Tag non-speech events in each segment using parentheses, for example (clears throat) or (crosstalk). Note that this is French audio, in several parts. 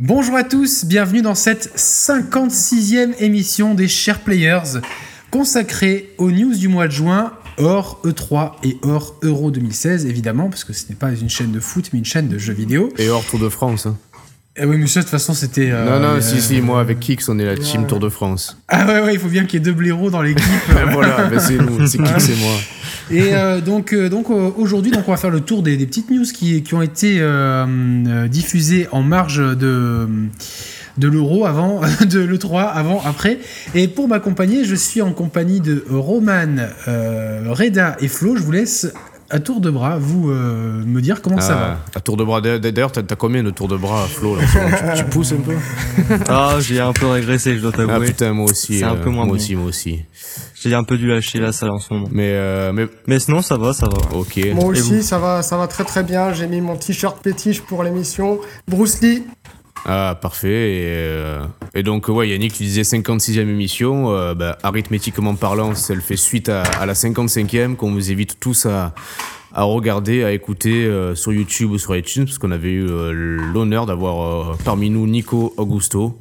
Bonjour à tous, bienvenue dans cette 56e émission des Chers Players consacrée aux news du mois de juin hors E3 et hors Euro 2016 évidemment parce que ce n'est pas une chaîne de foot mais une chaîne de jeux vidéo. Et hors Tour de France. hein. Eh oui monsieur de toute façon c'était... euh, non, non, euh, si, si, moi avec Kix, on est la team Tour de France. Ah ouais ouais il faut bien qu'il y ait deux blaireaux dans l'équipe. (laughs) voilà, ben c'est nous, c'est Kix et moi. (laughs) Et euh, donc, euh, donc euh, aujourd'hui, donc on va faire le tour des, petites news qui, qui ont été diffusées en marge de de l'euro avant, (laughs) de l'E3 avant, après. Et pour m'accompagner, je suis en compagnie de Roman, Reda et Flo. Je vous laisse à tour de bras vous euh, me dire comment ça va. Ah, à tour de bras. D'ailleurs, t'as combien de tours de bras, Flo là, tu, tu pousses un peu (laughs) Ah, j'ai un peu régressé, je dois Ah t'avouer. putain, moi aussi. C'est un euh, peu moins Moi bon. aussi, moi aussi. j'ai un peu dû lâcher la salle en ce moment. Mais, euh, mais, Mais sinon, ça va, ça va. ok. Moi aussi, ça va, ça va très très bien. J'ai mis mon t-shirt pétiche pour l'émission. Bruce Lee. Ah, parfait. Et, euh, et donc, ouais, Yannick, tu disais 56e émission. Euh, bah, arithmétiquement parlant, elle fait suite à, la 55e qu'on vous invite tous à, regarder, à écouter euh, sur YouTube ou sur iTunes, parce qu'on avait eu l'honneur d'avoir parmi nous Nico Augusto.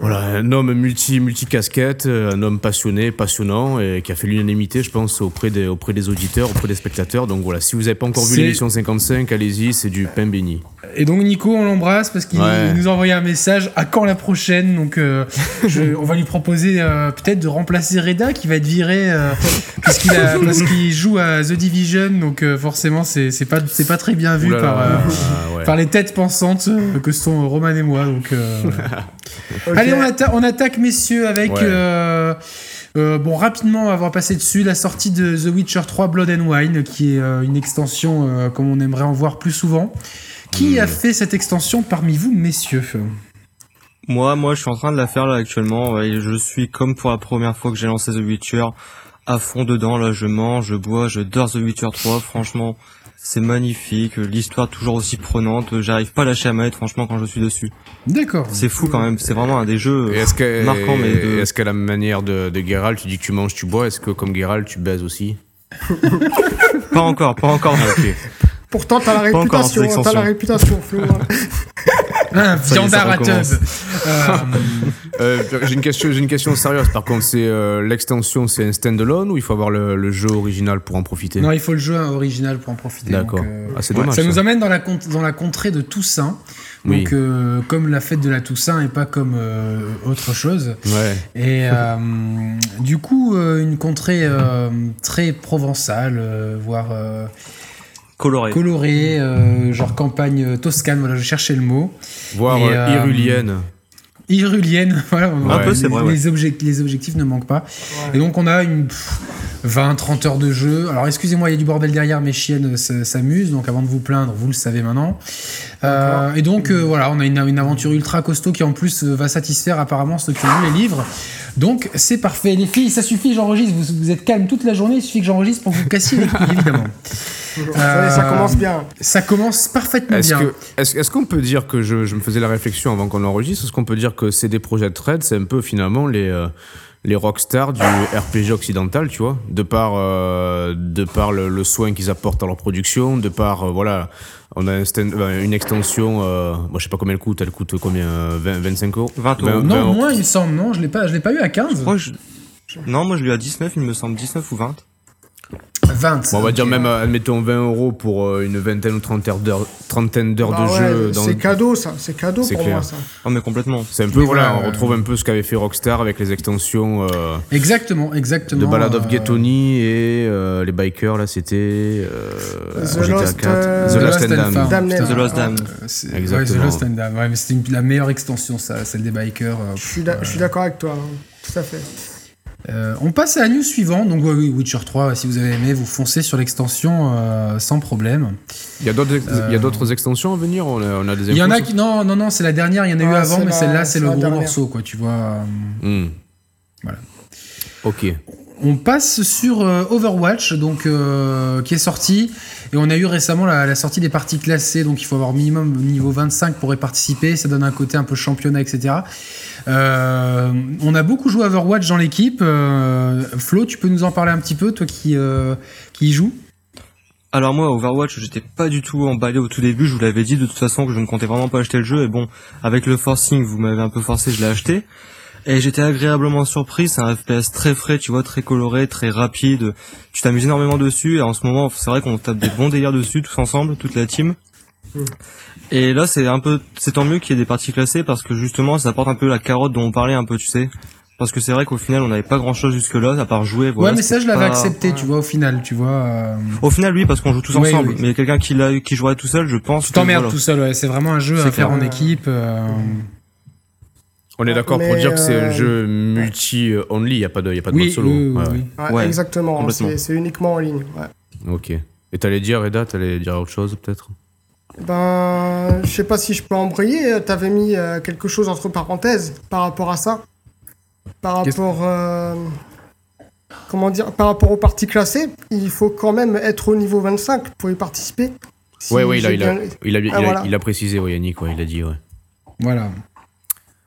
Voilà, un homme multi, multi-casquette, euh, un homme passionné, passionnant, et qui a fait l'unanimité, je pense, auprès des, auprès des auditeurs, auprès des spectateurs. Donc voilà, si vous n'avez pas encore vu l'émission 55, allez-y, c'est du pain béni. Et donc Nico, on l'embrasse parce qu'il Ouais. nous a envoyé un message. À quand la prochaine? Donc euh, je- (laughs) on va lui proposer euh, peut-être de remplacer Reda qui va être viré euh, parce qu'il joue à The Division. Donc forcément c'est pas pas très bien vu là par là, ouais. par les têtes pensantes que sont Roman et moi. Donc (laughs) allez on, atta- on attaque messieurs avec Ouais. euh, euh, bon, rapidement, on va passer dessus. La sortie de The Witcher 3 Blood and Wine, qui est euh, une extension euh, comme on aimerait en voir plus souvent. Qui Hmm. a fait cette extension parmi vous, messieurs? Moi, moi, je suis en train de la faire là actuellement. Et je suis comme pour la première fois que j'ai lancé The Witcher, à fond dedans. Là, je mange, je bois, je dors The Witcher 3. Franchement, c'est magnifique. L'histoire toujours aussi prenante. J'arrive pas à lâcher la manette, franchement, quand je suis dessus. D'accord. C'est fou quand même. C'est vraiment un des jeux. Et Est-ce que, marquant, mais de- est-ce qu'à la manière de, de Geralt, tu dis que tu manges, tu bois, est-ce que comme Geralt, tu baises aussi (laughs) Pas encore, pas encore. Ah. Pourtant, t'as la Pas encore, réputation. T'as la réputation, Flo. (laughs) Tub. recommence. Euh, Euh, j'ai une question, j'ai une question sérieuse. Par contre, c'est euh, l'extension, c'est un standalone ou il faut avoir le, le jeu original pour en profiter? Non, il faut le jeu original pour en profiter. D'accord. euh, Ah, c'est dommage. Ça ça. nous amène dans la, con- dans la contrée de Toussaint. Oui. Donc, euh, comme la fête de la Toussaint et pas comme euh, autre chose. Ouais. Et euh, du coup, euh, une contrée euh, très provençale, euh, voire Coloré. colorée, euh, genre campagne euh, toscane, voilà, je cherchais le mot. Voire Et, euh, irulienne. Irulienne, (laughs) voilà. Un peu, c'est les, vrai, ouais. les, objec- les objectifs ne manquent pas. Et donc, on a une pff, 20-30 heures de jeu. Alors, excusez-moi, il y a du bordel derrière, mes chiennes s'amusent. Donc, avant de vous plaindre, vous le savez maintenant. Euh, et donc, euh, voilà, on a une, une aventure ultra costaud qui, en plus, va satisfaire apparemment ceux qui ont lu les livres. Donc, c'est parfait. Les filles, ça suffit, j'enregistre. Vous, vous êtes calmes toute la journée. Il suffit que j'enregistre pour que vous cassiez les couilles, évidemment. Ça, Euh, commence bien. Ça commence parfaitement Est-ce bien. que, est-ce, est-ce qu'on peut dire que je, je me faisais la réflexion avant qu'on enregistre, est-ce qu'on peut dire que CD Projekt Red, c'est un peu finalement les, euh, les rockstars du RPG occidental, tu vois, de par, euh, de par le, le soin qu'ils apportent à leur production, de par, euh, voilà, on a un stand- euh, une extension, euh, moi je sais pas combien elle coûte, elle coûte combien, euh, 20, 25 euros 20 euros. 20, Non, 20 moi, il me semble, non, je l'ai pas, je l'ai pas eu à 15. Je crois que je- Non, moi je l'ai eu à 19, il me semble 19 ou 20. 20. Bon, on va dire même, admettons 20 euros pour euh, une vingtaine ou trentaine d'heures, Bah de ouais, jeu. Dans... C'est cadeau, ça. C'est cadeau pour clair. moi, ça. Oh mais complètement. C'est un peu, Mais voilà, on retrouve un peu ce qu'avait fait Rockstar avec les extensions euh, Exactement, exactement. de Ballad of euh, Ghetto-Ni et euh, les bikers, là, c'était euh, The Lost, 4, euh, The Lost and Damned. Damned. The Lost ah, Damned. c'est- ouais. The Lost and Damned. Ouais, mais c'était la meilleure extension, ça, celle des bikers. euh, Je suis d'a- je suis d'accord avec toi. hein. Tout à fait. Euh, on passe à la news suivante. Donc, oui, Witcher 3, si vous avez aimé, vous foncez sur l'extension euh, sans problème. Il y a d'autres Euh, extensions à venir on a, on a des Il y en a qui. Non, non, non, c'est la dernière. Il y en a eu Ah, avant, mais celle-là, c'est le gros dernière. morceau, quoi. Tu vois. Hmm. Voilà. Ok. On passe sur euh, Overwatch, donc euh, qui est sorti, et on a eu récemment la, sortie des parties classées, donc il faut avoir minimum niveau 25 pour y participer. Ça donne un côté un peu championnat, etc. Euh, on a beaucoup joué Overwatch dans l'équipe. Flo, tu peux nous en parler un petit peu, toi qui qui y joues? Alors moi, Overwatch, j'étais pas du tout emballé au tout début. Je vous l'avais dit de toute façon que je ne comptais vraiment pas acheter le jeu. Et bon, avec le forcing, vous m'avez un peu forcé, je l'ai acheté. Et j'étais agréablement surpris. C'est un FPS très frais, tu vois, très coloré, très rapide. Tu t'amuses énormément dessus. Et en ce moment, c'est vrai qu'on tape des bons délires dessus, tous ensemble, toute la team. Et là, c'est un peu, c'est tant mieux qu'il y ait des parties classées parce que justement, ça apporte un peu la carotte dont on parlait un peu, tu sais. Parce que c'est vrai qu'au final, on n'avait pas grand chose jusque là, à part jouer. Voilà, ouais, mais ça, je l'avais pas- accepté, tu vois, au final, tu vois. euh, Au final, oui, parce qu'on joue tous ensemble. oui. Mais quelqu'un qui jouerait tout seul, je pense. Tu t'emmerdes voilà. tout seul, ouais. C'est vraiment un jeu à faire en équipe. euh, On est d'accord pour dire que c'est un euh, jeu multi-only, il n'y a pas de, y a pas de Oui, mode solo. oui, oui, Ouais. oui. Ouais, Ouais, exactement. C'est c'est uniquement en ligne. ouais. Ok. Et t'allais dire, Reda, t'allais dire autre chose peut-être? Ben, je sais pas si je peux embrayer. T'avais mis euh, quelque chose entre parenthèses par rapport à ça. Par rapport, euh, comment dire, par rapport aux parties classées, il faut quand même être au niveau 25 pour y participer. Si Ouais, ouais, il a, j'ai il, a, bien- il, a, il, Ah, voilà. il a précisé, ouais, Yannick, ouais, il a dit, ouais. Voilà.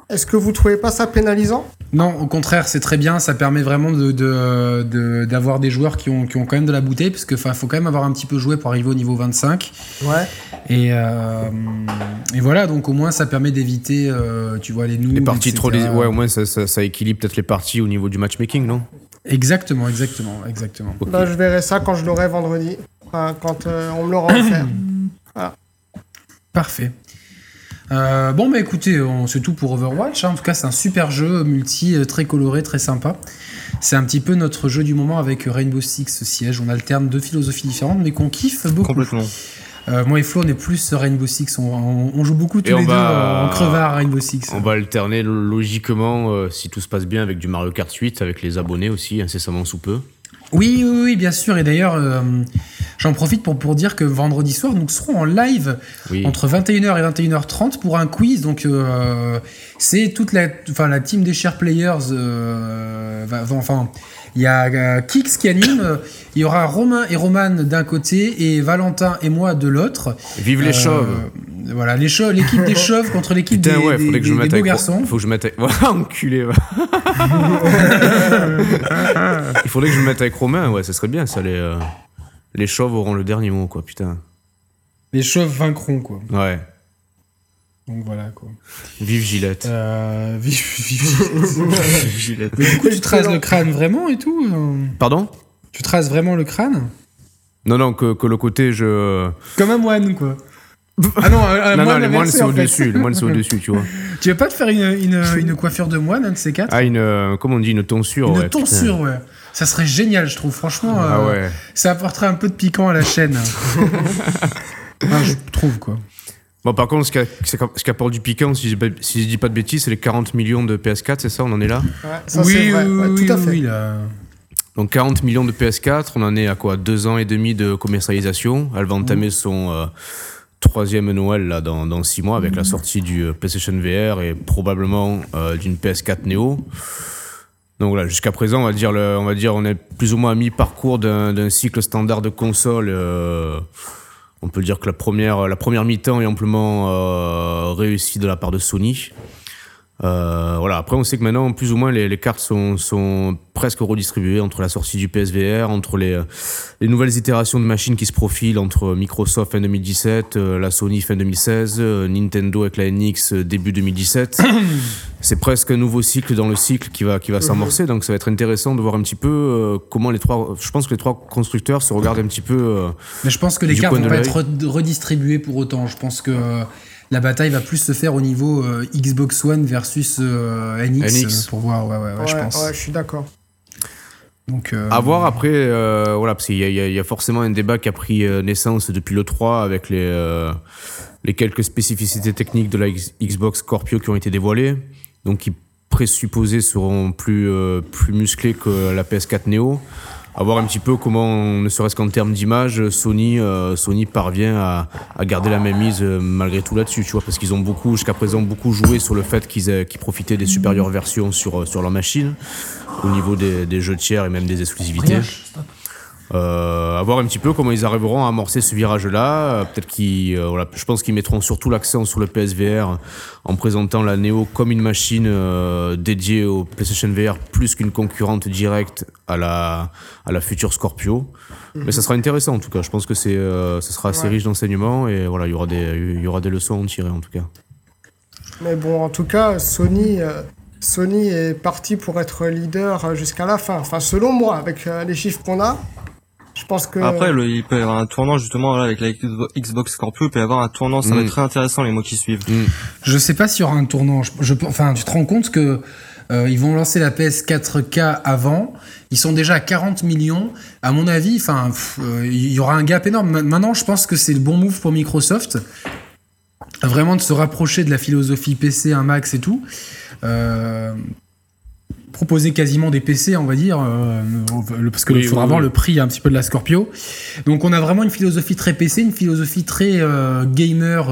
Est-ce que vous trouvez pas ça pénalisant? Non, au contraire, c'est très bien. Ça permet vraiment de, de- de- d'avoir des joueurs qui ont, qui ont quand même de la bouteille, parce qu'il faut quand même avoir un petit peu joué pour arriver au niveau 25. Ouais. Et, euh, et voilà, donc au moins ça permet d'éviter, euh, tu vois, les noobs. Les parties etc. trop. dés- Ouais, au moins ça, ça, ça équilibre peut-être les parties au niveau du matchmaking, non? Exactement, exactement, exactement. Ok. Ben, je verrai ça quand je l'aurai vendredi. Enfin, quand euh, on me l'aura offert. (coughs) Parfait. Euh, bon, bah écoutez, c'est tout pour Overwatch. hein. En tout cas, c'est un super jeu multi, euh, très coloré, très sympa. C'est un petit peu notre jeu du moment avec Rainbow Six Siege. On alterne deux philosophies différentes, mais qu'on kiffe beaucoup. Complètement. Euh, moi et Flo, on est plus Rainbow Six. On, on- on joue beaucoup tous Et les deux va- en crevard à Rainbow Six. On va alterner logiquement, euh, si tout se passe bien, avec du Mario Kart 8, avec les abonnés aussi, incessamment sous peu. Oui, oui, oui, bien sûr. Et d'ailleurs, euh, j'en profite pour, pour dire que vendredi soir, nous serons en live Oui. entre 21h et 21h30 pour un quiz. Donc, euh, c'est toute la, enfin, la team des Share Players. euh, va- va- enfin, il y a Kix qui anime. Il y aura Romain et Roman d'un côté et Valentin et moi de l'autre. Vive les chauves Voilà, les l'équipe des (laughs) chauves contre l'équipe des, ouais, des- que je des- beaux avec. garçons. Faut que je me mette avec. Voilà, (laughs) enculé, ouais. (laughs) Il faudrait que je me mette avec Romain, ouais, ça serait bien, ça. Les, euh, les chauves auront le dernier mot, quoi, putain. Les chauves vaincront, quoi. Ouais. Donc voilà, quoi. Vive Gillette. Euh, vive- vive- Gillette. Mais du coup, tu traces le crâne vraiment et tout euh Pardon? Tu traces vraiment le crâne? Non, non, que, que le côté, je. Comme un moine, quoi. Ah non, un, un non, les moines, c'est au-dessus. Les moines, c'est (laughs) au-dessus, tu vois. Tu veux pas te faire une, une, une coiffure de moine, un de ces quatre? Ah, une. euh, comment on dit Une tonsure, Une ouais. putain. tonsure, ouais. Ça serait génial, je trouve. Franchement, Ah euh, ouais. ça apporterait un peu de piquant à la chaîne. Enfin, (laughs) (laughs) je trouve, quoi. Bon, par contre, ce qui, a- ce qui apporte du piquant, si je, si je dis pas de bêtises, c'est les 40 millions de PS4, c'est ça On en est là? Ouais, ça c'est vrai. Ouais, oui, tout à fait. oui, là. Donc 40 millions de PS4, on en est à quoi? Deux ans et demi de commercialisation. Elle va entamer son euh, troisième Noël là, dans, dans six mois avec la sortie du euh, PlayStation VR et probablement euh, d'une PS4 Neo. Donc voilà, jusqu'à présent, on va dire, le, on va dire, on est plus ou moins à mi-parcours d'un d'un cycle standard de console. euh, on peut dire que la première, la première mi-temps est amplement euh, réussie de la part de Sony. Euh, voilà. Après, on sait que maintenant, plus ou moins, les, les cartes sont, sont presque redistribuées entre la sortie du PSVR, entre les, euh, les nouvelles itérations de machines qui se profilent entre Microsoft fin 2017, euh, la Sony fin 2016, euh, Nintendo avec la NX début 2017. (coughs) C'est presque un nouveau cycle dans le cycle qui va, qui va s'amorcer. Donc, ça va être intéressant de voir un petit peu comment les trois. Je pense que les trois constructeurs se regardent un petit peu. Mais je pense que les cartes vont pas être re- redistribuées pour autant. Je pense que la bataille va plus se faire au niveau euh, Xbox One versus euh, NX, NX. euh, pour voir. Ouais, ouais, ouais, Ouais, je pense. ouais, je suis d'accord. Donc, euh, À voir après, euh, voilà, parce qu'il y, a- y y forcément un débat qui a pris naissance depuis le 3 avec les, euh, les quelques spécificités techniques de la X- Xbox Scorpio qui ont été dévoilées, donc qui présupposés seront plus, euh, plus musclés que la PS4 Neo. À voir un petit peu comment, ne serait-ce qu'en termes d'image, Sony, euh, parvient à, garder la même mise euh, malgré tout là-dessus, tu vois, parce qu'ils ont beaucoup, jusqu'à présent, beaucoup joué sur le fait qu'ils aient- qu'ils profitaient des supérieures versions sur, euh, leur machine, au niveau des, des jeux tiers et même des exclusivités. Euh, à voir un petit peu comment ils arriveront à amorcer ce virage-là. Euh, Peut-être qu'ils, euh, voilà, je pense qu'ils mettront surtout l'accent sur le PSVR en présentant la Neo comme une machine euh, dédiée au PlayStation VR plus qu'une concurrente directe à la, à la future Scorpio. Mais ça sera intéressant en tout cas. Je pense que c'est, ça sera assez Ouais. riche d'enseignements et voilà, il y aura des, il y aura des leçons à en tirer en tout cas. Mais bon, en tout cas, Sony, Sony est parti pour être leader jusqu'à la fin. Enfin, selon moi, avec les chiffres qu'on a, je pense que. Après, le- il peut y avoir un tournant justement là, avec la Xbox Scorpio, il peut y avoir un tournant, ça va Mm. être très intéressant les mois qui suivent. Je sais pas s'il y aura un tournant. Je, je- enfin, tu te rends compte que euh, ils vont lancer la PS4K avant. Ils sont déjà à 40 millions. À mon avis, enfin, euh, il y aura un gap énorme. Ma- Maintenant, je pense que c'est le bon move pour Microsoft, vraiment de se rapprocher de la philosophie PC, un max et tout. Euh, proposer quasiment des PC, on va dire, euh, parce que Oui, faudra oui, voir oui. le prix un petit peu de la Scorpio. Donc on a vraiment une philosophie très PC, une philosophie très euh, gamer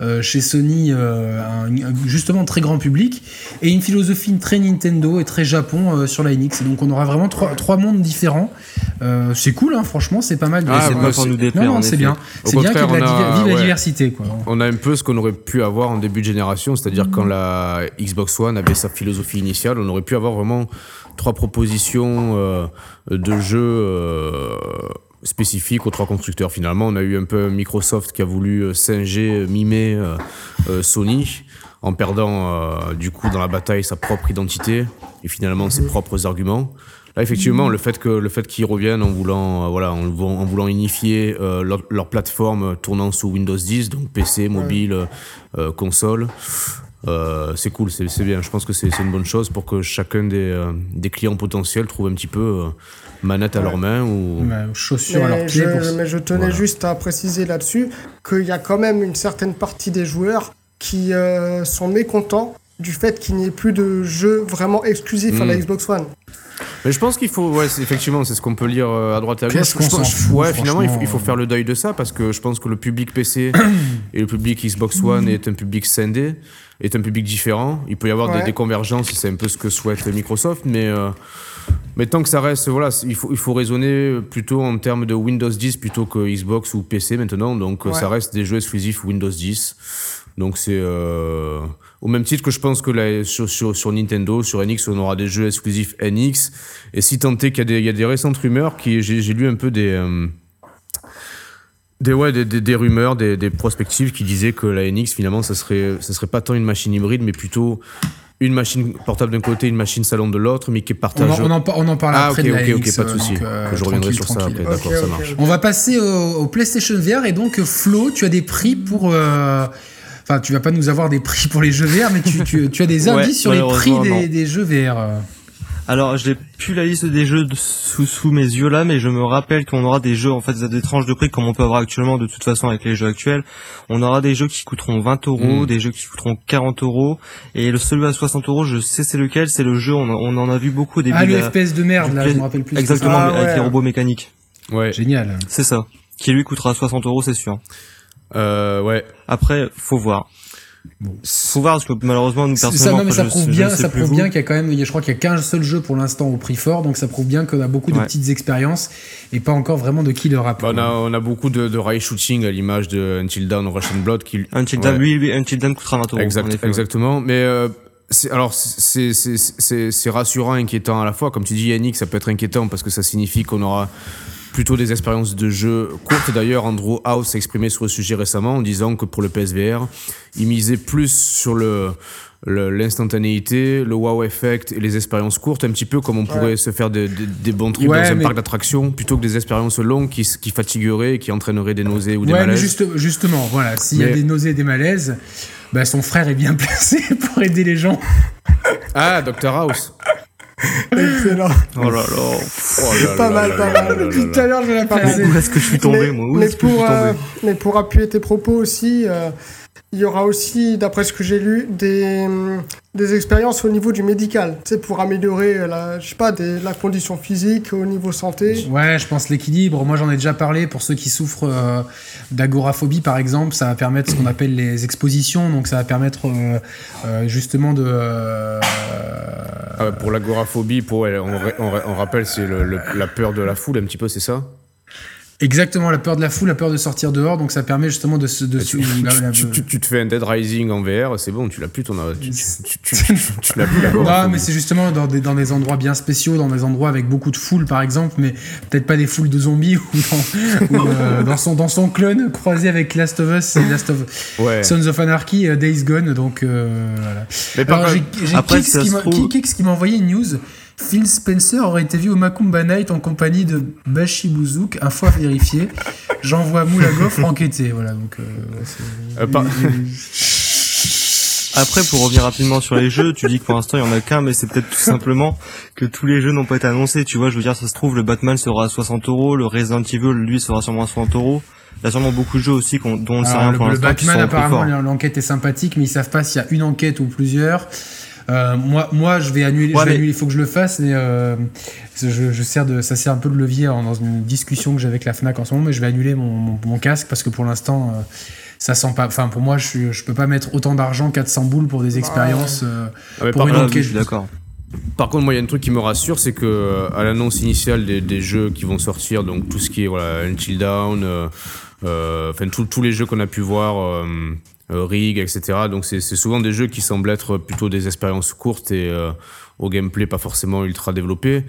euh, chez Sony, un- justement très grand public, et une philosophie très Nintendo et très Japon sur la NX. Et donc on aura vraiment trois, trois mondes différents. C'est cool, hein, franchement, c'est pas mal. Ah, c'est pas c'est- pour nous non, déplaire. non, c'est bien. C'est bien qu'il y ait de la, a- diversité. Quoi. On a un peu ce qu'on aurait pu avoir en début de génération, c'est-à-dire quand la Xbox One avait sa philosophie initiale, on aurait pu avoir vraiment trois propositions euh, de jeux euh, spécifiques aux trois constructeurs. Finalement, on a eu un peu Microsoft qui a voulu euh, singer, mimer euh, Sony en perdant du coup dans la bataille sa propre identité et finalement ses propres arguments. Là, effectivement, le fait que le fait qu'ils reviennent en voulant, euh, voilà, en, vou- en voulant unifier euh, leur, leur plateforme tournant sous Windows 10, donc PC, mobile, euh, console, euh, c'est cool, c'est bien. Je pense que c'est une bonne chose pour que chacun des, euh, des clients potentiels trouve un petit peu euh, manette à Ouais. leurs mains ou. Ouais, chaussures à leurs Mais pieds. je, pour- mais je tenais Voilà. juste à préciser là-dessus qu'il y a quand même une certaine partie des joueurs qui euh, sont mécontents du fait qu'il n'y ait plus de jeux vraiment exclusifs à la Mm. Xbox One. Mais je pense qu'il faut, ouais, effectivement, c'est ce qu'on peut lire à droite et à gauche. Je pense- fout, ouais, finalement, il faut, il faut faire le deuil de ça parce que je pense que le public PC et le public Xbox One est un public scindé, est un public différent. Il peut y avoir des, Ouais. des convergences, c'est un peu ce que souhaite Microsoft, mais, euh, mais tant que ça reste, voilà, il faut, il faut raisonner plutôt en termes de Windows 10 plutôt que Xbox ou PC maintenant. Donc, euh, Ouais. ça reste des jeux exclusifs Windows 10. Donc c'est euh, au même titre que je pense que là, sur, sur, sur Nintendo, sur NX, on aura des jeux exclusifs NX. Et si tant est qu'il y, a des- il y a des récentes rumeurs, qui j'ai j'ai lu un peu des, euh, des, ouais, des, des, des rumeurs, des, des prospectives qui disaient que la NX finalement, ça serait, ça serait pas tant une machine hybride, mais plutôt une machine portable d'un côté, une machine salon de l'autre, mais qui est On partagée. en, on, en, on en parle ah après ok, de la ok, ok, pas de euh, souci. euh, je reviendrai sur ça après. D'accord, ça marche. On va passer au, au PlayStation VR et donc Flo, tu as des prix pour. euh, Enfin, tu vas pas nous avoir des prix pour les jeux VR, mais tu, tu, tu as des (laughs) Ouais, indices sur les prix des, des jeux VR. Alors, je n'ai plus la liste des jeux de- sous, sous mes yeux là, mais je me rappelle qu'on aura des jeux, en fait, des tranches de prix comme on peut avoir actuellement de toute façon avec les jeux actuels. On aura des jeux qui coûteront 20 euros, Mm. des jeux qui coûteront 40 euros, et le celui à 60 euros, je sais c'est lequel, c'est le jeu, on, on en a vu beaucoup au début. Ah, de le la- FPS de merde, là, je me rappelle plus. Exactement, Ah, avec ouais. les robots mécaniques. Ouais. Génial. C'est ça. Qui lui coûtera 60 euros, c'est sûr. Euh, ouais. Après, faut voir. Faut voir parce que malheureusement nous Ça, personnellement, non, mais ça je- prouve je bien, sais ça plus prouve vous. bien qu'il y a quand même, je crois qu'il y a qu'un seul jeu pour l'instant au prix fort, donc ça prouve bien qu'on a beaucoup de Ouais. petites expériences et pas encore vraiment de killer app. Bah, on, a, on a beaucoup de, de rail shooting à l'image de Until Dawn, Rush and Blood qui, Until Ouais. Dawn, oui, oui, Until Dawn coûtera 20 euros. Exact, exactement. Mais euh, alors, c'est rassurant et inquiétant à la fois. Comme tu dis, Yannick, ça peut être inquiétant parce que ça signifie qu'on aura plutôt des expériences de jeu courtes. D'ailleurs, Andrew House s'est exprimé sur le sujet récemment en disant que pour le PSVR, il misait plus sur le, l'instantanéité, le wow effect et les expériences courtes, un petit peu comme on pourrait se faire des, des, des bons Ouais, dans un mais- parc d'attractions, plutôt que des expériences longues qui, qui fatigueraient qui entraîneraient des nausées ou des Ouais, mais malaises. juste, justement, voilà, s'il y a Mais- des nausées et des malaises, bah, son frère est bien (laughs) placé pour aider les gens. Ah, Dr House (laughs) Excellent. Oh là là. Oh là Pas là mal, là pas mal. Tout à l'heure, je vais la. Où est-ce que je suis tombé, mais, moi? Où mais que je suis pour, tombé? euh, mais pour appuyer tes propos aussi, euh, il y aura aussi, d'après ce que j'ai lu, des, des expériences au niveau du médical, pour améliorer la, je sais pas, des, la condition physique au niveau santé. Ouais, je pense l'équilibre. Moi, j'en ai déjà parlé. Pour ceux qui souffrent euh, d'agoraphobie, par exemple, ça va permettre ce qu'on appelle les expositions. Donc, ça va permettre euh, euh, justement de. euh, Ah, pour l'agoraphobie, pour, on, on- on rappelle, c'est la peur de la foule un petit peu, c'est ça? Exactement, la peur de la foule, la peur de sortir dehors. Donc, ça permet justement de se. De se- tu, la- tu- tu- tu te fais un Dead Rising en VR, c'est bon, tu l'as plus ton. Tu, tu, tu, tu- tu l'as plus. Non, mais c'est justement dans des, dans des endroits bien spéciaux, dans des endroits avec beaucoup de foule, par exemple, mais peut-être pas des foules de zombies (laughs) ou dans, ou, euh, dans, son, dans son clone croisé avec Last of Us et Last of Ouais. Sons of Anarchy, euh, Days Gone. Donc, euh, voilà. Mais par Alors, j'ai Kix qui m'a envoyé une news. Phil Spencer aurait été vu au Macumba Night en compagnie de Bashi Bouzouk, un fois vérifié. J'envoie Moulagoff enquêter. Voilà, donc. euh, Euh, par- Après, pour revenir rapidement sur les jeux, tu dis que pour l'instant il y en a qu'un, mais c'est peut-être tout simplement que tous les jeux n'ont pas été annoncés. Tu vois, je veux dire, ça se trouve, le Batman sera à 60 euros, le Resident Evil, lui, sera sûrement à 60 euros. Il y a sûrement beaucoup de jeux aussi dont on ne sait rien le, pour le l'instant sont Batman, apparemment, l'enquête est sympathique, mais ils savent pas s'il y a une enquête ou plusieurs. Euh, moi, moi, je vais annuler. Ouais, je vais mais- annuler. Il faut que je le fasse. Et euh, je, je sers de, ça sert un peu de levier dans une discussion que j'ai avec la Fnac en ce moment. Mais je vais annuler mon, mon, mon casque parce que pour l'instant, euh, ça sent pas. Enfin, pour moi, je, je peux pas mettre autant d'argent 400 boules pour des expériences. euh, Ah, pour par, une je suis d'accord. par contre, moi, il y a un truc qui me rassure, c'est que à l'annonce initiale des, des jeux qui vont sortir, donc tout ce qui est voilà, Until Dawn, euh, euh, enfin tous les jeux qu'on a pu voir, Rig, etc. Donc c'est souvent des jeux qui semblent être plutôt des expériences courtes et euh, au gameplay pas forcément ultra développé.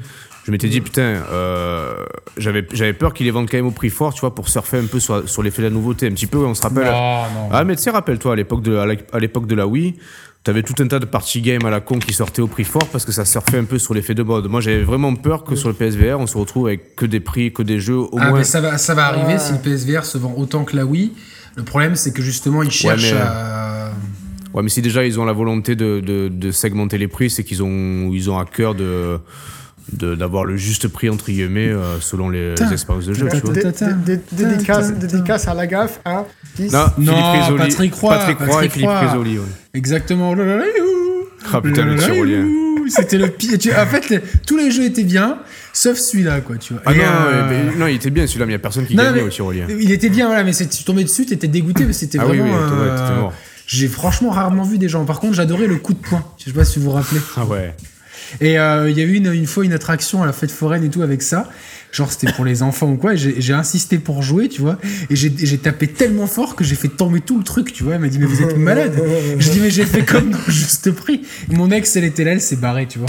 Je m'étais dit putain, euh, j'avais j'avais peur qu'ils les vendent quand même au prix fort, tu vois, pour surfer un peu sur, sur l'effet de la nouveauté, un petit peu. On se rappelle. non, non. Ah mais tu sais, rappelle-toi, à l'époque de, à l'é- à l'époque de la Wii, t'avais tout un tas de party games à la con qui sortaient au prix fort parce que ça surfait un peu sur l'effet de mode. Moi, j'avais vraiment peur que sur le PSVR, on se retrouve avec que des prix, que des jeux au Ah, moins. mais ça va, ça va arriver Ouais. si le PSVR se vend autant que la Wii. Le problème, c'est que justement, ils cherchent mais- à. Ouais, mais si déjà ils ont la volonté de, de, de segmenter les prix, c'est qu'ils ont, ils ont à cœur de de- d'avoir le juste prix entre guillemets euh, selon les expériences de jeu. Dédicace, à la gaffe, hein. Non, Non, Philippe Risoli. Patrick Roy, Patrick Roy Patrick et Philippe. Risoli. ouais. Exactement. Oh. Ah putain, le Oh tyrolien. youhou. C'était le pire. En fait, les- tous les jeux étaient bien, sauf celui-là, quoi, tu vois. Ah non, euh, ouais, mais- non, il était bien celui-là, mais il n'y a personne qui Non, gagnait mais- au tyrolien. Il était bien, voilà, mais tu tombais dessus, t'étais dégoûté, mais c'était Ah oui, vraiment. oui, ouais, euh, mort. J'ai franchement rarement vu des gens. Par contre, j'adorais le coup de poing. Je sais pas si vous vous rappelez. Ah ouais. Et euh, il y a eu une, une fois une attraction à la fête foraine et tout avec ça. Genre c'était pour les enfants ou quoi. Et j'ai insisté pour jouer, tu vois. Et j'ai tapé tellement fort que j'ai fait tomber tout le truc, tu vois. Elle m'a dit mais vous êtes malade. Je dis mais j'ai fait comme dans le juste prix. Et mon ex elle était là, elle s'est barrée, tu vois.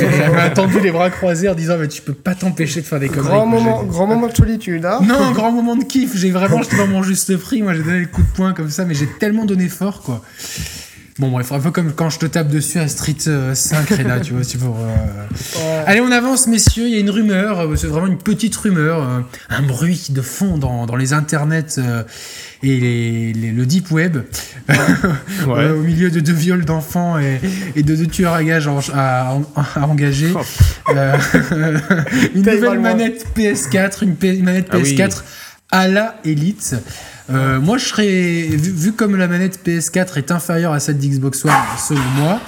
Elle m'a attendu les bras croisés en disant mais tu peux pas t'empêcher de faire des conneries. Grand moment, grand moment de solitude, hein. Non, grand moment de kiff. J'ai vraiment, j'étais dans mon juste prix. Moi, j'ai donné le coup de poing comme ça, mais j'ai tellement donné fort, quoi. Bon, bref, un peu comme quand je te tape dessus à Street euh, 5, Reda, tu vois, c'est pour. euh, Ouais. Allez, on avance, messieurs. Il y a une rumeur, euh, c'est vraiment une petite rumeur, euh, un bruit de fond dans, dans les internets euh, et les, les- le deep web, Ouais. (laughs) Euh, au milieu de deux viols d'enfants et, et de deux tueurs à gages en- à, à engager. Oh. Euh, (laughs) une nouvelle manette PS4, une, P- une manette Ah oui. PS4 à la Elite. Euh, moi, je serais vu, vu comme la manette PS4 est inférieure à celle d'Xbox One, selon moi.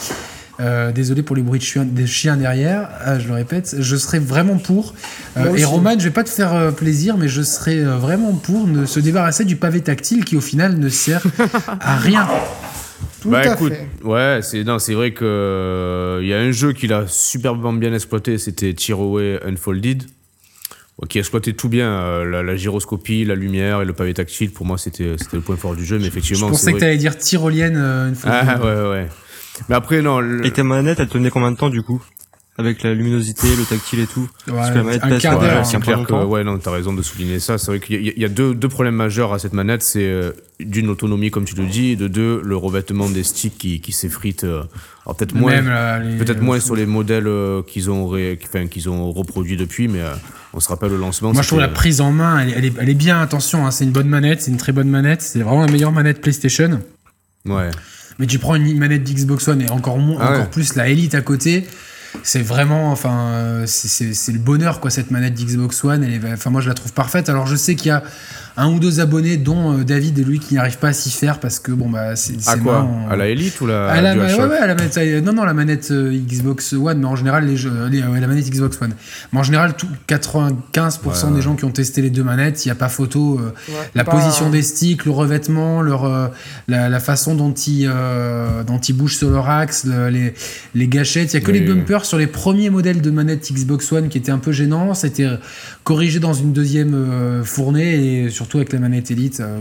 euh, désolé pour les bruits de chiens, des chiens derrière, ah, je le répète, je serais vraiment pour. Euh, et. Roman, je vais pas te faire euh, plaisir, mais je serais euh, vraiment pour ne se débarrasser du pavé tactile qui au final ne sert à (laughs) rien. Tout bah à écoute, fait. ouais, c'est non, c'est vrai que euh, il y a un jeu qu'il a superbement bien exploité, c'était Tearaway Unfolded, qui exploitait tout bien euh, la, la gyroscopie, la lumière et le pavé tactile. Pour moi, c'était c'était le point fort du jeu, mais Je effectivement, pensais c'est que t'allais dire tyrolienne euh, une fois. Ah ouais ouais. Mais après non, le- Et ta manette, elle tenait combien de temps du coup? Avec la luminosité, le tactile et tout Parce que la manette un pèse ouais, hein. c'est clair que ouais non, t'as raison de souligner ça. C'est vrai qu'il y, a- il y a deux, deux problèmes majeurs à cette manette, c'est euh, d'une autonomie comme tu le dis, et de deux le revêtement des sticks qui, qui s'effrite. euh, alors peut-être moins. Peut-être moins sur les modèles euh, qu'ils ont, ré- enfin, qu'ils ont reproduits depuis, mais on se rappelle le lancement. Moi, je trouve la prise en main, elle, est- elle est, elle est bien. Attention, hein, c'est une bonne manette, c'est une très bonne manette. C'est vraiment la meilleure manette PlayStation. Ouais. Mais tu prends une manette d'Xbox One et encore, moins, Ah ouais. encore plus la Elite à côté. C'est vraiment, enfin, euh, c'est- le bonheur quoi cette manette d'Xbox One. Enfin, moi je la trouve parfaite. Alors je sais qu'il y a un ou deux abonnés, dont euh, David et lui qui n'arrivent pas à s'y faire parce que bon bah c'est À quoi marrant. À la Elite ou la à la, ouais, DualShock ouais, à la manette, euh, non, non, la manette euh, Xbox One, mais en général, les jeux, les- ouais, la manette Xbox One. Mais en général, tout, 95% Ouais, des gens qui ont testé les deux manettes, il n'y a pas photo. euh, Ouais, la pas- position des sticks, le revêtement, leur, euh, la, la façon dont ils, euh, dont ils bougent sur leur axe, le- les, les gâchettes. Il n'y a que Oui, les bumpers sur les premiers modèles de manettes Xbox One qui étaient un peu gênants. C'était corrigé dans une deuxième euh, fournée et surtout avec la manette Elite. euh,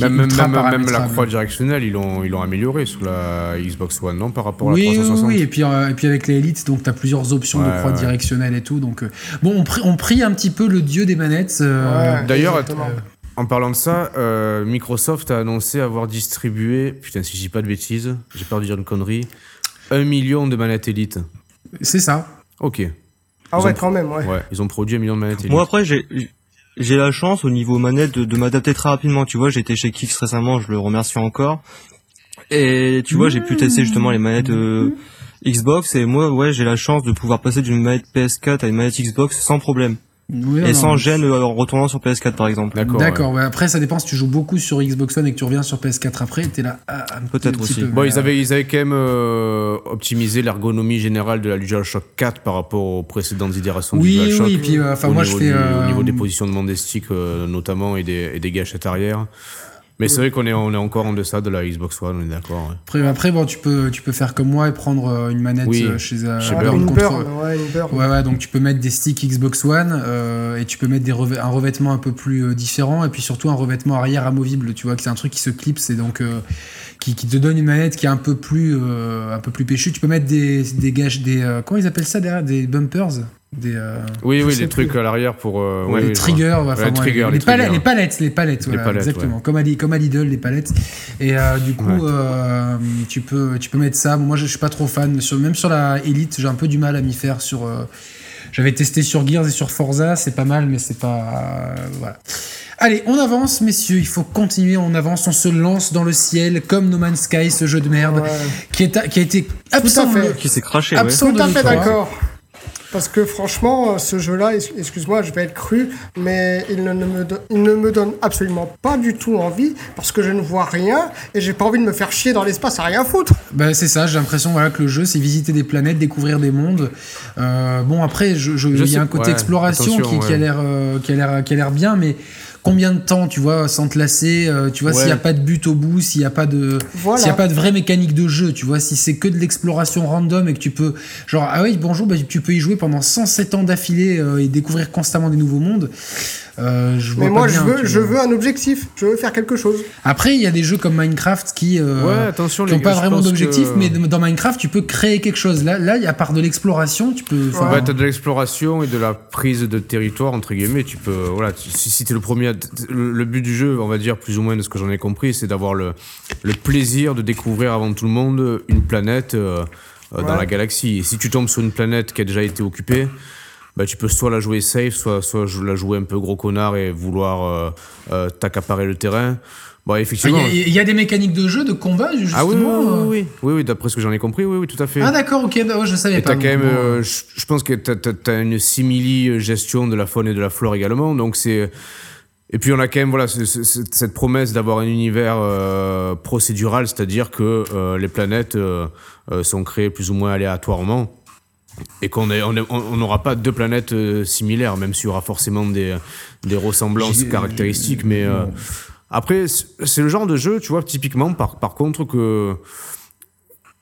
Même, même, ultra même, même la croix directionnelle, ils l'ont ils l'ont amélioré sur la Xbox One, non Par rapport à Oui, la oui, 360 oui, et puis, euh, et puis avec les Elite, donc tu as plusieurs options de croix ouais. directionnelle et tout. Donc, euh, bon, on, prie, on prie un petit peu le dieu des manettes. euh, Ouais, D'ailleurs. En parlant de ça, euh, Microsoft a annoncé avoir distribué, putain si je dis pas de bêtises, j'ai peur de dire une connerie, un million de manettes Elite. c'est ça. Ok, Ah ils ouais, ont- quand même, ouais. ouais, ils ont produit un million de manettes Elite. Moi après j'ai j'ai la chance au niveau manette de, m'adapter très rapidement. Tu vois, j'étais chez Kix récemment, je le remercie encore. Et tu vois, j'ai pu tester justement les manettes euh, Xbox et moi ouais j'ai la chance de pouvoir passer d'une manette PS4 à une manette Xbox sans problème Oui, et non, sans gêne euh, en retournant sur PS4 par exemple. D'accord. D'accord, ouais. après ça dépend si tu joues beaucoup sur Xbox One et que tu reviens sur PS4 après, t'es là. ah, un Peut-être aussi. peu, Bon, ils euh, avaient, ils avaient quand même euh, optimisé l'ergonomie générale de la DualShock 4 par rapport aux précédentes itérations Oui, du DualShock. oui, et puis, euh, enfin, au moi, niveau je fais, du- euh, Au niveau des positionnements des sticks euh, notamment et des, et des gâchettes arrière. Mais c'est vrai qu'on est, on est encore en deçà de la Xbox One, on est d'accord. ouais. Après, après, bon, tu peux, tu peux faire comme moi et prendre euh, une manette Oui, euh, chez, euh, chez Ouais, Burn burn, ouais, burn. Ouais, ouais, donc tu peux mettre des sticks Xbox One euh, et tu peux mettre des un revêtement un peu plus euh, différent et puis surtout un revêtement arrière amovible, tu vois, que c'est un truc qui se clipse et donc euh, qui, qui te donne une manette qui est un peu plus, euh, un peu plus péchue. Tu peux mettre des, des gâches, des, euh, comment ils appellent ça derrière Des bumpers? Des, euh, Oui, oui, les plus. trucs à l'arrière pour. euh, les oui, triggers, enfin, Ouais, bon, triggers, les, les palettes, triggers. les palettes, les palettes, voilà, palettes, exactement, ouais. comme, à, comme à Lidl, les palettes. Et euh, du coup, Ouais. euh, tu peux, tu peux mettre ça. Bon, moi, je, je suis pas trop fan. Sur, même sur la Elite, j'ai un peu du mal à m'y faire. Sur, euh, j'avais testé sur Gears et sur Forza, c'est pas mal, mais c'est pas, euh, voilà. Allez, on avance, messieurs. Il faut continuer. On avance. On se lance dans le ciel comme No Man's Sky, ce jeu de merde Ouais. qui, est, qui a été absent. fait. de- Qui s'est craché ouais. absent Tout de à fait l'E3. d'accord. Parce que franchement, ce jeu-là, ex- excuse-moi, je vais être cru, mais il ne, ne me donne, il ne me donne absolument pas du tout envie parce que je ne vois rien et j'ai pas envie de me faire chier dans l'espace à rien foutre. Bah, c'est ça, j'ai l'impression voilà, que le jeu, c'est visiter des planètes, découvrir des mondes. Euh, bon, après, je, je- Je il y sais- a un côté ouais, exploration qui a l'air euh, qui a l'air qui a l'air bien, mais combien de temps, tu vois, sans te lasser, euh, tu vois, Ouais. s'il n'y a pas de but au bout, s'il n'y a pas de Voilà. s'il y a pas de vraie mécanique de jeu, tu vois, si c'est que de l'exploration random et que tu peux, genre, ah oui, bonjour, bah, tu peux y jouer pendant 107 ans d'affilée euh, et découvrir constamment des nouveaux mondes. Euh, je vois Mais pas moi, bien, je, veux, je un objectif, je veux faire quelque chose. Après, il y a des jeux comme Minecraft qui, euh, Ouais, attention, qui les n'ont pas vraiment d'objectif, que- mais dans Minecraft, tu peux créer quelque chose. Là, là, à part de l'exploration, tu peux. enfin, Ouais, t'as de l'exploration et de la prise de territoire, entre guillemets. Tu peux, voilà, tu- si, si t'es le premier, le, but du jeu, on va dire, plus ou moins de ce que j'en ai compris, c'est d'avoir le, le plaisir de découvrir avant tout le monde une planète euh, euh, dans Ouais. la galaxie. Et si tu tombes sur une planète qui a déjà été occupée, bah, tu peux soit la jouer safe, soit, soit la jouer un peu gros connard et vouloir euh, euh, t'accaparer le terrain. Bon, Il effectivement. y, a- il y a des mécaniques de jeu, de combat, justement. ah oui, oui, oui, euh. oui, oui, oui, d'après ce que j'en ai compris, oui, oui, tout à fait. Ah d'accord, ok, bah, ouais, je savais Et pas. quand même, euh, je je pense que t'as- t'as une simili gestion de la faune et de la flore également. Donc c'est, et puis on a quand même voilà ce- ce- ce- cette promesse d'avoir un univers euh, procédural, c'est-à-dire que euh, les planètes sont créées plus ou moins aléatoirement et qu'on n'aura pas deux planètes euh, similaires, même s'il y aura forcément des, des ressemblances caractéristiques. Mais euh, après, c'est c'est le genre de jeu, tu vois, typiquement, par, par contre, que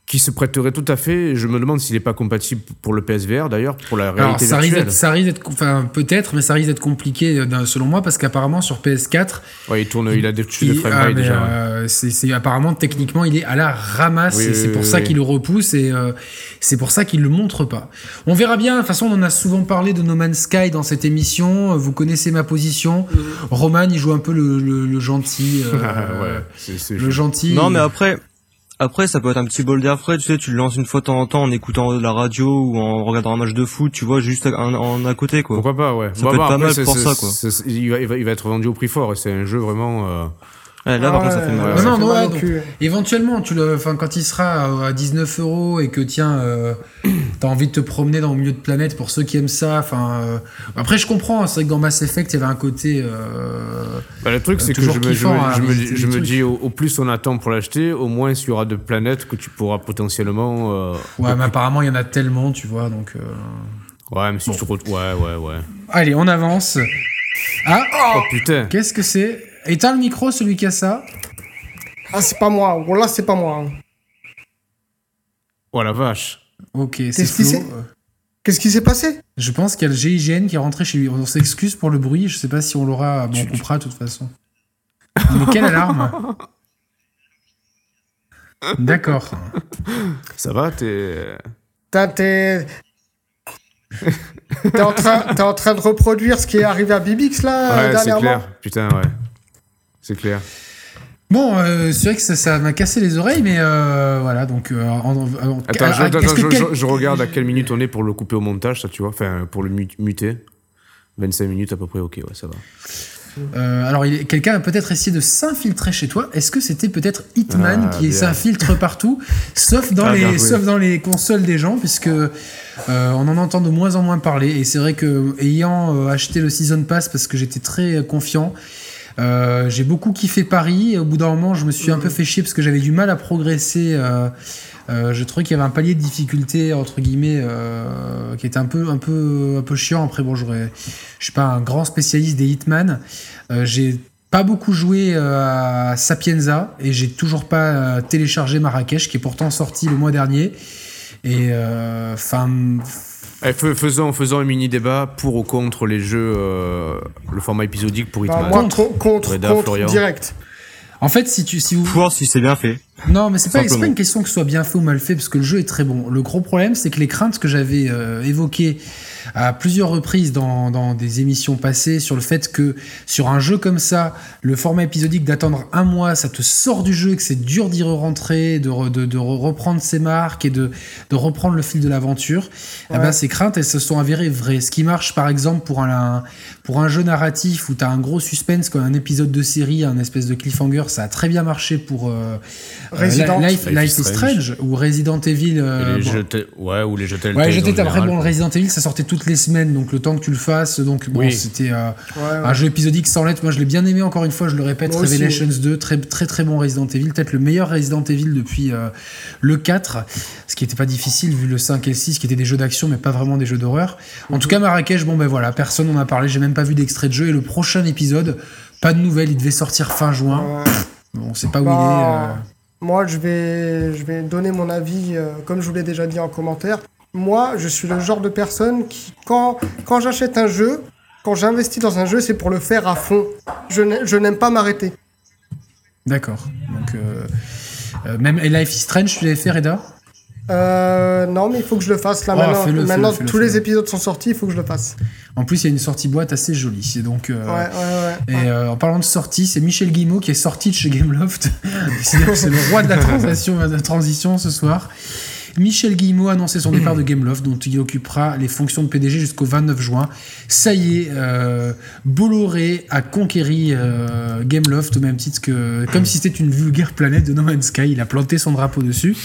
qui se prêterait tout à fait. Je me demande s'il n'est pas compatible pour le PSVR d'ailleurs, pour la Alors, réalité ça risque, virtuelle. d'être- ça risque d'être, enfin peut-être, mais ça risque d'être compliqué euh, selon moi parce qu'apparemment sur PS4, Ouais, il tourne, il a des de framerate ah, déjà. euh, c'est, c'est- apparemment techniquement il est à la ramasse Oui, et oui, c'est pour oui, ça oui. qu'il le repousse et euh, c'est pour ça qu'il le montre pas. On verra bien. De toute façon, on en a souvent parlé de No Man's Sky dans cette émission. Vous connaissez ma position. Roman, il joue un peu le, le- le gentil. euh, (laughs) ouais, c'est, c'est Le gentil. Non, mais après, après, ça peut être un petit bol d'air frais, tu sais, tu le lances une fois de temps en temps en écoutant de la radio ou en regardant un match de foot, tu vois, juste en, en à côté, quoi. Pourquoi pas, ouais. Ça peut être pas après, mal pour ça, quoi. il, va, il, va, il va être vendu au prix fort et c'est un jeu vraiment. euh, Ouais, là, par contre, ça fait mal. Non, non, ouais, donc- cul. Éventuellement, tu le, enfin, quand il sera à- à 19 euros et que tiens, euh, t'as envie de te promener dans le milieu de planète pour ceux qui aiment ça. Enfin, euh, après, je comprends. C'est vrai que dans Mass Effect, il y avait un côté. euh, Bah, le truc, c'est que je me, je me- à je me- je dis, au, au plus on attend pour l'acheter, au moins il y aura de planètes que tu pourras potentiellement. euh, Ouais, mais apparemment, il y en a tellement, tu vois. Donc, euh, Ouais, mais si tu te retrouves- Ouais, ouais, ouais. allez, on avance. Ah, Oh putain qu'est-ce que c'est? Éteins le micro, celui qui a ça. Ah, c'est pas moi. Voilà, c'est pas moi. hein. Oh la vache Ok, c'est Qu'est-ce qui Euh, Qu'est-ce qui s'est passé? Je pense qu'il y a le GIGN qui est rentré chez lui. On s'excuse pour le bruit. Je sais pas si on l'aura. Bon, on coupera de toute façon. Mais quelle alarme (laughs) D'accord. Ça va, t'es. T'as- T'es. T'es en, train, t'es en train de reproduire ce qui est arrivé à Bibix là Ouais, c'est dernièrement? clair. Putain, ouais. C'est clair. Bon, euh, c'est vrai que ça- m'a cassé les oreilles, mais euh, voilà. Donc, euh, en- en- en- Attends, je, attends, que je- quel- je- je regarde à quelle minute on est pour le couper au montage, ça tu vois. Enfin, pour le mu- muter. 25 minutes à peu près, ok, ouais, ça va. Alors, quelqu'un a peut-être essayé de s'infiltrer chez toi. Est-ce que c'était peut-être Hitman Ah, qui s'infiltre partout, sauf dans Ah, les, sauf dans les consoles des gens, puisque on en entend de moins en moins parler. Et c'est vrai que ayant acheté le season pass parce que j'étais très confiant. Euh, j'ai beaucoup kiffé Paris au bout d'un moment je me suis un peu fait chier parce que j'avais du mal à progresser euh, euh, je trouvais qu'il y avait un palier de difficulté entre guillemets qui était un peu un peu un peu chiant. Après bon j'aurais je suis pas un grand spécialiste des Hitman. J'ai pas beaucoup joué à Sapienza et j'ai toujours pas téléchargé Marrakech qui est pourtant sorti le mois dernier. Et euh, enfin Eh, fais- faisons, faisons un mini débat pour ou contre les jeux, euh, le format épisodique pour Bah, Hitman. moi, con- contre, Reda, contre, Florian. direct. en fait si tu si vous Pour si c'est bien fait. Non, mais c'est pas, pas une question que ce soit bien fait ou mal fait, parce que le jeu est très bon. Le gros problème, c'est que les craintes que j'avais euh, évoquées à plusieurs reprises dans, dans des émissions passées sur le fait que sur un jeu comme ça, le format épisodique d'attendre un mois, ça te sort du jeu, que c'est dur d'y rentrer, de, re- de, de re- reprendre ses marques et de, de reprendre le fil de l'aventure, eh ben, ces craintes, elles se sont avérées vraies. Ce qui marche, par exemple, pour un, pour un jeu narratif où tu as un gros suspense, comme un épisode de série, un espèce de cliffhanger, ça a très bien marché pour euh, Resident. euh, Life, Life Life is Strange ou Resident Evil. Euh, bon. ouais, ou les jeux Ouais, j'étais après bon, le Resident Evil, ça sortait toutes les semaines, donc le temps que tu le fasses, donc bon, Oui. c'était euh, Ouais, ouais. un jeu épisodique sans lettres. Moi, je l'ai bien aimé. Encore une fois, je le répète, Moi aussi. Revelations 2, très très très bon Resident Evil, peut-être le meilleur Resident Evil depuis euh, le 4, ce qui était pas difficile vu le 5 et le 6, qui étaient des jeux d'action, mais pas vraiment des jeux d'horreur. En tout cas, Marrakech, bon ben voilà, personne n'en a parlé, j'ai même pas vu d'extrait de jeu. Et le prochain épisode, pas de nouvelles, il devait sortir fin juin. Ouais. Bon, on sait pas où Bah, il est. euh. Moi, je vais, je vais donner mon avis, euh, comme je vous l'ai déjà dit en commentaire. Moi, je suis le genre de personne qui, quand, quand j'achète un jeu, quand j'investis dans un jeu, c'est pour le faire à fond. Je n'ai- je n'aime pas m'arrêter. D'accord. Donc, euh, euh, même Life is Strange, tu l'avais fait, Reda? Euh, non, mais il faut que je le fasse là Oh, maintenant. maintenant, tous les épisodes sont sortis, il faut que je le fasse. En plus, il y a une sortie boîte assez jolie. C'est donc. euh, Ouais, ouais, ouais. Et euh, en parlant de sortie, c'est Michel Guillemot qui est sorti de chez Gameloft. (laughs) C'est le roi de la transition, de la transition ce soir. Michel Guillemot a annoncé son départ de (clears throat) Gameloft, dont il occupera les fonctions de PDG jusqu'au 29 juin. Ça y est, euh, Bolloré a conquéri euh, Gameloft au même titre que, comme si c'était une vulgaire planète de No Man's Sky. Il a planté son drapeau dessus.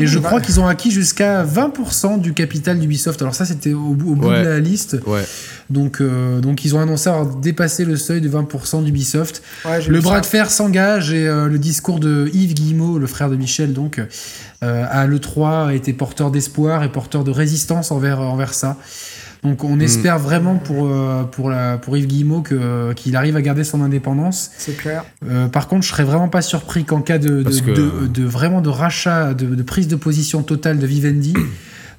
Et je Bah, crois qu'ils ont acquis jusqu'à 20% du capital d'Ubisoft. Alors ça, c'était au, bout- au bout Ouais. de la liste. Ouais. Donc, euh, donc ils ont annoncé avoir dépassé le seuil de 20% d'Ubisoft. ouais, Le bras ça. de fer s'engage et le discours de Yves Guillemot, le frère de Michel, donc, à l'E3 a été porteur d'espoir et porteur de résistance envers, envers ça. Donc on espère vraiment pour, euh, pour, la, pour Yves Guillemot que- qu'il arrive à garder son indépendance. C'est clair. Euh, par contre, je serais vraiment pas surpris qu'en cas de, de, Parce que- de- de vraiment de rachat, de, de prise de position totale de Vivendi,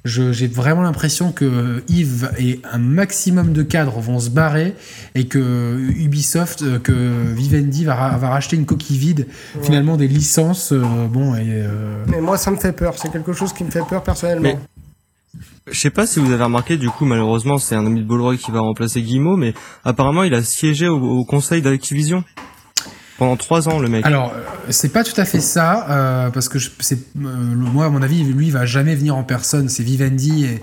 j'ai vraiment l'impression que Yves et un maximum de cadres vont se barrer et que Ubisoft, euh, que Vivendi va, ra- va racheter une coquille vide, finalement des licences. euh, bon, et, euh, Mais moi, ça me fait peur. C'est quelque chose qui me fait peur personnellement. Mais- Je sais pas si vous avez remarqué, du coup, malheureusement, c'est un ami de Bolloré qui va remplacer Guillemot, mais apparemment, il a siégé au, au conseil d'Activision. Pendant trois ans, le mec. Alors, c'est pas tout à fait ça, euh, parce que je- euh, moi, à mon avis, lui, il va jamais venir en personne. C'est Vivendi et,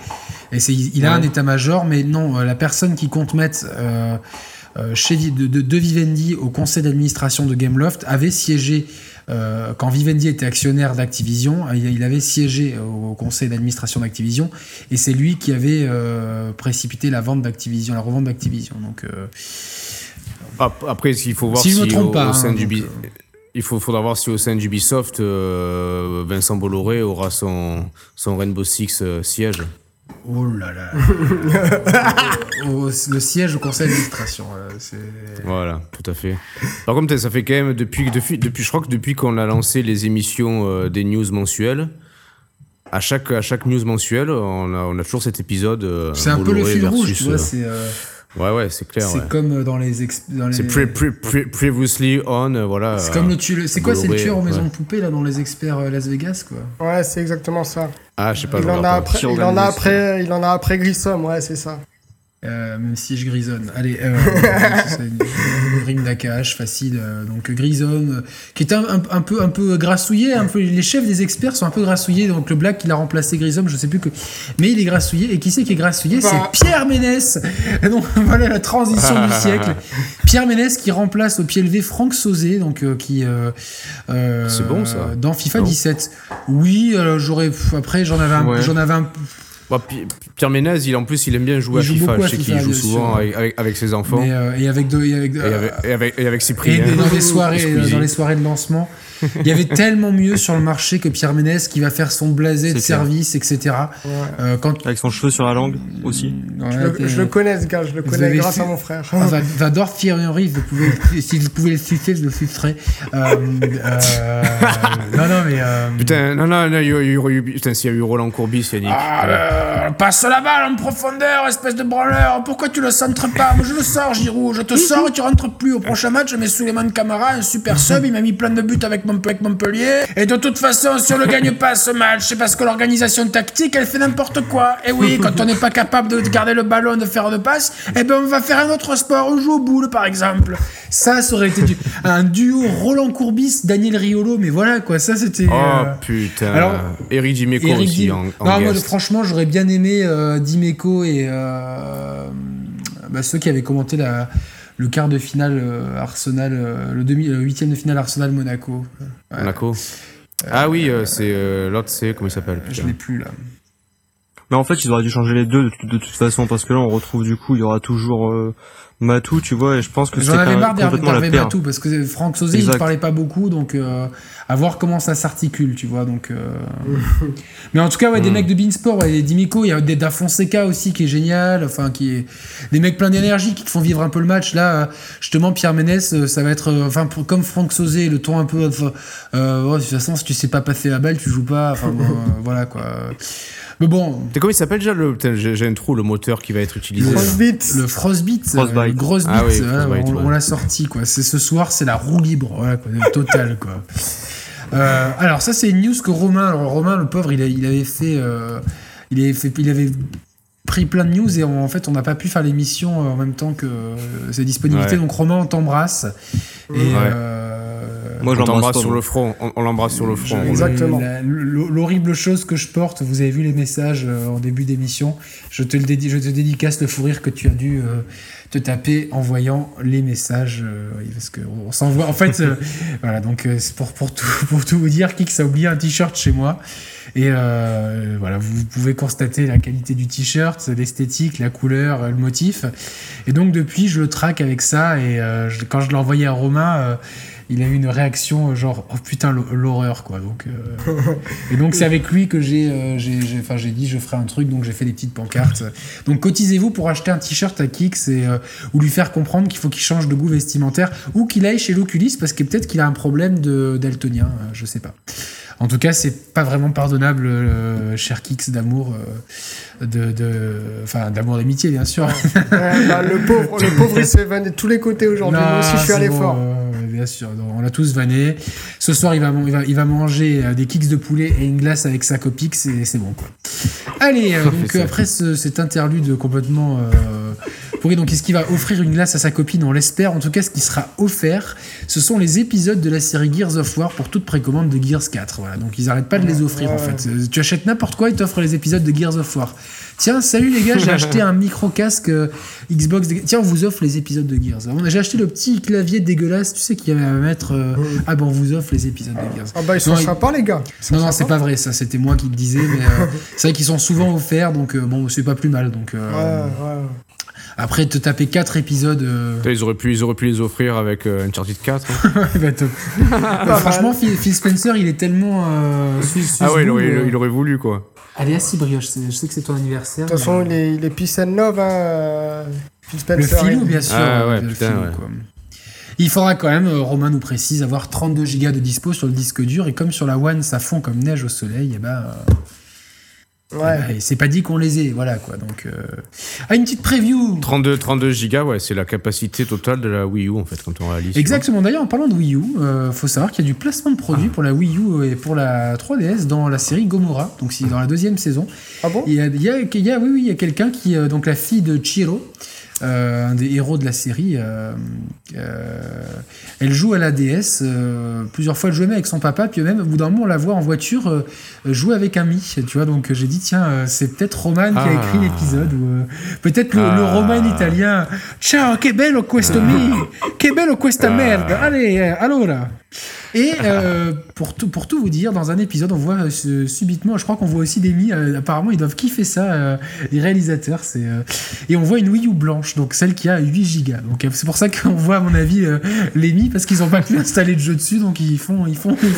et c'est, il a Ouais. un état-major, mais non, euh, la personne qui compte mettre euh, chez de, de, de Vivendi au conseil d'administration de Gameloft avait siégé quand Vivendi était actionnaire d'Activision, il, avait siégé au conseil d'administration d'Activision et c'est lui qui avait précipité la vente d'Activision, la revente d'Activision. Donc Après, il faut voir Si si, je me trompe au, pas, au sein hein, d'Ubi- donc, euh. il faut, faudra voir si au sein d'Ubisoft, euh, Vincent Bolloré aura son, son Rainbow Six euh, siège. Oh là là. Au- (laughs) au- le siège au conseil d'administration. euh, Voilà, tout à fait. Par contre, ça fait quand même depuis, depuis, depuis je crois que depuis qu'on a lancé les émissions euh, des news mensuelles, à chaque, à chaque news mensuelle, on a, on a toujours cet épisode. euh, C'est un peu le Bolloré fil rouge, versus, tu vois. euh, ouais, ouais, c'est clair. c'est ouais. comme euh, dans les. dans les- C'est pre- pre- pre- previously on, euh, voilà. C'est euh, comme le tueur. C'est quoi C'est le tueur aux maisons ouais. de poupées là dans les experts euh, Las Vegas quoi? Ouais, c'est exactement ça. Ah, je sais pas. Il en, a après, il, en a après, il en a après Grissom, ouais, c'est ça. Euh, même si je grisonne. Allez, euh, (laughs) c'est une, une rime d'Akash, facile. euh, donc Grisonne, euh, qui est un, un, un peu un peu grassouillé, un peu. Les chefs des experts sont un peu grassouillés. Donc le black qui l'a remplacé Grissom, je sais plus que, mais il est grassouillé. Et qui c'est qui est grassouillé? Bah. C'est Pierre Ménès. (laughs) Donc voilà la transition du (laughs) siècle. Pierre Ménès qui remplace au pied levé Franck Sauzé, donc euh, qui. euh, euh, C'est bon, ça. Dans FIFA Non 17. Oui, j'aurais. Après j'en avais un, Ouais. j'en avais un. Bah, Pi- Pierre Ménez, il, en plus, il aime bien jouer Il à joue FIFA. beaucoup Je sais qu'il joue souvent avec, avec, avec ses enfants. Mais, euh, et avec deux, et avec, et, avec, et, avec, et avec Et Cyprien. dans les soirées, Squeezie. dans les soirées de lancement, il y avait tellement mieux sur le marché que Pierre Ménès qui va faire son blasé de clair. service, etc. Ouais. Euh, quand Avec son cheveu sur la langue aussi. Ouais, Je, le, t'es- je le connais ce gars, je le connais grâce fait- à mon frère. Ah, Va- vous pouvez, (laughs) si vous pouvez le sucer, je le sucerai. Euh, euh, non, non, mais. euh, Putain, non, non, non, il y a eu- putain, s'il y a eu Roland Courbis, Yannick. Ah, euh, passe la balle en profondeur, espèce de branleur. Pourquoi tu le centres pas Moi, je le sors, Giroud. Je te sors et tu rentres plus. Au prochain match, je mets Souleymane Camara, un super sub. Il m'a mis plein de buts avec, avec Montpellier. Et de toute façon, si on ne gagne pas ce match, c'est parce que l'organisation tactique, elle fait n'importe quoi. Et oui, quand on n'est pas capable de garder le ballon, de faire de passe, eh ben, on va faire un autre sport. On joue au boule, par exemple. Ça, ça aurait été du- (laughs) un duo Roland Courbis, Daniel Riolo. Mais voilà, quoi. Ça, c'était. Oh euh, putain. alors, Eric Dimeco Eric aussi Dim- en, en non, moi, franchement, j'aurais bien aimé euh, Dimeco et euh, bah, ceux qui avaient commenté la, le quart de finale euh, Arsenal, euh, le demi, le huitième de finale Arsenal Monaco. Ouais, Monaco. Ah oui, euh, c'est l'autre, c'est comment il s'appelle je l'ai plus là. Mais en fait, ils auraient dû changer les deux de, de toute façon parce que là, on retrouve du coup, il y aura toujours euh, Matou, tu vois, et je pense que J'en c'est complètement la paire. Matou parce que Franck Sauzé il ne parlait pas beaucoup donc euh, à voir comment ça s'articule tu vois donc euh, (laughs) mais en tout cas ouais des Mm. mecs de Beansport ouais, des Dimico il y a des Da Fonseca aussi qui est génial enfin qui est des mecs pleins d'énergie qui te font vivre un peu le match là justement Pierre Ménès euh, ça va être euh, enfin pour- comme Franck Sauzé le ton un peu enfin, euh, ouais, de toute façon si tu sais pas passer la balle tu joues pas enfin (laughs) bon, euh, voilà quoi mais bon comment il s'appelle déjà le j'ai un trou le moteur qui va être utilisé. là. Frostbeat. Le Frostbite, Frostbite. euh, le grosse bite, Ah oui, Frostbite, on, ouais. on l'a sorti quoi. C'est ce soir, c'est la roue libre, voilà quoi, total quoi. Euh, alors ça c'est une news que Romain, alors Romain le pauvre, il, a- il avait fait, euh, il avait fait, il avait pris plein de news et en fait on n'a pas pu faire l'émission en même temps que euh, ses disponibilités. Ouais. Donc Romain, on t'embrasse. Et Ouais. Euh, Moi, on je l'embrasse sur le front. On, on l'embrasse sur le front. je- Exactement. L'horrible chose que je porte, vous avez vu les messages euh, en début d'émission. Je te le dédie, je te dédicace le fou rire que tu as dû euh, te taper en voyant les messages, euh, parce que on s'envoie. En fait, euh, (laughs) voilà. Donc euh, c'est pour pour tout (laughs) pour tout vous dire, Kix a oublié un t-shirt chez moi. Et euh, voilà, vous pouvez constater la qualité du t-shirt, l'esthétique, la couleur, le motif. Et donc depuis, je le traque avec ça. Et euh, je- quand je l'ai envoyé à Romain, euh, il a eu une réaction euh, genre oh putain l'hor- l'horreur quoi. Euh, et donc c'est avec lui que j'ai euh, j'ai enfin j'ai dit je ferai un truc donc j'ai fait des petites pancartes. Donc cotisez-vous pour acheter un t-shirt à Kix ou lui faire comprendre qu'il faut qu'il change de goût vestimentaire ou qu'il aille chez l'oculiste parce que peut-être qu'il a un problème de daltonien, je sais pas. En tout cas, c'est pas vraiment pardonnable, cher Kix, d'amour, de, de, enfin, d'amour d'amitié, bien sûr. Ouais, bah, le (laughs) pauvre, le pauvre, il s'est vanné de tous les côtés aujourd'hui. Moi aussi, je suis allé bon, fort. euh, bien sûr, on l'a tous vanné. Ce soir, il va, il va, il va manger euh, des kicks de poulet et une glace avec sa copix et c'est bon, quoi. Allez, euh, (laughs) donc après ce- cet interlude complètement euh, pourri, donc est-ce qu'il va offrir une glace à sa copine On l'espère. En tout cas, ce qui sera offert, ce sont les épisodes de la série Gears of War pour toute précommande de Gears 4. Voilà, donc ils arrêtent pas de les offrir en fait. Tu achètes n'importe quoi, ils t'offrent les épisodes de Gears of War. Tiens, salut les gars, j'ai (laughs) acheté un micro casque euh, Xbox. Tiens, on vous offre les épisodes de Gears. J'ai acheté le petit clavier dégueulasse, tu sais, qu'il y avait à mettre. euh, Ah ben, on vous offre les épisodes de Gears. Ah bah, ils sont Non, il- sympas, les gars. Ils Non, non, c'est pas vrai, ça c'était moi qui le disais, mais euh, (laughs) c'est vrai qu'ils sont souvent offerts, donc euh, bon, c'est pas plus mal. Donc, euh, Ouais, ouais. Après, te taper 4 épisodes. euh, Ils auraient, pu, ils auraient pu les offrir avec euh, Uncharted 4. hein. (laughs) bah. Bah, (laughs) franchement, Phil, Phil Spencer, il est tellement. Euh, ah ouais, il aurait, susboule, il, euh. il aurait voulu quoi. Allez, assis, Brioche, je sais que c'est ton anniversaire. De toute façon, il est, il est peace and love, hein. euh, Phil Le Spencer. filou, il- bien sûr. Ah ouais, le putain, filou, ouais. quoi. Il faudra quand même, euh, Romain nous précise, avoir 32 gigas de dispo sur le disque dur, et comme sur la One, ça fond comme neige au soleil, et ben. Ouais. ben, c'est pas dit qu'on les ait, voilà quoi. Donc, euh... ah, une petite preview 32, 32 gigas, ouais, c'est la capacité totale de la Wii U en fait quand on réalise. Exactement. D'ailleurs, en parlant de Wii U, euh, faut savoir qu'il y a du placement de produits Ah. pour la Wii U et pour la 3DS dans la série Gomorrah. Donc, c'est dans la deuxième saison. Ah bon? Il y a, il y a- il y a- oui, oui, il y a quelqu'un qui, euh, donc la fille de Chiro, euh, un des héros de la série, euh, euh, elle joue à la DS. euh, plusieurs fois, elle jouait même avec son papa, puis même au bout d'un moment, on la voit en voiture jouer avec un Mi. Tu vois, donc j'ai dit tiens, c'est peut-être Roman qui a Ah. écrit l'épisode ou euh, peut-être le, le Ah. Roman italien. Ciao, che bello questo Mi, che bello questa Ah. merde. Allez, euh, allora. Et euh, pour, tout, pour tout vous dire, dans un épisode, on voit euh, subitement, je crois qu'on voit aussi des Mi, euh, apparemment ils doivent kiffer ça, les réalisateurs. C'est, et on voit une Wii U blanche, donc celle qui a 8 gigas. Donc c'est pour ça qu'on voit, à mon avis, les Mi, parce qu'ils n'ont pas pu (laughs) installer de jeu dessus, donc ils font, ils font, ils.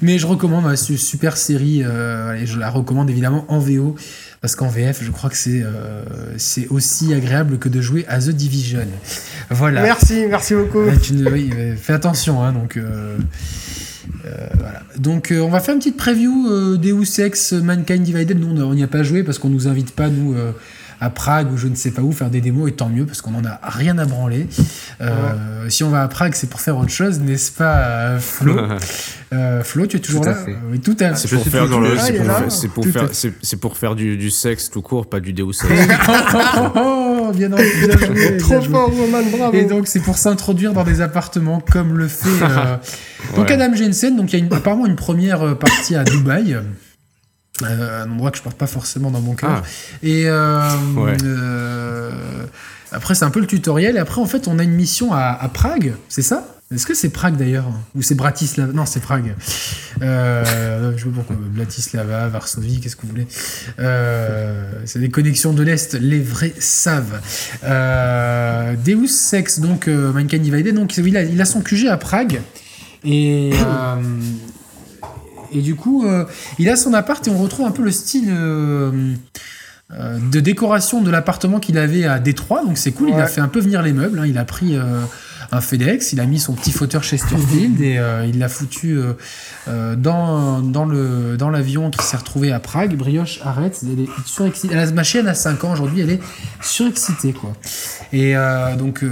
Mais je recommande ouais, ce super série, et je la recommande évidemment en VO, parce qu'en VF, je crois que c'est euh, c'est aussi agréable que de jouer à The Division. Voilà. Merci, merci beaucoup. Oui, fais attention, hein, donc. euh, euh, voilà. Donc, on va faire une petite preview Deus Ex Mankind Divided. Nous, on n'y a pas joué parce qu'on nous invite pas, nous, à Prague ou je ne sais pas où, faire des démos, et tant mieux parce qu'on en a rien à branler. Euh, Si on va à Prague, c'est pour faire autre chose, n'est-ce pas, euh, Flo (laughs) Euh, Flo, tu es toujours Tout à là fait. Oui, tout à C'est fait. pour, faire là, est pour là. c'est pour faire, c'est- c'est pour faire du, du sexe tout court, pas du Deus (laughs) Ex. oh, bien, bien (laughs) joué, bien Trop joué. fort, Roman, bravo. Et donc c'est pour s'introduire dans des appartements comme le fait euh, donc Ouais. Adam Jensen. Donc il y a une- apparemment une première partie à Dubaï. Euh, un endroit que je porte pas forcément dans mon cœur. Ah. Et euh, Ouais. euh, après c'est un peu le tutoriel. Et après en fait on a une mission à, à Prague, c'est ça? Est-ce que c'est Prague d'ailleurs? Ou c'est Bratislava? Non c'est Prague. Je sais pas pourquoi. Bratislava, Varsovie, qu'est-ce que vous voulez? C'est des connexions de l'Est, les vrais savent. Deus Ex, donc Mankind Divided, donc il a, il a son QG à Prague. Et, et du coup, euh, il a son appart et on retrouve un peu le style euh, euh, de décoration de l'appartement qu'il avait à Détroit. Donc c'est cool, il a fait un peu venir les meubles. hein. Il a pris un FedEx, il a mis son petit fauteuil Chesterfield (laughs) et euh, il l'a foutu euh, euh, dans, dans le dans l'avion qui s'est retrouvé à Prague. Brioche, arrête, elle est surexcitée. Elle a- ma chienne a 5 ans aujourd'hui, elle est surexcitée quoi. Et donc,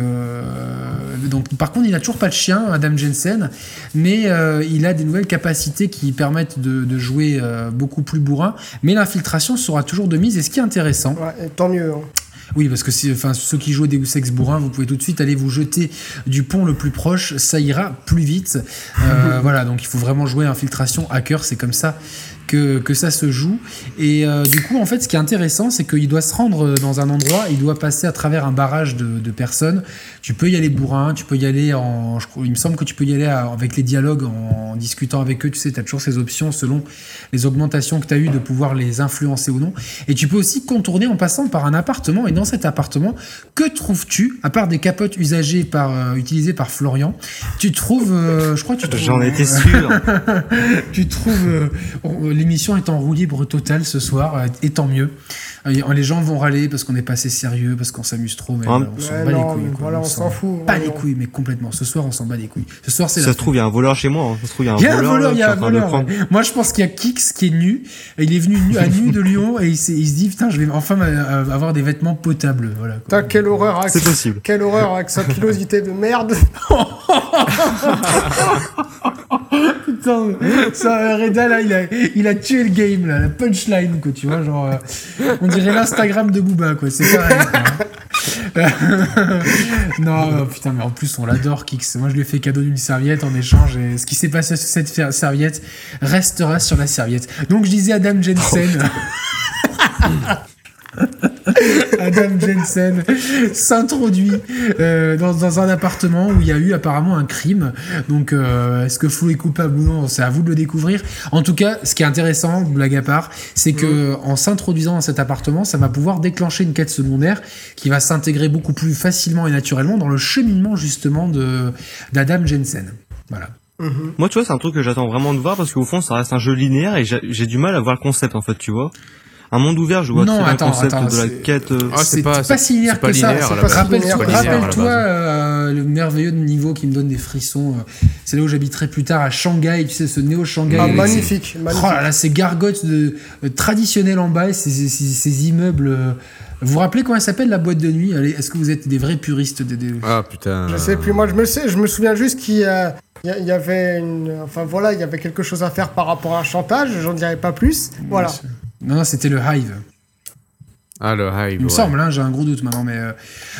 donc, par contre, il n'a toujours pas de chien, Adam Jensen, mais il a des nouvelles capacités qui permettent de, de jouer beaucoup plus bourrin. Mais l'infiltration sera toujours de mise. Et ce qui est intéressant, Ouais, tant mieux. hein. Oui, parce que si, enfin, ceux qui jouent à Deus Ex bourrin, vous pouvez tout de suite aller vous jeter du pont le plus proche, ça ira plus vite. Euh, (laughs) voilà, donc il faut vraiment jouer à infiltration hacker, c'est comme ça que, que ça se joue. Et euh, du coup, en fait, ce qui est intéressant, c'est qu'il doit se rendre dans un endroit, il doit passer à travers un barrage de, de personnes. Tu peux y aller bourrin, tu peux y aller en. Je il me semble que tu peux y aller à- avec les dialogues, en, discutant avec eux. Tu sais, tu as toujours ces options selon les augmentations que tu as eues de pouvoir les influencer ou non. Et tu peux aussi contourner en passant par un appartement. Et dans cet appartement, que trouves-tu, à part des capotes usagées par, euh, utilisées par Florian? Tu trouves, euh, je crois que tu trouves. J'en étais sûr. (laughs) tu trouves euh, l'émission est en roue libre totale ce soir, euh, et tant mieux. Euh, les gens vont râler parce qu'on est pas assez sérieux, parce qu'on s'amuse trop, mais Ah, voilà, on s'en bat non, les couilles. voilà, on s'en fout, Pas les voyons. couilles, mais complètement. Ce soir, on s'en bat les couilles. Ce soir, c'est Ça se trouve, il y a un voleur chez moi. hein. Ça se trouve, il y a un il y a un voleur. là, il y a un voleur. ouais. Moi, je pense qu'il y a Kix qui est nu. Il est venu nu, à nu de Lyon et il, se dit putain, je vais enfin avoir des vêtements potables. Voilà. quoi. Putain, quelle horreur avec, C'est possible. quelle horreur avec sa pilosité de merde. (laughs) Putain, ça, Reda là, il a, il a tué le game là, la punchline quoi, tu vois, genre, euh, on dirait l'Instagram de Booba quoi, c'est pareil. quoi. (laughs) non, euh, putain, mais en plus on l'adore Kix. Moi je lui ai fait cadeau d'une serviette en échange et ce qui s'est passé sur cette serviette restera sur la serviette. Donc je disais Adam Jensen. (laughs) (laughs) Adam Jensen s'introduit euh, dans, dans un appartement où il y a eu apparemment un crime. Donc, euh, est-ce que Flo est coupable ou non C'est à vous de le découvrir. En tout cas, ce qui est intéressant, blague à part, c'est que en s'introduisant dans cet appartement, ça va pouvoir déclencher une quête secondaire qui va s'intégrer beaucoup plus facilement et naturellement dans le cheminement justement de d'Adam Jensen. Voilà. Moi, tu vois, c'est un truc que j'attends vraiment de voir parce qu'au fond, ça reste un jeu linéaire et j'ai j'ai du mal à voir le concept en fait, tu vois. Un monde ouvert, je vois Non, très bien attends, le concept attends, de la quête. euh, Ah, c'est pas- pas, si linéaire que ça. Rappelle-toi euh, le merveilleux niveau qui me donne des frissons. euh, c'est là où j'habiterai plus tard à Shanghai. Tu sais, ce néo-Shanghai. Ah, magnifique, magnifique. Oh là là, ces gargotes de, euh, traditionnelles en bas, et ces, ces- ces- ces immeubles. euh, vous vous rappelez comment elle s'appelle la boîte de nuit? Est-ce que vous êtes des vrais puristes des, des- Ah putain. Je sais plus, moi je me sais, je me souviens juste qu'il a- il y avait une, enfin voilà, il y avait quelque chose à faire par rapport à un chantage, j'en dirai pas plus. Voilà. Non, non, c'était le Hive. Ah, le hype. Il me ouais. semble, hein, j'ai un gros doute maintenant, mais euh,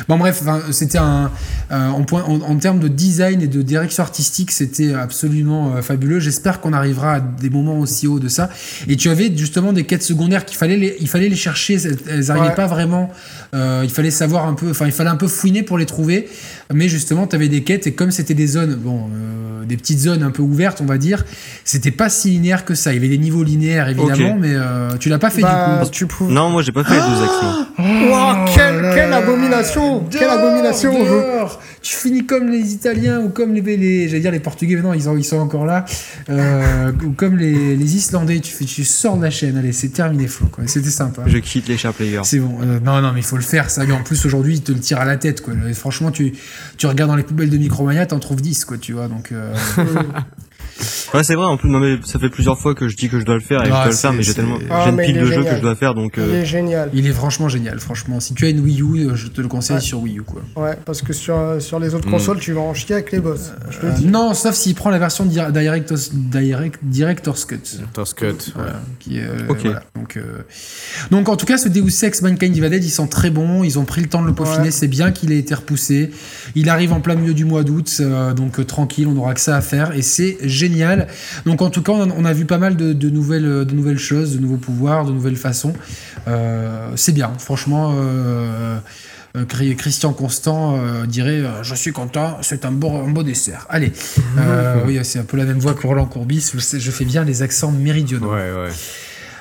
bon bref, c'était un euh, en, point, en, en termes de design et de direction artistique, c'était absolument euh, fabuleux. J'espère qu'on arrivera à des moments aussi hauts de ça. Et tu avais justement des quêtes secondaires qu'il fallait les, il fallait les chercher, elles, elles arrivaient Ouais. pas vraiment. euh, il fallait savoir un peu, enfin il fallait un peu fouiner pour les trouver. Mais justement, tu avais des quêtes et comme c'était des zones, bon, euh, des petites zones un peu ouvertes, on va dire, c'était pas si linéaire que ça. Il y avait des niveaux linéaires évidemment, mais euh, tu l'as pas fait Bah, du coup. tu pouvais. Non, moi j'ai pas fait les moi. Ouah, quelle, quelle abomination Quelle abomination dehors. Tu finis comme les Italiens ou comme les, les j'allais dire les Portugais, mais non, ils, sont- ils sont encore là. Euh, ou comme les, les Islandais, tu, tu sors de la chaîne. Allez, c'est terminé, Flo. quoi. C'était sympa. Je quitte les Sharp Players. C'est bon. Euh, non, non, mais il faut le faire, ça. Mais en plus, aujourd'hui, ils te le tirent à la tête, quoi. Franchement, tu, tu regardes dans les poubelles de Micromania, t'en trouves 10, quoi, tu vois. Donc, euh, (laughs) Ouais, c'est vrai, en plus, non, mais ça fait plusieurs fois que je dis que je dois le faire et Ah, je dois le faire, mais j'ai tellement, Ah, j'ai une pile il de jeux que je dois faire, donc, Il euh, est génial. il est franchement génial, franchement. Si tu as une Wii U, euh, je te le conseille Ouais. sur Wii U, quoi. Ouais, parce que sur, sur les autres Mm. consoles, tu vas en chier avec les boss. Je te le Euh, dis. non, sauf s'il prend la version di- Director's, Direct, Director's Cut. Toss Cut. Voilà, qui est, euh, Ok. voilà. Donc, euh, donc en tout cas, ce Deus Ex Mankind Divided, ils sont très bons. Ils ont pris le temps de le peaufiner. Ouais. C'est bien qu'il ait été repoussé. Il arrive en plein milieu du mois d'août, euh, donc euh, tranquille, on aura que ça à faire et c'est génial. Donc en tout cas, on a, on a vu pas mal de, de nouvelles, de nouvelles choses, de nouveaux pouvoirs, de nouvelles façons. Euh, c'est bien, franchement. euh, euh, Christian Constant euh, dirait euh, Je suis content, c'est un beau, un beau dessert. Allez, Euh, (laughs) oui, c'est un peu la même voix que Roland Courbis. Je, fais bien les accents méridionaux. Ouais, ouais.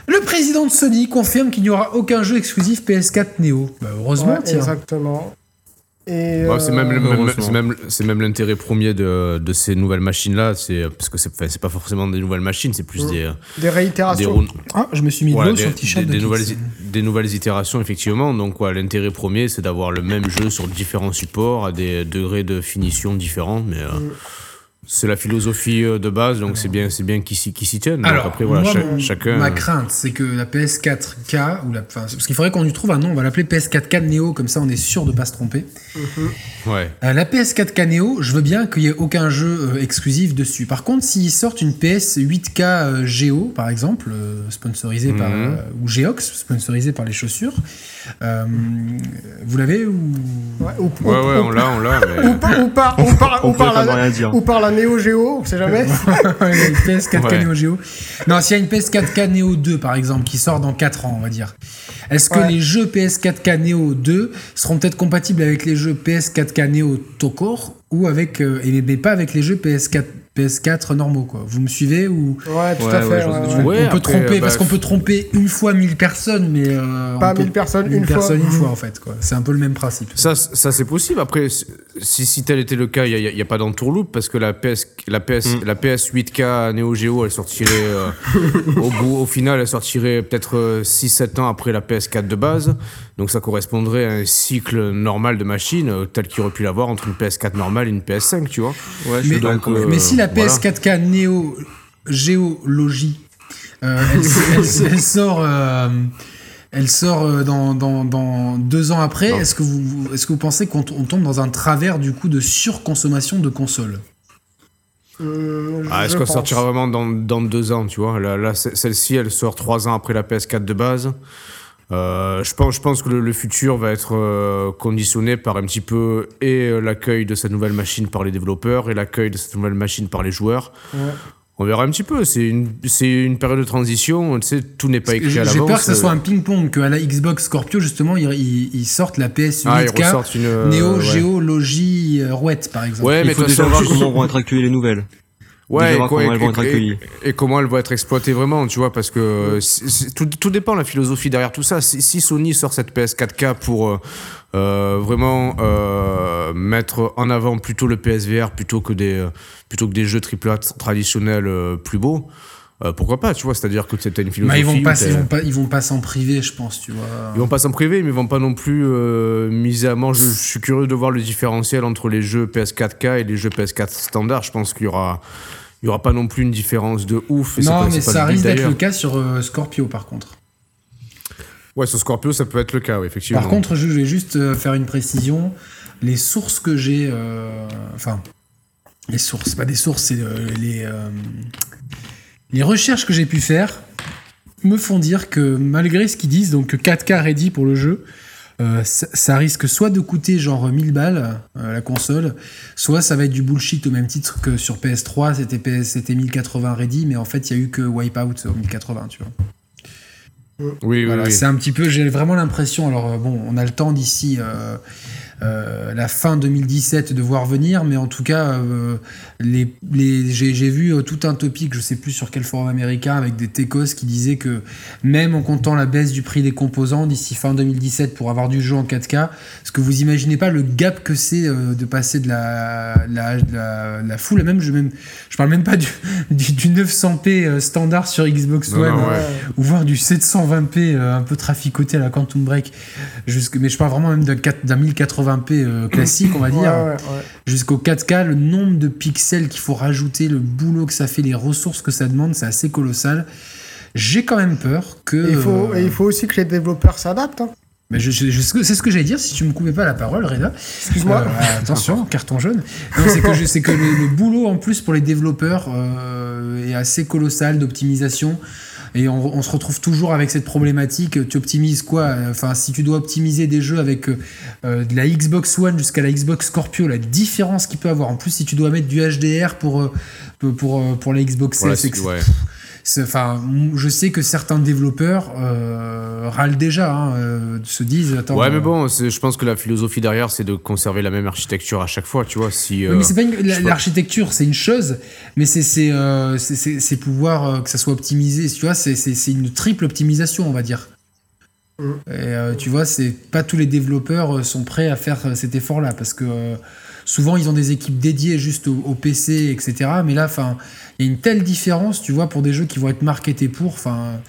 Le président de Sony confirme qu'il n'y aura aucun jeu exclusif PS4 Neo. Bah, heureusement, Ouais, tiens. exactement. Ouais, c'est même, même- heureusement. c'est même, c'est même l'intérêt premier de, de ces nouvelles machines-là, c'est parce que c'est, enfin, c'est pas forcément des nouvelles machines, c'est plus des, des des, réitérations. rou- Ah, je me suis mis de voilà, l'eau des, sur le t-shirt des- de des nouvelles, des nouvelles itérations effectivement. Donc, ouais, l'intérêt premier, c'est d'avoir le même jeu sur différents supports à des degrés de finition différents, mais euh, Mm. C'est la philosophie euh, de base, donc c'est bien, c'est bien qu'ils s'y, s'y tiennent. Donc, après, voilà, moi, cha- mon- chacun. ma crainte, c'est que la PS4K, ou la, enfin, parce qu'il faudrait qu'on lui trouve un nom, on va l'appeler PS4K Neo, comme ça on est sûr de pas se tromper. Ouais. Euh, la PS4K Neo, je veux bien qu'il y ait aucun jeu euh, exclusif dessus. Par contre, s'ils sortent une PS 8K euh, Geo, par exemple, euh, sponsorisée par Mhm. euh, ou Geox, sponsorisée par les chaussures, euh, vous l'avez ou Ouais, ou, ou- Ouais, ou- on l'a, on l'a. mais- ou par, ou par, ou par, on ou par préfère ne la, Neo Geo, on sait jamais. (laughs) une PS4K Ouais. Neo Geo. Non, s'il y a une PS4K Neo 2 par exemple qui sort dans 4 ans, on va dire. Est-ce que Ouais. les jeux PS4K Neo 2 seront peut-être compatibles avec les jeux PS4K Neo Tokor ou avec euh, et mais pas avec les jeux PS4 PS4 normaux quoi. Vous me suivez ou? Ouais, tout Ouais, à fait. ouais, je- ouais, je- ouais. Ouais, on peut après, tromper euh, parce bah, qu'on peut tromper une fois 1000 personnes mais euh, Pas on peut- 1000 personnes, une une fois. personne une fois en fait quoi. C'est un peu le même principe. Ça, ça c'est possible. Après, si, si tel était le cas, il n'y a, pas d'entourloupe parce que la PS, la PS, Mm. la PS 8K Neo Geo, elle sortirait euh, (laughs) au bout, au final, elle sortirait peut-être 6-7 ans après la PS4 de base. Donc ça correspondrait à un cycle normal de machine euh, tel qu'il aurait pu l'avoir entre une PS4 normale et une PS5, tu vois. Ouais, Mais, donc, euh, mais si la voilà. PS4K Neo Géologie, euh, elle, elle- elle sort, euh, elle sort dans, dans, dans deux ans après, est-ce que vous, vous- est-ce que vous pensez qu'on tombe dans un travers du coup de surconsommation de consoles? Ah, est-ce qu'elle pense. sortira vraiment dans, dans deux ans, tu vois? Là, celle-ci, elle sort trois ans après la PS4 de base. Euh, je pense, je pense que le, le futur va être euh, conditionné par un petit peu et euh, l'accueil de cette nouvelle machine par les développeurs et l'accueil de cette nouvelle machine par les joueurs. Ouais. On verra un petit peu. C'est une, période de transition. Tu sais, tout n'est pas écrit à l'avance. J'ai peur que ça soit un ping-pong, qu'à la Xbox Scorpio, justement, ils, ils, sortent la PS8K, ah, une, Neo Geo Logi Rouette, par exemple. Ouais, mais il faut déjà voir comment vont être accueillies les nouvelles. Ouais, et, comment accueillies. Et, comment elles vont être exploitées vraiment, tu vois, parce que tout, tout, dépend de la philosophie derrière tout ça. Si, si Sony sort cette PS4K pour euh, euh, vraiment euh, mettre en avant plutôt le PSVR plutôt que des, euh, plutôt que des jeux AAA traditionnels euh, plus beaux, euh, pourquoi pas, tu vois, c'est-à-dire que c'était une philosophie. Bah, ils vont pas, ils vont pas, ils vont pas s'en priver, je pense, tu vois. Ils vont pas s'en priver, mais ils vont pas non plus euh, miser à mort. Je, suis curieux de voir le différentiel entre les jeux PS4K et les jeux PS4 standard. Je pense qu'il y aura, il y aura pas non plus une différence de ouf. Et non, mais ça risque d'être le cas sur euh, Scorpio, par contre. Ouais, sur Scorpio, ça peut être le cas, effectivement. Par contre, je vais juste faire une précision. Les sources que j'ai, enfin, les sources, pas des sources, c'est les les recherches que j'ai pu faire me font dire que malgré ce qu'ils disent, donc 4K ready pour le jeu, euh, ça, risque soit de coûter genre 1000 balles euh, la console, soit ça va être du bullshit au même titre que sur PS3, c'était PS, c'était 1080 ready, mais en fait il y a eu que Wipeout au 1080, tu vois. Oui, oui, oui. C'est un petit peu, j'ai vraiment l'impression, alors euh, bon, on a le temps d'ici euh, la fin 2017 de voir venir, mais en tout cas, euh, les, les, j'ai vu euh, tout un topic, je sais plus sur quel forum américain, avec des techos qui disaient que même en comptant la baisse du prix des composants d'ici fin 2017 pour avoir du jeu en 4K, ce que vous imaginez pas le gap que c'est de passer de la, la, la, la full, même je, même, je parle même pas du, (laughs) du, 900p standard sur Xbox One, ou voir du 720p un peu traficoté à la Quantum Break, jusque, mais je parle vraiment même d'un 1080 20p euh, classique, on va dire, jusqu'au 4K, le nombre de pixels qu'il faut rajouter, le boulot que ça fait, les ressources que ça demande, c'est assez colossal. J'ai quand même peur que. il, faut, il faut aussi que les développeurs s'adaptent. Hein. Mais je, c'est ce que j'allais dire si tu me coupais pas la parole, Reda. Excuse-moi. Euh, attention, (laughs) carton jaune. C'est que, que le, boulot en plus pour les développeurs euh, est assez colossal d'optimisation. Et on, se retrouve toujours avec cette problématique. Tu optimises quoi Enfin, si tu dois optimiser des jeux avec euh, de la Xbox One jusqu'à la Xbox Scorpio, la différence qu'il peut avoir. En plus, si tu dois mettre du HDR pour, euh, pour, pour, euh, pour la Xbox Series, Enfin, je sais que certains développeurs euh, râlent déjà, hein, euh, se disent. Attends, ouais, mais bon, je pense que la philosophie derrière, c'est de conserver la même architecture à chaque fois, tu vois. Si, oui, mais c'est pas l'architecture, c'est une chose, mais c'est c'est pouvoir que ça soit optimisé, tu vois. C'est une triple optimisation, on va dire. Mm. Et tu vois, c'est pas tous les développeurs sont prêts à faire cet effort-là parce que souvent ils ont des équipes dédiées juste au, au PC, etc. Mais là, enfin il y a une telle différence, tu vois, pour des jeux qui vont être marketés pour. Enfin,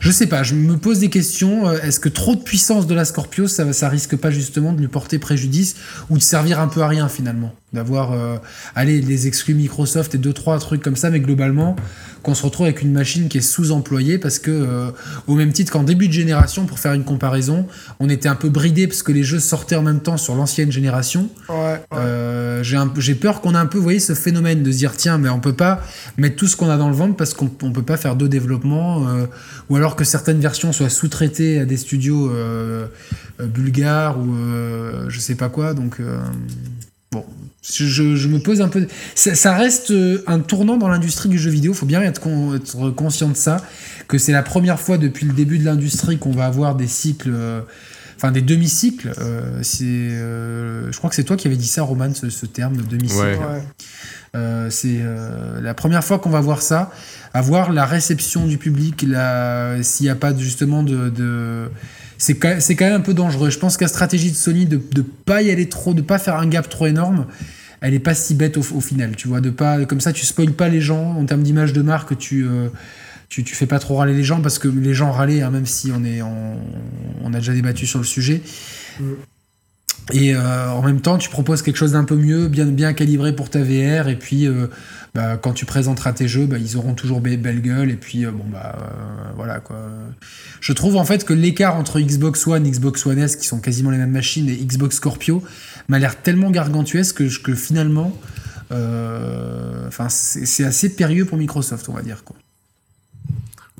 je sais pas, je me pose des questions. Euh, est-ce que trop de puissance de la Scorpio, ça, ça risque pas justement de lui porter préjudice ou de servir un peu à rien finalement? D'avoir, euh, allez, les exclus Microsoft et deux, trois trucs comme ça, mais globalement, qu'on se retrouve avec une machine qui est sous-employée parce que, euh, au même titre qu'en début de génération, pour faire une comparaison, on était un peu bridé parce que les jeux sortaient en même temps sur l'ancienne génération. Ouais, j'ai peur qu'on ait un peu, vous voyez, ce phénomène de se dire, tiens, mais on peut pas mettre tout ce qu'on a dans le ventre parce qu'on peut pas faire deux développements ou alors que certaines versions soient sous-traitées à des studios euh, euh, bulgares ou euh, je sais pas quoi. Donc bon, je, me pose un peu. Ça, reste un tournant dans l'industrie du jeu vidéo. Il faut bien être, conscient de ça, que c'est la première fois depuis le début de l'industrie qu'on va avoir des cycles. Enfin, des demi-cycles, c'est, je crois que c'est toi qui avais dit ça, Roman, ce, terme de demi-cycle. C'est la première fois qu'on va voir ça avoir la réception du public, s'il n'y a pas justement de... C'est quand, même un peu dangereux. Je pense que la stratégie de Sony de ne pas y aller trop, de pas faire un gap trop énorme, elle est pas si bête au, final. Tu vois, de pas comme ça, tu spoil pas les gens en termes d'image de marque. Tu, euh, fais pas trop râler les gens parce que les gens râlaient, hein, même si on est on, a déjà débattu sur le sujet. Mm. Et euh, en même temps, tu proposes quelque chose d'un peu mieux, bien, bien calibré pour ta VR, et puis euh, bah, quand tu présenteras tes jeux, bah, ils auront toujours belle gueule, et puis euh, bon bah voilà quoi. Je trouve en fait que l'écart entre Xbox One, Xbox One S, qui sont quasiment les mêmes machines, et Xbox Scorpio, m'a l'air tellement gargantuesque que, que finalement, enfin c'est assez périlleux pour Microsoft, on va dire quoi.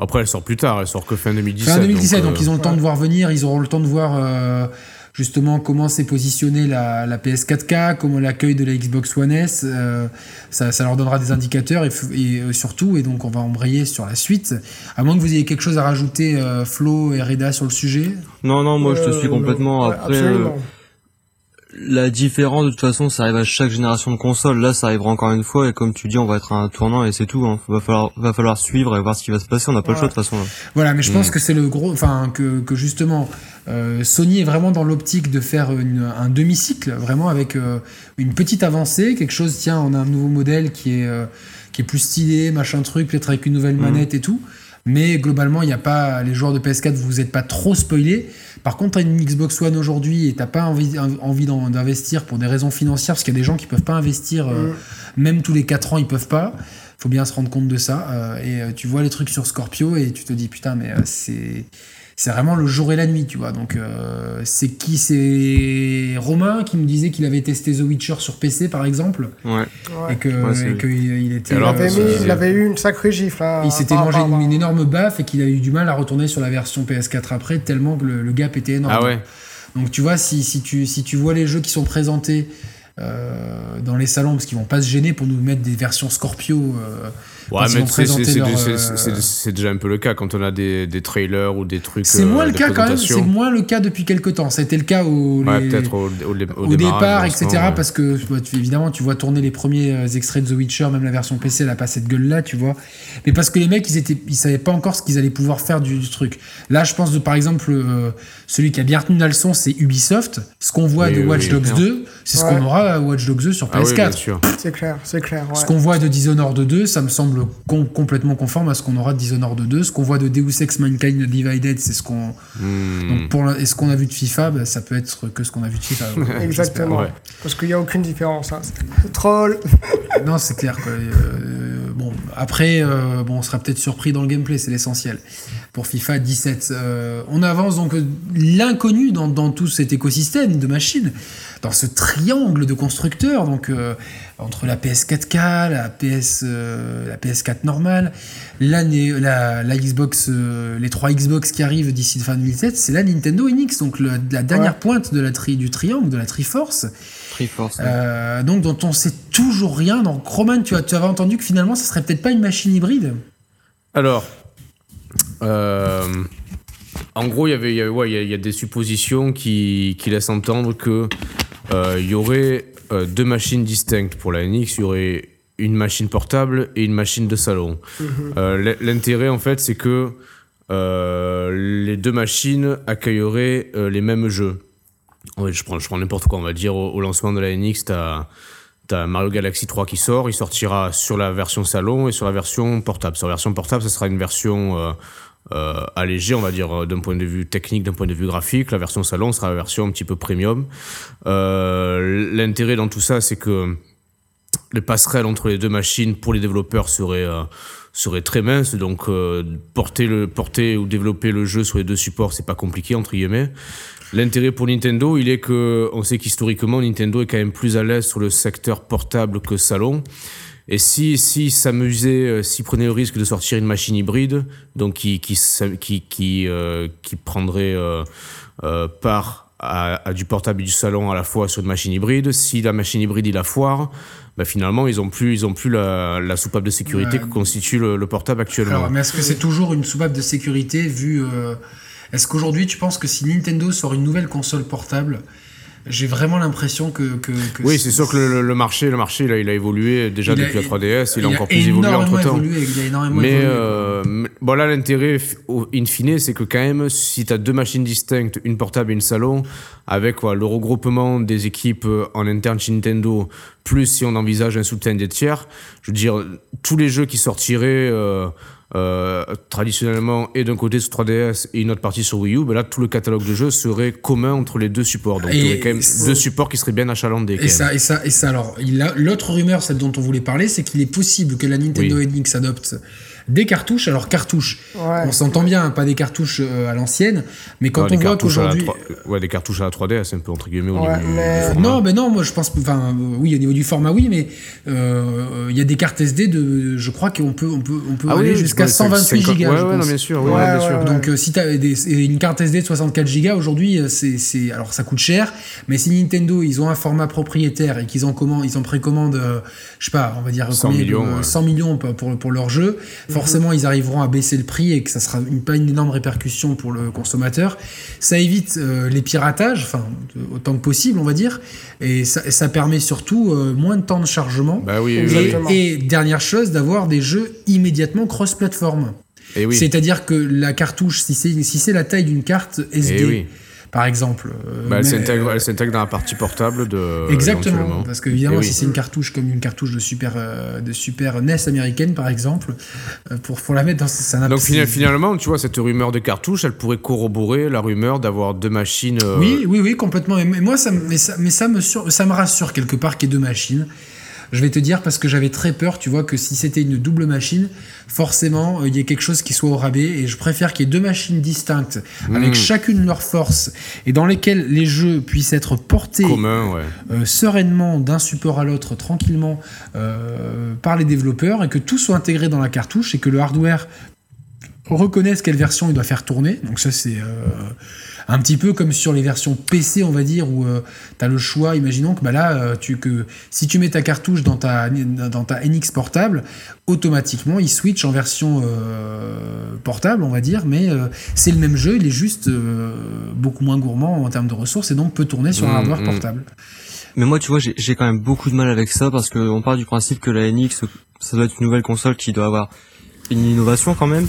Après, elle sort plus tard, elle sort que fin 2017. Fin 2017, donc, ils ont le temps de voir venir, ils auront le temps de voir justement comment s'est positionnée la, la, PS4K, comment l'accueil de la Xbox One S, euh, ça, ça, leur donnera des indicateurs et, et euh, surtout, et donc on va embrayer sur la suite. À moins que vous ayez quelque chose à rajouter, euh, Flo et Reda, sur le sujet. Non, non, moi je te suis complètement. Après, la différence de toute façon ça arrive à chaque génération de console là ça arrivera encore une fois et comme tu dis on va être à un tournant et c'est tout hein. va falloir va falloir suivre et voir ce qui va se passer on n'a pas le choix de toute façon voilà mais je pense mm. que c'est le gros enfin que, que justement euh, Sony est vraiment dans l'optique de faire une, un demi-cycle vraiment avec euh, une petite avancée quelque chose tiens on a un nouveau modèle qui est euh, qui est plus stylé machin truc peut-être avec une nouvelle mm. manette et tout mais globalement il n'y a pas les joueurs de PS4 vous n'êtes pas trop spoilés par contre, tu as une Xbox One aujourd'hui et tu pas envie, envie d'investir pour des raisons financières, parce qu'il y a des gens qui peuvent pas investir, euh, mm. même tous les 4 ans, ils peuvent pas. faut bien se rendre compte de ça. Euh, et euh, tu vois les trucs sur Scorpio et tu te dis, putain, mais c'est c'est vraiment le jour et la nuit, tu vois. Donc, euh, c'est qui C'est Romain qui me disait qu'il avait testé The Witcher sur PC, par exemple. Ouais. Et que, il était. Alors, il, avait eu une sacrée gifle. Hein, il s'était mangé une, énorme baffe et qu'il a eu du mal à retourner sur la version PS4 après, tellement que le, gap était énorme. Ah ouais. Donc, tu vois, si, si, tu, si tu vois les jeux qui sont présentés euh, dans les salons, parce qu'ils vont pas se gêner pour nous mettre des versions Scorpio. Euh, Ouais, mais euh, c'est déjà un peu le cas quand on a des, des trailers ou des trucs. C'est moins euh, le cas quand même, c'est moins le cas depuis quelques temps. C'était le cas au, au, départ, etc. Parce que évidemment, tu vois tourner les premiers euh, extraits de The Witcher, même la version PC, elle a pas cette gueule-là, tu vois. Mais parce que les mecs, ils, étaient, ils savaient pas encore ce qu'ils allaient pouvoir faire du, truc. Là, je pense de par exemple, celui qui a bien retenu la leçon, c'est Ubisoft. Ce qu'on voit de Watch Dogs 2, c'est ce qu'on aura à Watch Dogs 2 sur PS4. Ah c'est clair, c'est clair. Ce qu'on voit de Dishonored 2, ça me semble complètement conforme à ce qu'on aura de Dishonored 2. Ce qu'on voit de Deus Ex Mankind Divided, c'est ce qu'on. Donc pour et ce qu'on a vu de FIFA, bah, ça peut être que ce qu'on a vu de FIFA. (laughs) Exactement. Parce qu'il n'y a aucune différence. Hein. Troll. (laughs) non, c'est clair. Euh, bon, après, euh, bon, on sera peut-être surpris dans le gameplay, c'est l'essentiel. Pour FIFA 17, euh, on avance donc l'inconnu dans, dans, tout cet écosystème de machines, dans ce triangle de constructeurs. Donc entre la PS4K, la, PS, euh, la PS4 normale, la, la, Xbox, euh, les trois Xbox qui arrivent d'ici fin 2007, c'est la Nintendo NX, donc la dernière pointe de la tri, du triangle, de la Triforce. Triforce. Euh, donc dont on sait toujours rien. Donc Roman, tu, as, tu avais entendu que finalement, ça serait peut-être pas une machine hybride? Alors, en gros, il y avait, ouais, y, a des suppositions qui, qui laissent entendre que il y aurait euh, deux machines distinctes. Pour la NX, il y aurait une machine portable et une machine de salon. Mhm. Euh, l'intérêt, en fait, c'est que euh, les deux machines accueilleraient les mêmes jeux. je prends, je prends n'importe quoi, on va dire, au, lancement de la NX, tu as, as, Mario Galaxy 3 qui sort, il sortira sur la version salon et sur la version portable. Sur la version portable, ce sera une version euh, on va dire, euh, d'un point de vue technique, d'un point de vue graphique. La version salon sera la version un petit peu premium. Euh, L'intérêt dans tout ça, c'est que les passerelles entre les deux machines pour les développeurs seraient, euh, très minces. Donc, porter, le, porter ou développer le jeu sur les deux supports, c'est pas compliqué, entre guillemets. L'intérêt pour Nintendo, il est que, on sait qu'historiquement, Nintendo est quand même plus à l'aise sur le secteur portable que salon. Et si, si s'amusait, euh, s'il prenait le risque de sortir une machine hybride, donc qui, qui, qui, qui, euh, qui prendrait euh, euh, part à, à, du portable et du salon à la fois sur une machine hybride, si la machine hybride il la foire, bah finalement ils ont plus, ils ont plus la, la soupape de sécurité que constitue le, le portable actuellement. Alors, mais est-ce que c'est toujours une soupape de sécurité vu Est-ce qu'aujourd'hui tu penses que si Nintendo sort une nouvelle console portable, j'ai vraiment l'impression que, que, que oui c'est sûr que le, le, marché le marché là, il a évolué déjà depuis la 3DS il, a encore plus évolué entre temps il a énormément mais évolué. Euh, bon là l'intérêt in fine c'est que quand même si tu as deux machines distinctes une portable et une salon avec quoi, le regroupement des équipes euh, en interne chez Nintendo plus si on envisage un soutien des tiers je veux dire tous les jeux qui sortiraient euh, euh, traditionnellement et d'un côté sur 3DS et une autre partie sur Wii U, ben là tout le catalogue de jeux serait commun entre les deux supports. Donc il y aurait quand même deux supports qui seraient bien achalandés. Et ça, et ça, et ça, alors, l'autre rumeur, celle dont on voulait parler, c'est qu'il est possible que la Nintendo NX adopte des cartouches. Alors cartouches, Ouais. on s'entend bien, hein, pas des cartouches euh, à l'ancienne, mais quand Non, des on voit cartouches à la qu'aujourd'hui... 3 Ouais, des cartouches à la 3D, c'est un peu entre guillemets au Ouais, niveau du- mais- du format. Non, ben non, moi je pense, enfin, euh, oui, au niveau du format, oui, mais euh, il y a des cartes SD de, je crois qu'on peut, on peut, on peut Ah aller oui, jusqu'à ouais, 128 50 gigas. Ouais, je ouais, non, bien sûr, oui, Ouais, ouais, bien sûr. ouais. Donc, euh, si tu as une carte SD de 64 Go aujourd'hui, c'est, c'est, alors ça coûte cher, mais si Nintendo ils ont un format propriétaire et qu'ils en commandent, ils en précommandent, euh, je sais pas, on va dire 100 combien, millions, euh, ouais. 100 millions pour, pour, pour leur jeu, forcément ils arriveront à baisser le prix et que ça sera une, pas une énorme répercussion pour le consommateur. Ça évite euh, les piratages, enfin autant que possible, on va dire, et ça, et ça permet surtout euh, moins de temps de chargement. Bah oui, oui. Et, dernière chose, d'avoir des jeux immédiatement cross-platform. Oui. C'est-à-dire que la cartouche, si c'est si la taille d'une carte SD, Eh. Par exemple, euh, Bah, elle mais- s'intègre dans la partie portable de. Exactement, parce que évidemment, Eh oui. si c'est une cartouche comme une cartouche de super euh, de super NES américaine, par exemple, euh, pour pour la mettre dans n'a Donc finalement, tu vois, cette rumeur de cartouche, elle pourrait corroborer la rumeur d'avoir deux machines. euh, Oui, oui, oui, complètement. Mais moi, ça, mais ça, mais ça me sur- ça me rassure quelque part qu'il y ait deux machines. Je vais te dire parce que j'avais très peur, tu vois, que si c'était une double machine, forcément, euh, il y ait quelque chose qui soit au rabais. Et je préfère qu'il y ait deux machines distinctes, avec Mm. chacune leur force, et dans lesquelles les jeux puissent être portés commun, ouais. euh, sereinement d'un support à l'autre, tranquillement, euh, par les développeurs, et que tout soit intégré dans la cartouche, et que le hardware reconnaisse quelle version il doit faire tourner. Donc ça, c'est un petit peu comme sur les versions PC, on va dire, où tu as le choix. Imaginons que bah là, euh, tu, que, si tu mets ta cartouche dans ta, dans ta NX portable, automatiquement, il switch en version euh, portable, on va dire, mais euh, c'est le même jeu, il est juste euh, beaucoup moins gourmand en termes de ressources, et donc peut tourner sur un Mm, hardware mm. portable. Mais moi, tu vois, j'ai j'ai quand même beaucoup de mal avec ça parce que on part du principe que la NX, ça doit être une nouvelle console qui doit avoir une innovation quand même.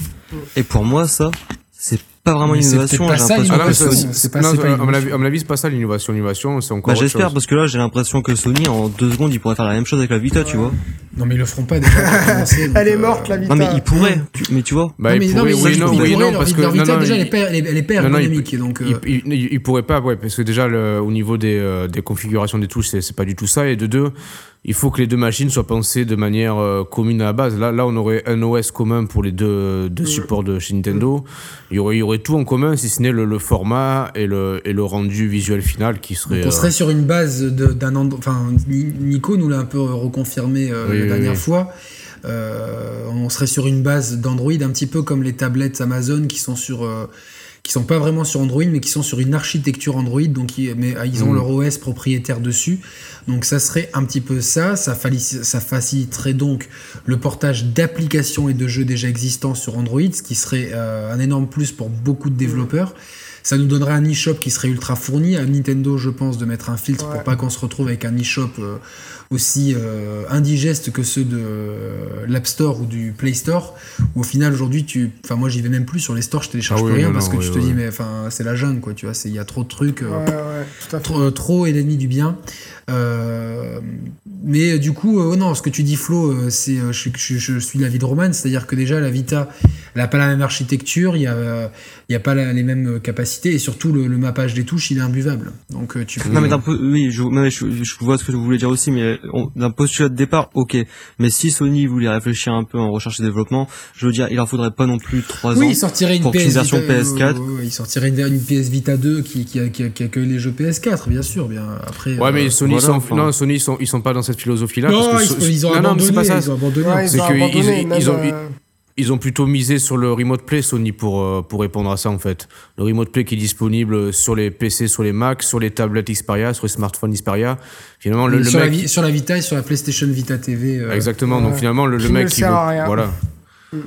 Et pour moi, ça, c'est pas vraiment Mais une innovation. pas ça, l'innovation, Sony- c'est pas- non, pas à mon une avis, à mon avis, c'est pas ça l'innovation. L'innovation, c'est encore Bah, j'espère parce que là, j'ai l'impression que Sony en deux secondes, il pourrait faire la même chose avec la Vita, tu vois. Non, mais ils le feront pas déjà. pour commencer, (laughs) donc, Elle est euh, morte, la Vita. Non, mais il pourrait. tu- mais tu vois. Bah, non, mais, il non, oui, ils- non, ils oui, pourraient, non, leur parce que leur Vita, non, non, déjà, elle est pas, ergonomique. donc, euh, il, il, il- il pourrait pas, ouais, parce que déjà au niveau des, euh, des configurations des touches, c'est pas du tout ça. Et de deux, il faut que les deux machines soient pensées de manière euh, commune à la base. Là, là, on aurait un OS commun pour les deux, deux supports de chez Nintendo. Il y aurait, il y aurait tout en commun, si ce n'est le, le format et le, et le rendu visuel final qui serait. Donc on euh, serait sur une base d'un enfin Ni- Nico nous l'a un peu reconfirmé euh, Oui, la dernière oui. fois. Euh, on serait sur une base d'Android un petit peu comme les tablettes Amazon qui sont sur qui sont pas vraiment sur Android mais qui sont sur une architecture Android donc ils, mais euh, ils ont Mhm. leur OS propriétaire dessus. Donc ça serait un petit peu ça, ça, faciliterait donc le portage d'applications et de jeux déjà existants sur Android, ce qui serait euh, un énorme plus pour beaucoup de développeurs. Ça nous donnerait un e-shop qui serait ultra fourni. À Nintendo, je pense, de mettre un filtre Ouais. pour pas qu'on se retrouve avec un e-shop euh, aussi euh, indigeste que ceux de euh, l'App Store ou du Play Store. Où au final, aujourd'hui, tu, enfin moi, j'y vais même plus sur les stores, je télécharge Ah oui, plus rien non, parce que tu te oui. dis, mais enfin, c'est la jungle, quoi. Tu vois, c'est il y a trop de trucs. euh, Ouais, ouais. Trop, euh, trop est l'ennemi du bien. Euh, mais du coup, euh, non, ce que tu dis, Flo, euh, c'est, euh, je, je, je suis de l'avis de Roman, c'est-à-dire que déjà, la Vita, elle n'a pas la même architecture, il n'y a, euh, il y a pas la- les mêmes capacités, et surtout, le, le mappage des touches, il est imbuvable. Donc, euh, tu peux. Non mais d'un peu, oui, je, mais je, je vois ce que vous voulez dire aussi, mais d'un postulat de départ, ok. Mais si Sony voulait réfléchir un peu en recherche et développement, je veux dire, il leur faudrait pas non plus trois oui, ans. il sortirait une pour PS une version Vita, PS4. euh, ouais, ouais, il sortirait une, une PS Vita 2 qui, qui, qui, qui accueille les jeux PS4, bien sûr. Bien après. Ouais, euh, mais Sony, voilà, ils sont, enfin. non, Sony, ils sont, ils sont pas dans cette philosophie-là. non, parce que ils, So- ils ont non, non, mais c'est abandonné. pas ça. Ils ont abandonné. Ouais, ils ont abandonné, ils- ils ont- euh, Ils ont plutôt misé sur le Remote Play Sony pour, euh, pour répondre à ça en fait. Le Remote Play qui est disponible sur les PC, sur les Mac, sur les tablettes Xperia, sur les smartphones Xperia. Finalement, le, le sur, la, mec. Vi- sur la Vita et sur la PlayStation Vita TV. euh, Exactement, donc finalement, le, mec ne qui sert veut- à rien. Voilà. Mm.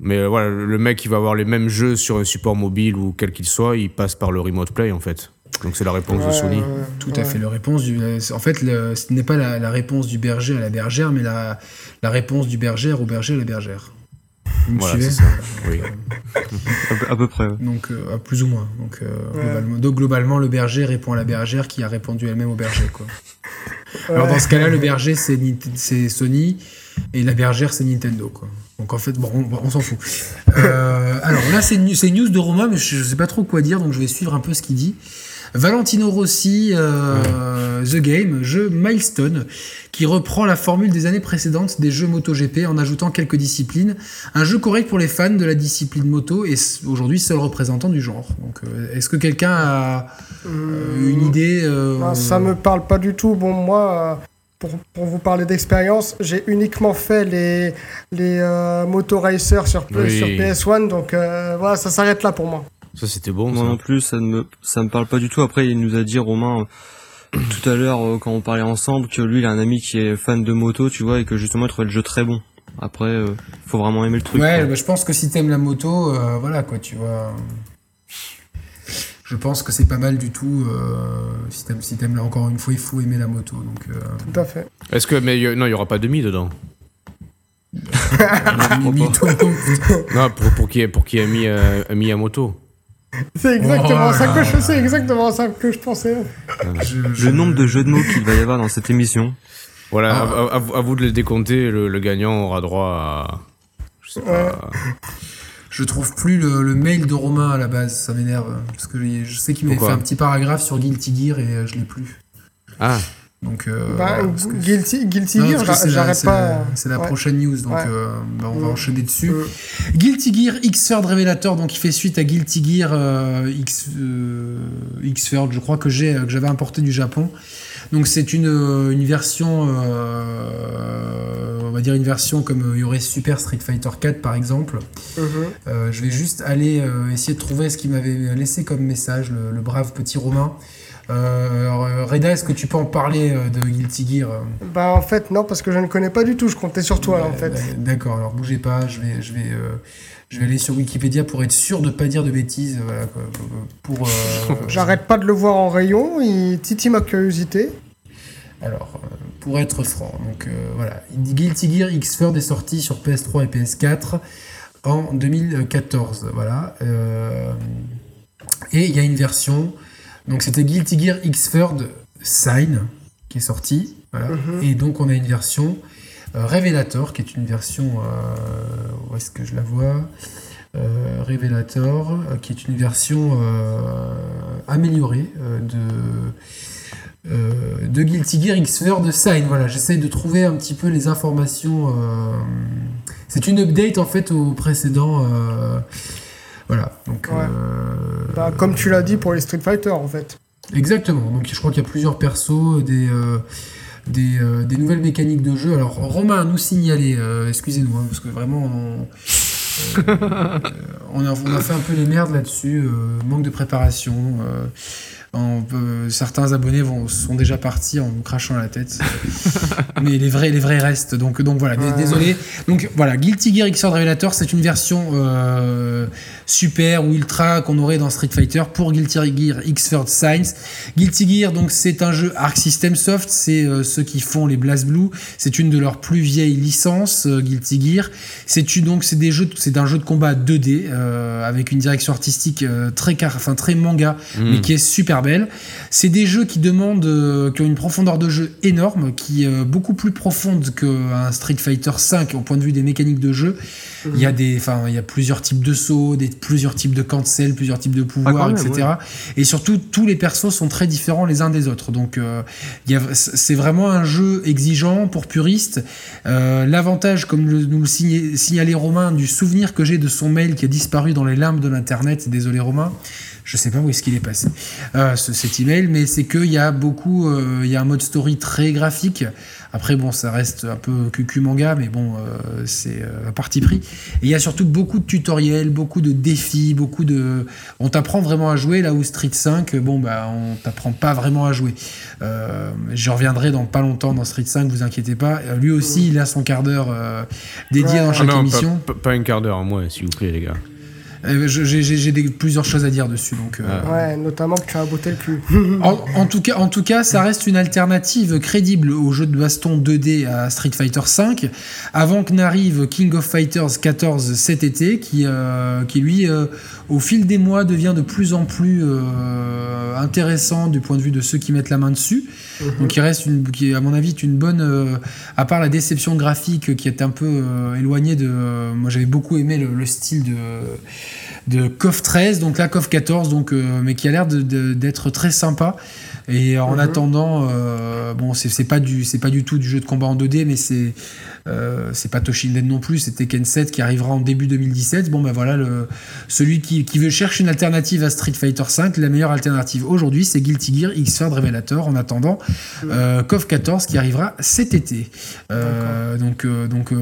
Mais euh, voilà, le mec qui va avoir les mêmes jeux sur un support mobile ou quel qu'il soit, il passe par le Remote Play en fait. Donc c'est la réponse de Sony. Tout ouais. à fait. Le réponse du, en fait, le- ce n'est pas la, la réponse du berger à la bergère, mais la, la réponse du berger au berger à la bergère. Vous me Voilà, suivez ça. Oui. À peu, à peu près. ouais. Donc, euh, à plus ou moins. Donc, euh, Ouais. globalement, donc, globalement, le berger répond à la bergère qui a répondu elle-même au berger. Quoi. Ouais. Alors, dans ce cas-là, le berger, c'est, Sony et la bergère, c'est Nintendo. Quoi. Donc, en fait, bon, on, on s'en fout. Euh, alors, là, c'est une, c'est une news de Romain, mais je ne sais pas trop quoi dire, donc je vais suivre un peu ce qu'il dit. Valentino Rossi, euh, The Game, jeu milestone, qui reprend la formule des années précédentes des jeux MotoGP en ajoutant quelques disciplines. Un jeu correct pour les fans de la discipline moto et aujourd'hui seul représentant du genre. Donc, euh, est-ce que quelqu'un a euh, une idée euh, Ah, ça me parle pas du tout. Bon, moi, euh, pour, pour vous parler d'expérience, j'ai uniquement fait les, les euh, Moto Racer sur, P- Oui. sur PS1, donc euh, voilà, ça s'arrête là pour moi. Ça, c'était bon. Moi ça. non plus, ça ne me, ça me parle pas du tout. Après, il nous a dit, Romain, euh, (clears throat) tout à l'heure, euh, quand on parlait ensemble, que lui, il a un ami qui est fan de moto, tu vois, et que justement, il trouvait le jeu très bon. Après, euh, faut vraiment aimer le truc. Ouais, bah, je pense que si t'aimes la moto, euh, voilà quoi, tu vois. Je pense que c'est pas mal du tout. euh, si t'aimes, si t'aimes là encore une fois, il faut aimer la moto. Donc, euh, Tout à fait. Est-ce que, mais y- non, il y aura pas de mi dedans. (laughs) Non, pour, pour qui, pour qui a mis, euh, a mis à moto. C'est exactement Oh ça là que là. je sais, exactement ça que je pensais. Je- je- Le nombre de jeux de mots qu'il va y avoir dans cette émission. Voilà, Ah. à, à- à vous de les décompter. Le, le gagnant aura droit à. Je sais pas. Je trouve plus le, le mail de Romain à la base, ça m'énerve. Parce que je sais qu'il m'avait fait un petit paragraphe sur Guilty Gear et euh, je l'ai plus. Ah, Donc, euh, Bah, que- Guilty, Guilty Non, Gear, j'arrête pas. C'est la Ouais. prochaine news, donc Ouais. euh, bah, on va enchaîner dessus. Guilty Gear X-Third Revelator, donc il fait suite à Guilty Gear euh, X, X-Third, je crois que j'ai que j'avais importé du Japon. Donc c'est une, une version, on va dire une version comme il y aurait Super Street Fighter 4 par exemple. Mhm. Euh, je vais juste aller essayer de trouver ce qu'il m'avait laissé comme message, le, le brave petit Romain. Euh, Reda, est-ce que tu peux en parler euh, de Guilty Gear euh Bah en fait non parce que je ne connais pas du tout. Je comptais sur toi en Euh, fait. bah, D'accord, alors bougez pas, je vais, je, vais, euh, je vais aller sur Wikipédia pour être sûr de pas dire de bêtises. euh, Voilà, quoi, pour, euh, (laughs) J'arrête pas de le voir en rayon. Il titille ma curiosité. alors, euh, pour être franc, donc euh, voilà, Guilty Gear X-Third est sorti sur PS3 et PS4 en 2014. Voilà. euh, et il y a une version, donc c'était Guilty Gear X-Third Sign qui est sorti. Voilà. Mhm. Et donc on a une version euh, Revelator qui est une version. euh, où est-ce que je la vois? Euh, Revelator, euh, qui est une version euh, améliorée de, de Guilty Gear X-Third Sign. Voilà, j'essaye de trouver un petit peu les informations. c'est une update en fait au précédent. Voilà, donc. Ouais. euh, Bah, comme tu l'as dit pour les Street Fighter en fait. Exactement. Donc je crois qu'il y a plusieurs persos, des, euh, des, euh, des nouvelles mécaniques de jeu. Alors Romain, nous signaler, euh, excusez-nous, hein, parce que vraiment on, (laughs) euh, on, a, on a fait un peu les merdes là-dessus, manque de préparation. On peut- certains abonnés vont, sont déjà partis en nous crachant la tête. (laughs) Mais les vrais, les vrais restent. Donc, donc voilà, Ouais. désolé. Donc voilà, Guilty Gear Xrd Revelator, c'est une version euh, super ou ultra qu'on aurait dans Street Fighter pour Guilty Gear X-Third Science. Guilty Gear, donc c'est un jeu Arc System Soft, c'est euh, ceux qui font les Blast Blue. C'est une de leurs plus vieilles licences, euh, Guilty Gear. C'est donc c'est des jeux, c'est un jeu de combat 2D euh, avec une direction artistique très car, enfin très manga, mais qui est super belle. C'est des jeux qui demandent, euh, qui ont une profondeur de jeu énorme, qui est euh, beaucoup plus profonde qu'un Street Fighter 5 au point de vue des mécaniques de jeu. Il y a des, enfin, il y a plusieurs types de sauts, des, plusieurs types de cancel, plusieurs types de pouvoirs, Ah, même, etc. Et surtout, tous les persos sont très différents les uns des autres. Donc, euh, c'est vraiment un jeu exigeant pour puristes. Euh, L'avantage, comme le- nous le signa- signalait Romain, du souvenir que j'ai de son mail qui a disparu dans les limbes de l'internet. Désolé Romain, je sais pas où est-ce qu'il est passé euh, ce- cet email, mais c'est qu'il y a beaucoup, euh, il y a un mode story très graphique. Après, bon, ça reste un peu cucu manga, mais bon, euh, c'est à parti pris. Et il y a surtout beaucoup de tutoriels, beaucoup de défis, beaucoup de. On t'apprend vraiment à jouer là où Street 5, bon, bah, on t'apprend pas vraiment à jouer. Je reviendrai dans pas longtemps dans Street 5, vous inquiétez pas. Lui aussi, il a son quart d'heure dédié dans Ah chaque pas, émission. pas- pas un quart d'heure, moi, s'il vous plaît, les gars. Euh, J'ai plusieurs choses à dire dessus, donc. euh. Ouais, notamment que tu as botté le cul. (laughs) En, en tout cas, en tout cas, ça reste une alternative crédible au jeu de baston 2D à Street Fighter V, avant que n'arrive King of Fighters 14 cet été, qui, euh, qui lui, euh, au fil des mois, devient de plus en plus euh, intéressant du point de vue de ceux qui mettent la main dessus. Donc, il reste, une, qui, à mon avis, est une bonne, euh, à part la déception graphique qui est un peu euh, éloignée de. moi, j'avais beaucoup aimé le, le style de de KOF 13, donc là KOF 14, donc, mais qui a l'air d'être très sympa. Et en mhm. attendant, bon, c'est pas du, c'est pas du tout du jeu de combat en 2D, mais c'est, euh, c'est pas Toshinden non plus, c'est Tekken 7 qui arrivera en début 2017. Bon ben voilà, le, celui qui, qui, veut chercher une alternative à Street Fighter 5, la meilleure alternative aujourd'hui, c'est Guilty Gear X-Third Revelator. En attendant, euh, KOF 14 qui arrivera cet été. Euh, donc donc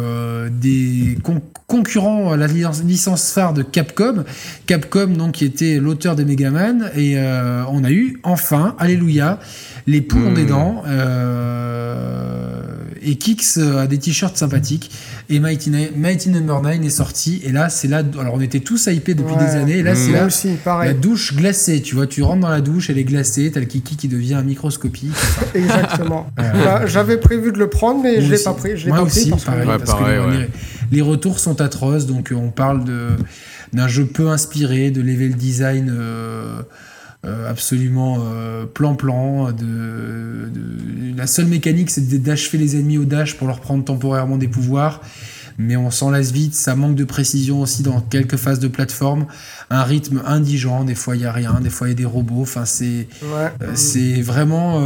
des concurrents à la licence phare de Capcom, Capcom donc qui était l'auteur des Megaman et on a eu enfin, alléluia, les poules ont des hmm. dents. Et Kix a des t-shirts sympathique. Et Mighty, Mighty Number 9 est sorti. Et là, c'est là. Alors, on était tous hypés depuis des années. Et là, c'est là. Aussi, pareil. La douche glacée. Tu vois, tu rentres dans la douche, elle est glacée. T'as le kiki qui devient microscopique. (laughs) Exactement. (laughs) Bah, j'avais prévu de le prendre, mais je l'ai pas pris. Je l'ai pas aussi, pris parce, que les, retours sont atroces. Donc, on parle de d'un jeu peu inspiré, de level design. Euh, euh, absolument euh, plan-plan. De, La seule mécanique, c'est d'achever les ennemis au dash pour leur prendre temporairement des pouvoirs. Mais on s'en lasse vite, ça manque de précision aussi dans quelques phases de plateforme. Un rythme indigent, des fois il n'y a rien, des fois il y a des robots. Enfin, c'est euh, c'est vraiment.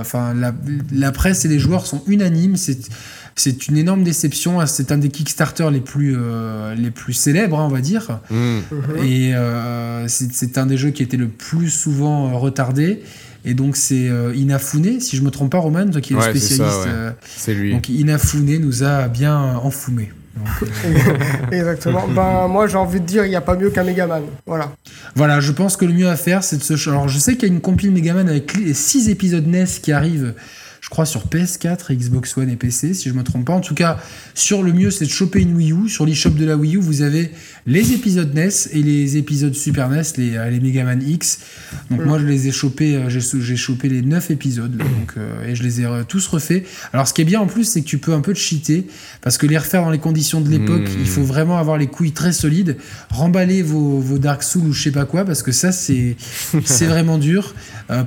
enfin, la, la, presse et les joueurs sont unanimes. C'est c'est une énorme déception. C'est un des Kickstarter les plus, euh, les plus célèbres, hein, on va dire. Mm. Mhm. Et euh, c'est un des jeux qui était le plus souvent euh, retardé. Et donc c'est Inafune, si je me trompe pas, Roman, toi qui es le spécialiste. C'est lui. Donc Inafune nous a bien enfoumé. (laughs) Exactement. ben, moi, j'ai envie de dire, il n'y a pas mieux qu'un Megaman. Voilà. Voilà, je pense que le mieux à faire, c'est de se. Alors, je sais qu'il y a une compile Megaman avec 6 épisodes NES qui arrivent je crois, sur PS4, Xbox One et PC, si je me trompe pas. En tout cas, sur le mieux, c'est de choper une Wii U. Sur l'eShop de la Wii U, vous avez les épisodes NES et les épisodes Super NES, les, euh, les Mega Man X. Donc moi, je les ai chopés, euh, j'ai chopé les 9 épisodes, donc, euh, et je les ai tous refaits. Alors, ce qui est bien en plus, c'est que tu peux un peu te cheater, parce que les refaire dans les conditions de l'époque, il faut vraiment avoir les couilles très solides, remballer vos, vos Dark Souls ou je sais pas quoi, parce que ça, c'est (laughs) vraiment dur.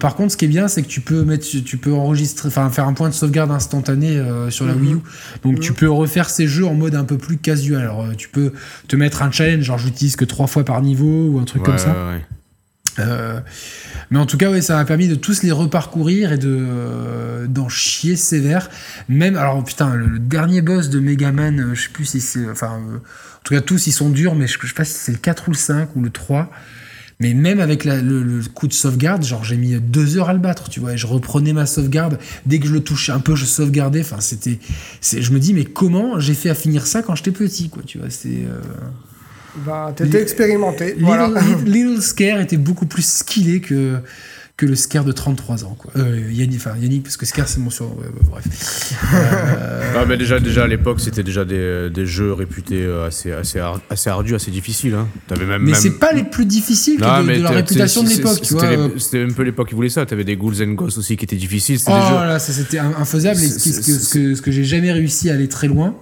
par contre, ce qui est bien, c'est que tu peux mettre, tu peux enregistrer, enfin, faire un point de sauvegarde instantané euh, sur la mhm. Wii U. Donc tu mhm. peux refaire ces jeux en mode un peu plus casual. Alors euh, tu peux te mettre un challenge, genre j'utilise que trois fois par niveau ou un truc comme ça. Euh, mais en tout cas, ouais, ça m'a permis de tous les reparcourir et de d'en chier sévère. Même, alors putain, le, dernier boss de Megaman, je sais plus si c'est, enfin, en tout cas tous ils sont durs, mais je, je sais pas si c'est le 4 ou le 5 ou le 3. Mais même avec le, coup de sauvegarde, genre j'ai mis deux heures à le battre, tu vois. Et je reprenais ma sauvegarde. Dès que je le touchais un peu, je sauvegardais. Enfin, c'était. Je me dis, mais comment j'ai fait à finir ça quand j'étais petit, quoi, tu vois. C'est. Euh... Bah, t'étais expérimenté. Little, voilà. Little Scare était beaucoup plus skillé que que le Scare de 33 ans. Quoi. Euh, Yannick, enfin Yannick, parce que Scare c'est mon surnom. bref. Euh... mais déjà, déjà à l'époque, c'était déjà des, des, jeux réputés euh, assez, assez, assez ardus, assez difficiles. Hein. Avais même, mais c'est pas les plus difficiles non, de, de la réputation de l'époque. C'était un peu l'époque qui voulait ça. T'avais des Ghouls and Ghosts aussi qui étaient difficiles. Oh là, ça c'était infaisable. Et ce, ce que, ce que j'ai jamais réussi à aller très loin.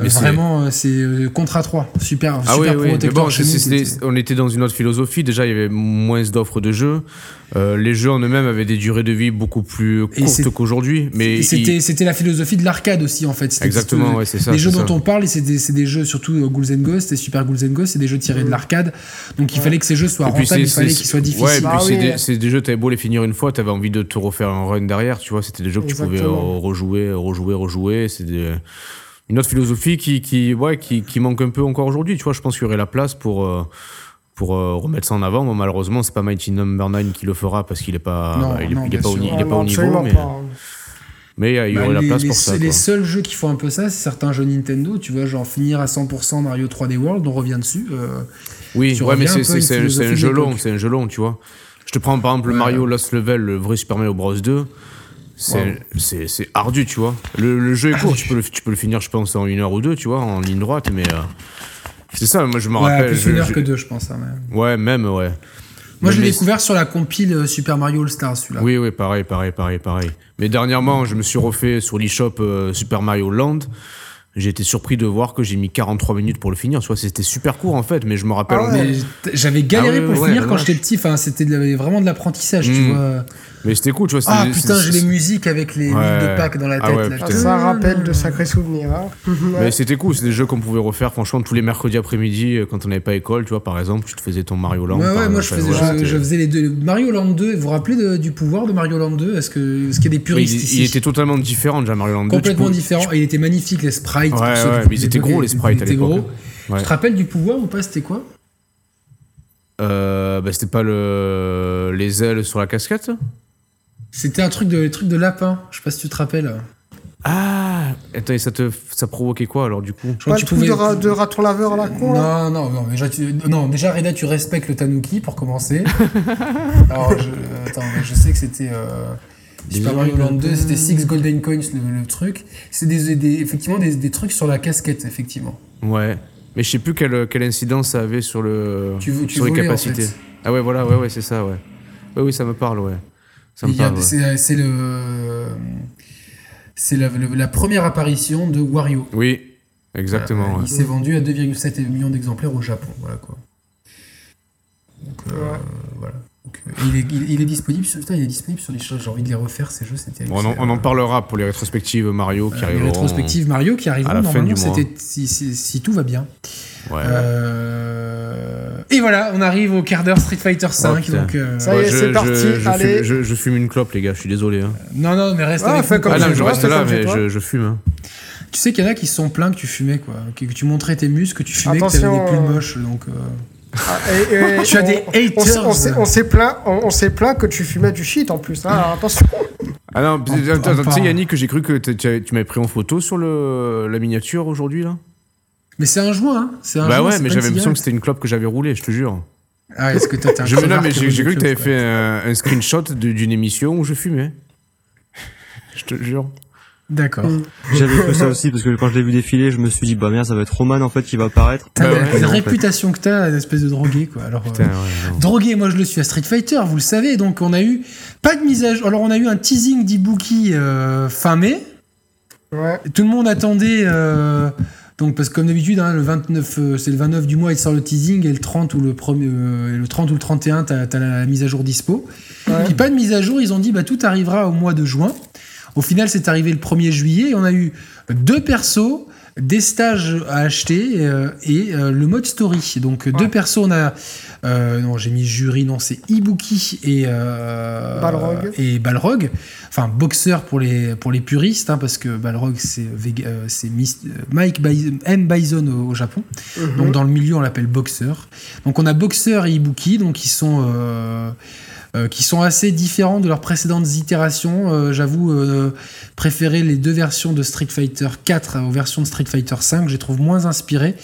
Mais vraiment, euh, c'est euh, contre à 3. Super, ah super oui, oui. Bon, on était dans une autre philosophie. Déjà, il y avait moins d'offres de jeux. Euh, les jeux en eux-mêmes avaient des durées de vie beaucoup plus courtes qu'aujourd'hui. Mais c'était c'était la philosophie de l'arcade aussi, en fait. Exactement, ouais, c'est ça. Les jeux dont on parle, c'est des, des, jeux surtout Ghouls and Ghosts et Super Ghouls and Ghosts, c'est des jeux tirés de l'arcade. Donc il fallait que ces jeux soient rentables, il fallait qu'ils soient difficiles. Ouais, ah c'est des, jeux, t'avais beau les finir une fois, t'avais envie de te refaire un run derrière, tu vois. C'était des jeux que tu pouvais rejouer, rejouer, rejouer. C'est des une autre philosophie qui, qui, ouais, qui, qui manque un peu encore aujourd'hui. Tu vois, je pense qu'il y aurait la place pour, euh, pour euh, remettre ça en avant. Moi, malheureusement, c'est pas Mighty Number 9 qui le fera parce qu'il est pas, il est, pas, au, il est pas au niveau. Mais, mais euh, il y aurait bah, la place pour ça. Les seuls jeux qui font un peu ça, c'est certains jeux Nintendo. Tu vois, genre finir à 100% Mario 3D World, on revient dessus. oui, ouais, mais c'est un jeu long, c'est un jeu long, tu vois. Je te prends par exemple le Mario Lost Level, le vrai Super Mario Bros 2 c'est ardu, tu vois. Le, jeu est court, tu peux, le, tu peux le finir, je pense, en une heure ou deux, tu vois, en ligne droite, mais euh, c'est ça, moi je me ouais, rappelle. Plus une heure que deux, je pense. Hein, Ouais, même, ouais. Moi, je l'ai découvert sur la compile euh, Super Mario All Stars, celui-là. Oui, oui, pareil, pareil, pareil, pareil. Mais dernièrement, je me suis refait sur l'eShop euh, Super Mario Land. J'ai été surpris de voir que j'ai mis 43 minutes pour le finir. Soit c'était super court en fait, mais je me rappelle. Ah ouais. J'avais galéré Ah ouais, pour le ouais, finir ouais, quand j'étais petit. Enfin, c'était vraiment de l'apprentissage, tu Mm. vois. Mais c'était cool, tu vois. Ah putain, j'ai les musiques avec les Ouais. lignes de Pâques dans la Ah tête. ouais, là. putain. Ça rappelle de sacrés souvenirs. Hein. (laughs) Mais c'était cool, c'est des jeux qu'on pouvait refaire franchement tous les mercredis après-midi euh, quand on n'avait pas école, tu vois, par exemple, tu te faisais ton Mario Land. Ouais, moi je, faisais, voilà, je, c'était- je faisais les deux. Mario Land 2, vous vous rappelez de- du pouvoir de Mario Land 2 Est-ce que- est-ce qu'il y a des puristes il, ici? il était totalement différent déjà Mario Land 2. tu Complètement différent. Et il était magnifique, les sprites. Ouais, ouais, mais ils étaient gros, les sprites, à étaient l'époque. Tu te rappelles du pouvoir ou pas C'était quoi? Euh, bah, c'était pas le... les ailes sur la casquette? C'était un truc de, le truc de lapin. Je sais pas si tu te rappelles. Ah Attends, et ça, te... ça provoquait quoi alors du coup? Pas le pouvais- de, ra- de raton laveur à la con. là? Non, non, non, déjà, tu... non, déjà, Reda, tu respectes le Tanuki pour commencer. (laughs) Alors, je... Attends, mais je sais que c'était. Euh... Super Mario Land 2, c'était Six Golden Coins le, le truc. C'est des, des- effectivement des, des trucs sur la casquette, effectivement. Ouais. Mais je sais plus quelle, quelle incidence ça avait sur, le... Tu veux- tu sur les en capacités. fait. Ah ouais, voilà, ouais, ouais, c'est ça, ouais. Ouais, oui, ça me parle, ouais. Ça me parle, ouais. C'est c'est le. C'est la, première apparition de Wario. Oui, exactement. Euh, ouais. Il s'est vendu à 2,7 millions d'exemplaires au Japon. Voilà quoi. Donc, euh, Ouais. voilà. Donc, euh, il, est, il, il est disponible sur, putain, il est disponible sur les choses. J'ai envie de les refaire ces jeux. C'était. Bon, on, en, on en parlera pour les rétrospectives Mario qui Euh, les arriveront. rétrospectives Mario qui arriveront à la fin normalement du mois. si, si, si tout va bien. Ouais. Euh, Et voilà, on arrive au quart d'heure Street Fighter 5. putain. donc, euh, Ça y est, c'est parti, Je, fume, allez. je- je fume une clope, les gars, je suis désolé. hein. Non, non, mais reste Ah, avec fais nous. comme Ah non, je reste là, mais je, je fume. hein. Tu sais qu'il y en a qui se sont plaints que tu fumais, quoi. Que, que tu montrais tes muscles, que tu fumais, que Attention, t'avais des pulls moches. Donc, euh, Ah, et- et- Tu as on- des on s'est- haters. On s'est- on s'est plaint, on, on s'est plaint que tu fumais du shit en plus. hein, alors attention. Ah non, En- attends, attends, en tu sais. Yannick, que j'ai cru que tu m'avais pris en photo sur le, la miniature aujourd'hui, là Mais c'est un joint, hein. C'est un Bah joint, ouais, mais j'avais l'impression que c'était une clope que j'avais roulée, je te jure. Ah, est-ce que qui j'ai des cru que tu avais clopes, fait un, un screenshot d'une émission où je fumais. (laughs) Je te jure. D'accord. Mm. J'avais cru ça (laughs) aussi parce que quand je l'ai vu défiler, je me suis dit bah merde, ça va être Roman en fait qui va apparaître. T'as la, ouais, la en fait. réputation que t'as, une espèce de drogué, quoi. Alors, euh, ouais. Drogué, moi je le suis à Street Fighter, vous le savez. Donc on a eu pas de mise à jour. Alors on a eu un teasing d'Ibuki euh, fin mai. Ouais. Tout le monde attendait. euh, donc parce que comme d'habitude, hein, le 29, euh, c'est le 29 du mois, il sort le teasing et le 30 ou le premier, euh, le 30 ou le 31, t'as as la mise à jour dispo. Ouais. Puis pas de mise à jour, ils ont dit bah tout arrivera au mois de juin. Au final, c'est arrivé le 1er juillet et on a eu deux persos, des stages à acheter euh, et euh, le mode story. Donc deux persos, on a euh, non, j'ai mis jury, non, c'est Ibuki et Balrog. et Balrog. Enfin, boxeur pour les pour les puristes, hein, parce que Balrog c'est Mike Bison- M Bison au, au Japon. Mhm. Donc dans le milieu, on l'appelle boxeur. Donc on a boxeur et Ibuki, donc ils sont euh, qui sont assez différents de leurs précédentes itérations. Euh, J'avoue euh, préférer les deux versions de Street Fighter 4 aux versions de Street Fighter 5. Je les trouve moins inspirées.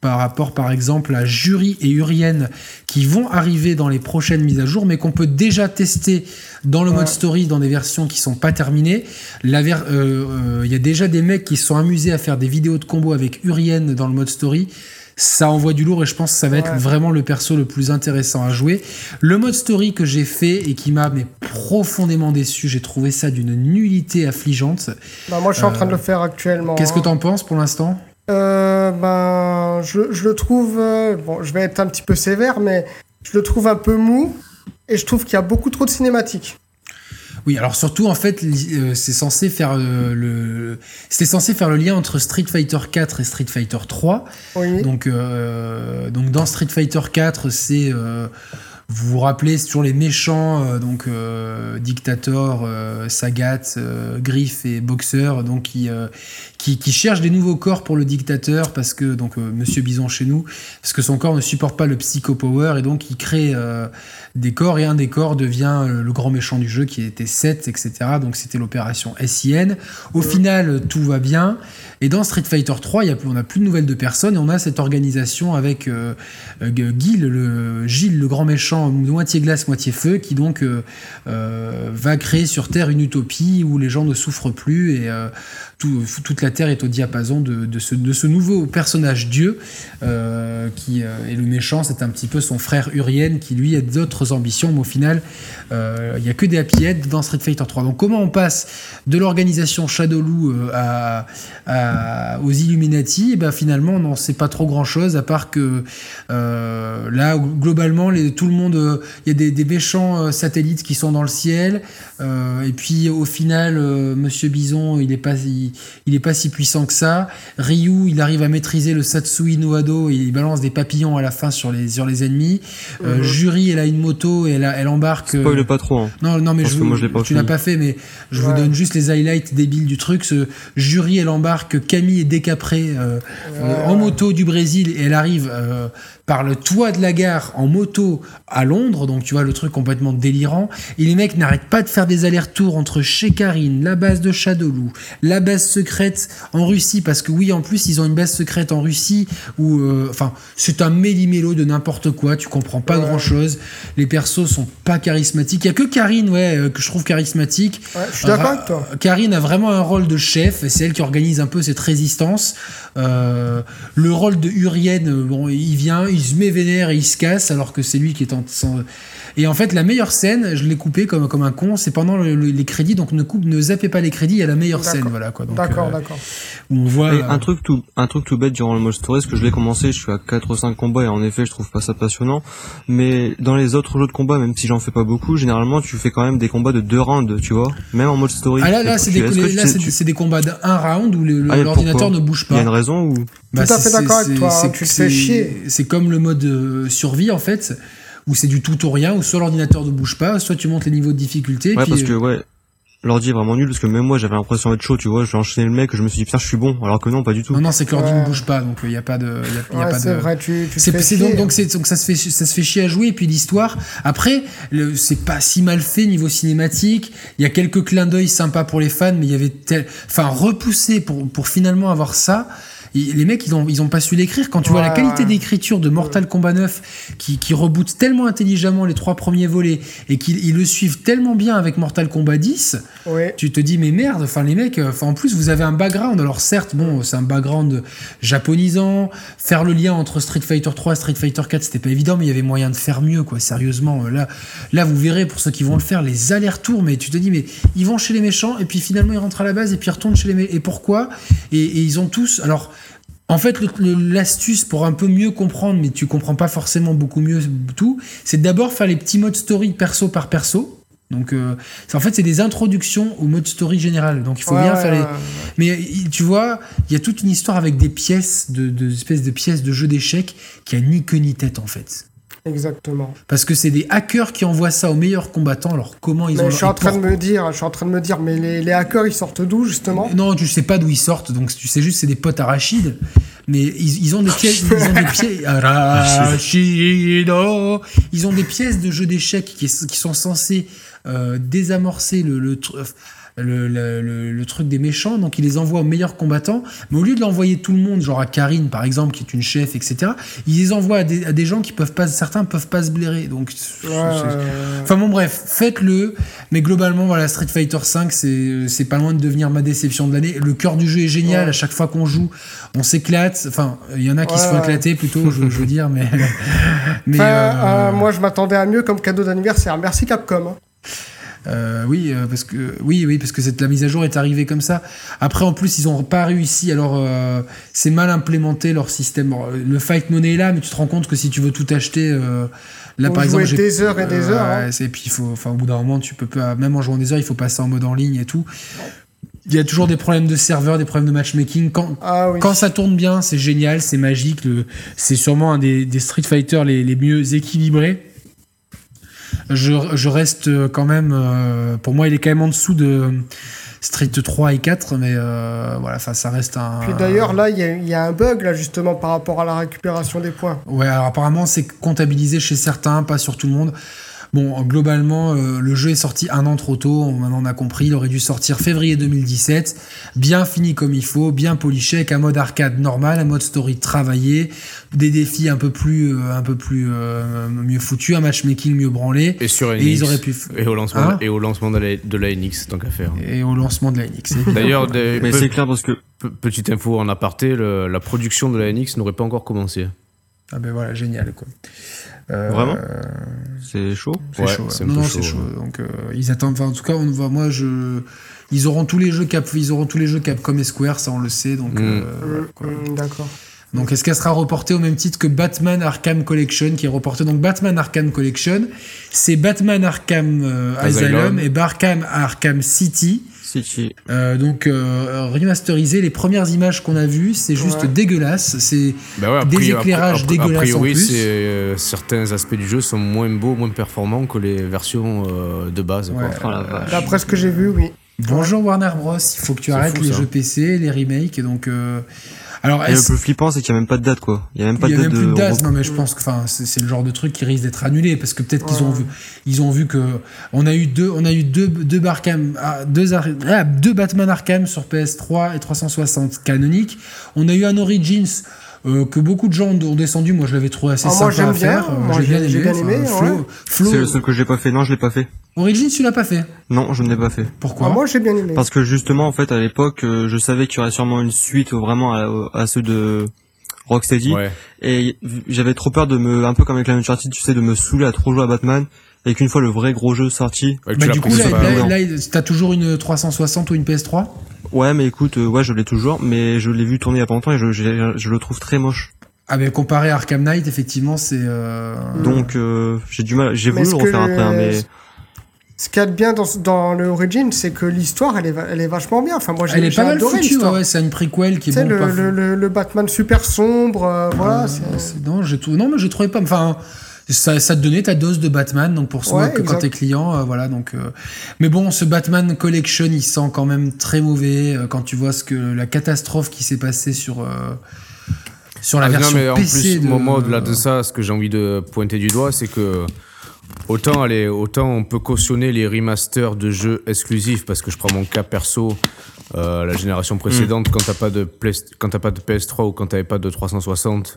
par rapport par exemple à Jury et Urien qui vont arriver dans les prochaines mises à jour mais qu'on peut déjà tester dans le Ouais. mode story dans des versions qui sont pas terminées. Euh, euh, Il y a déjà des mecs qui se sont amusés à faire des vidéos de combo avec Urien dans le mode story. Ça envoie du lourd et je pense que ça va être vraiment le perso le plus intéressant à jouer. Le mode story que j'ai fait et qui m'a profondément déçu, j'ai trouvé ça d'une nullité affligeante. Bah, moi, je suis en train de le faire actuellement. Qu'est-ce que hein. t'en penses pour l'instant? Euh, ben, je, je le trouve. euh, bon, je vais être un petit peu sévère, mais je le trouve un peu mou. Et je trouve qu'il y a beaucoup trop de cinématiques. Oui, alors surtout en fait, euh, c'est censé faire euh, le, c'était censé faire le lien entre Street Fighter 4 et Street Fighter 3. Oui. Donc, euh, donc dans Street Fighter 4, c'est euh, vous vous rappelez, c'est toujours les méchants, euh, donc euh, Dictator, euh, Sagat, Griff et Boxer, donc qui, qui, cherchent des nouveaux corps pour le dictateur parce que donc Monsieur Bison chez nous, parce que son corps ne supporte pas le Psycho Power et donc il crée des corps et un des corps devient le grand méchant du jeu qui était 7, etc. Donc c'était l'opération SIN. Au final, tout va bien. Et dans Street Fighter 3, il y a plus, on n'a plus de nouvelles de personnes et on a cette organisation avec euh, euh, Gil, le, Gilles, le grand méchant, moitié glace, moitié feu, qui donc euh, va créer sur Terre une utopie où les gens ne souffrent plus et tout- toute la l'ordinateur est au diapason de, ce, nouveau personnage dieu qui est le méchant. C'est un petit peu son frère Urien qui lui a d'autres ambitions, mais au final, il n'y a que des happy heads dans Street Fighter 3. Donc comment on passe de l'organisation Shadowloo euh, à, à, aux Illuminati et ben, Finalement, on n'en sait pas trop grand-chose, à part que euh, là, globalement, les, tout le monde, il y a des, des, méchants satellites qui sont dans le ciel, et puis au final, Monsieur Bison, il n'est pas, il, il est pas si puissant que ça. Ryu, il arrive à maîtriser le Satsui no Ado, et il balance des papillons à la fin sur les, sur les ennemis. -hmm. Jury, elle a une moto et elle, elle embarque spoil pas trop. Hein. Non, non, mais je, moi, je pas tu l'as pas fait, mais je ouais. vous donne juste les highlights débiles du truc. Ce jury, elle embarque Camille est décaprée euh, ouais. en moto du Brésil et elle arrive euh, par le toit de la gare en moto à Londres, donc tu vois le truc complètement délirant. Et les mecs n'arrêtent pas de faire des allers-retours entre chez Karine, la base de Shadowloo, la base secrète en Russie, parce que oui, en plus ils ont une base secrète en Russie où, enfin, euh, c'est un méli-mélo de n'importe quoi. Tu comprends pas ouais. grand-chose. Les persos sont pas charismatiques. Il y a que Karine, ouais, euh, que je trouve charismatique. Ouais, je suis d'accord avec toi. Karine a vraiment un rôle de chef. C'est elle qui organise un peu cette résistance. Euh, le rôle de Urien, bon, il vient il se met vénère et il se casse alors que c'est lui qui est en et en fait la meilleure scène je l'ai coupé comme, comme un con c'est pendant le, le, les crédits donc ne coupe ne zappez pas les crédits il y a la meilleure scène voilà quoi. D'accord euh, d'accord. on voit et un truc tout un truc tout bête durant le mode story parce que je l'ai commencé je suis à 4 ou 5 combats et en effet je trouve pas ça passionnant. Mais dans les autres jeux de combat même si j'en fais pas beaucoup généralement tu fais quand même des combats de deux rounds tu vois. Même en mode story ah là là c'est des, là, des, des combats d'un round où l'ordinateur ah, ne bouge pas il y a une raison où bah, tout à fait d'accord avec toi hein, tu fais chier. c'est comme le mode euh, survie en fait où c'est du tout ou rien où soit l'ordinateur ne bouge pas soit tu montes les niveaux de difficulté ouais puis, parce que ouais l'ordi est vraiment nul parce que même moi j'avais l'impression d'être chaud tu vois j'ai enchaîné le mec je me suis dit putain je suis bon alors que non pas du tout non non c'est que l'ordi ouais. ne bouge pas donc il n'y a pas de y a, y a ouais, pas c'est de vrai tu, tu c'est donc donc c'est donc ça se fait ça se fait chier à jouer et puis l'histoire après c'est pas si mal fait niveau cinématique il y a quelques clins d'œil sympas pour les fans mais il y avait tel enfin repoussé pour pour finalement avoir ça les mecs, ils ont, ils ont pas su l'écrire. Quand tu ouais, vois la qualité d'écriture de Mortal Kombat 9, qui, qui reboot tellement intelligemment les trois premiers volets et qu'ils le suivent tellement bien avec Mortal Kombat 10, ouais. tu te dis, mais merde, enfin, les mecs, enfin, en plus, vous avez un background. Alors, certes, bon, c'est un background japonisant. Faire le lien entre Street Fighter 3 et Street Fighter 4, c'était pas évident, mais il y avait moyen de faire mieux, quoi. Sérieusement, là, là, vous verrez, pour ceux qui vont le faire, les allers-retours, mais tu te dis, mais ils vont chez les méchants, et puis finalement, ils rentrent à la base, et puis ils retournent chez les méchants. Et pourquoi? Et, et ils ont tous, alors, en fait, l'astuce pour un peu mieux comprendre, mais tu comprends pas forcément beaucoup mieux tout, c'est d'abord faire les petits modes story perso par perso. Donc, euh, en fait, c'est des introductions au mode story général. Donc, il faut ouais, bien ouais, faire les. ouais, Mais tu vois, il y a toute une histoire avec des pièces, de, de espèces de pièces de jeux d'échecs qui a ni queue ni tête en fait. Exactement. Parce que c'est des hackers qui envoient ça aux meilleurs combattants. Alors comment ils mais ont Je suis en train de me dire, je suis en train de me dire, mais les, les hackers ils sortent d'où justement? Non, tu sais pas d'où ils sortent. Donc tu sais juste c'est des potes arachides. Mais ils, ils ont des pièces, ils ont des (laughs) pièces arachido. Ils ont des pièces de jeux d'échecs qui, qui sont censées euh, désamorcer le, le le, le, le, le, truc des méchants, donc il les envoie aux meilleurs combattants, mais au lieu de l'envoyer tout le monde, genre à Karine par exemple, qui est une chef, etc., il les envoie à des, à des gens qui peuvent pas, certains peuvent pas se blairer. Donc, enfin bon, bref, faites-le, mais globalement, voilà, Street Fighter 5, c'est pas loin de devenir ma déception de l'année. Le cœur du jeu est génial, à chaque fois qu'on joue, on s'éclate. Enfin, il y en a qui se font éclater plutôt, je, je, veux dire, mais. (laughs) mais enfin, euh... Euh, moi, je m'attendais à mieux comme cadeau d'anniversaire. Merci Capcom. Euh, oui, euh, parce que oui, oui, parce que cette la mise à jour est arrivée comme ça. Après, en plus, ils ont pas réussi. Alors, euh, c'est mal implémenté leur système. Le fight money est là, mais tu te rends compte que si tu veux tout acheter, là, par exemple, des heures et des heures. Hein. Et puis, il faut, enfin, au bout d'un moment, tu peux pas, même en jouant des heures, il faut passer en mode en ligne et tout. Il y a toujours des problèmes de serveur, des problèmes de matchmaking. Quand, ah, oui. quand ça tourne bien, c'est génial, c'est magique. C'est sûrement un des, des Street Fighter les, les mieux équilibrés je, je, reste quand même. Euh, pour moi, il est quand même en dessous de Street 3 et 4, mais euh, voilà, ça reste un. Puis d'ailleurs, là, il y, y, a un bug, là, justement, par rapport à la récupération des points. Ouais, alors apparemment, c'est comptabilisé chez certains, pas sur tout le monde. Bon, globalement, euh, le jeu est sorti un an trop tôt, on, on a compris, il aurait dû sortir février 2017, bien fini comme il faut, bien poliché, avec un mode arcade normal, un mode story travaillé, des défis un peu plus, euh, un peu plus euh, mieux foutus, un matchmaking mieux branlé. Et sur Et NX. ils auraient pu. f- Et au lancement, Hein et au lancement de la, de la NX, tant qu'à faire. Et au lancement de la NX. D'ailleurs, Mais c'est clair parce que pe- petite info en aparté, le- la production de la NX n'aurait pas encore commencé. ah ben voilà, génial quoi. Euh, Vraiment c'est chaud. C'est Ouais, chaud. Non, non, c'est chaud, chaud. Donc euh, ils attendent. Enfin, en tout cas, on voit. Moi, je. Ils auront tous les jeux Cap. Ils auront tous les jeux Capcom et Square, ça on le sait. Donc. Mm. euh, Mm, mm, D'accord. Donc est-ce qu'elle sera reportée au même titre que Batman Arkham Collection qui est reporté Donc Batman Arkham Collection, c'est Batman Arkham euh, Asylum. Asylum. et Batman Arkham City. City. Euh, donc euh, remasterisé. Les premières images qu'on a vues, c'est juste Ouais. dégueulasse. C'est Bah ouais, Des priori- éclairages a- a- dégueulasses A priori, en plus. c'est, euh, certains aspects du jeu sont moins beaux, moins performants que les versions euh, de base. Ouais. Oh la vache. D'après ce que j'ai vu, oui. bonjour Warner Bros. Il faut que tu arrêtes fou, les ça. jeux PC, les remakes. Donc euh, alors Et le plus flippant, c'est qu'il y a même pas de date, quoi. Il y a même pas il y a de même date plus de date, non mais je pense que enfin c'est le genre de truc qui risque d'être annulé parce que peut-être qu'ils ont vu ils ont vu que on a eu deux on a eu deux deux Arkham ah, deux Ar- ah, deux Batman Arkham sur PS3 et 360 canoniques. On a eu un Origins euh, que beaucoup de gens ont descendu. Moi, je l'avais trouvé assez moi, sympa j'aime à faire. bien. Euh, Moi, j'ai bien aimé. bien aimé, Enfin, Flo, ouais. Flo- C'est le seul que j'ai pas fait. Non, je l'ai pas fait. Origins, tu l'as pas fait. Non, je ne l'ai pas fait. Pourquoi Ah, moi, j'ai bien aimé. Parce que justement, en fait, à l'époque, euh, je savais qu'il y aurait sûrement une suite euh, vraiment à, à ceux de Rocksteady. Ouais. Et j'avais trop peur de me, un peu comme avec la Uncharted, tu sais, de me saouler à trop jouer à Batman. Et qu'une fois le vrai gros jeu sorti, Ouais, tu l'as du pris coup, là, t'as toujours une 360 ou une PS3 ouais, mais écoute, euh, ouais, je l'ai toujours, mais je l'ai vu tourner il y a pas longtemps et je, je, je le trouve très moche. Ah ben comparé à Arkham Knight, effectivement, c'est. euh, Donc, euh, j'ai du mal, j'ai Mais voulu le refaire après, hein, mais Ce qu'il y a de bien dans, dans le Origin, c'est que l'histoire, elle est, elle est vachement bien. Enfin, moi, j'ai Elle est pas mal foutue, ouais, c'est une prequel qui Tu est sais, bon. le, pas le, le, le Batman super sombre, euh, voilà. Euh, c'est- c'est- non, j'ai tout... non, mais je trouvais pas. Enfin, ça, ça te donnait ta dose de Batman, donc pour soi Ouais, que quand t'es client, euh, voilà. Donc, euh, mais bon, ce Batman Collection, il sent quand même très mauvais euh, quand tu vois ce que la catastrophe qui s'est passée sur euh, sur la Ah, non, version mais en PC. plus, de... moi, moi, au-delà de ça, ce que j'ai envie de pointer du doigt, c'est que autant, allez, autant on peut cautionner les remasters de jeux exclusifs, parce que je prends mon cas perso, euh, la génération précédente, quand t'as pas de Play- quand t'as pas de PS3 ou quand t'avais pas de 360.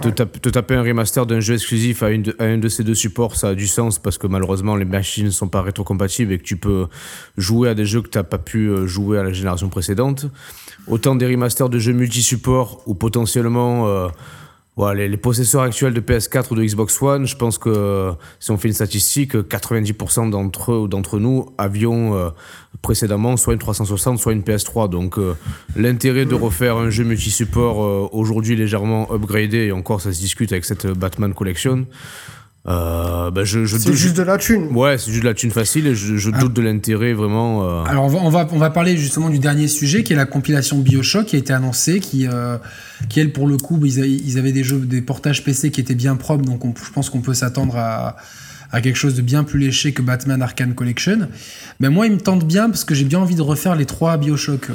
Te, tap- te taper un remaster d'un jeu exclusif à, une de- à un de ces deux supports, ça a du sens parce que malheureusement les machines ne sont pas rétrocompatibles et que tu peux jouer à des jeux que t'as pas pu euh, jouer à la génération précédente. Autant des remasters de jeux multi-supports où potentiellement euh, voilà, les, possesseurs actuels de PS4 ou de Xbox One, je pense que euh, si on fait une statistique, euh, 90% d'entre eux ou d'entre nous avions euh, précédemment soit une 360, soit une PS3. Donc euh, l'intérêt de refaire un jeu multi-support euh, aujourd'hui légèrement upgradé, et encore ça se discute avec cette Batman Collection, euh, bah, je, je, C'est juste de la thune. Ouais, c'est juste de la thune facile et je, je doute de l'intérêt vraiment. euh, Alors on va, on va on va parler justement du dernier sujet qui est la compilation BioShock qui a été annoncée qui euh, qui elle pour le coup ils, a- ils avaient des jeux des portages PC qui étaient bien propres donc on- je pense qu'on peut s'attendre à à quelque chose de bien plus léché que Batman Arkham Collection. Mais moi il me tente bien parce que j'ai bien envie de refaire les trois BioShock.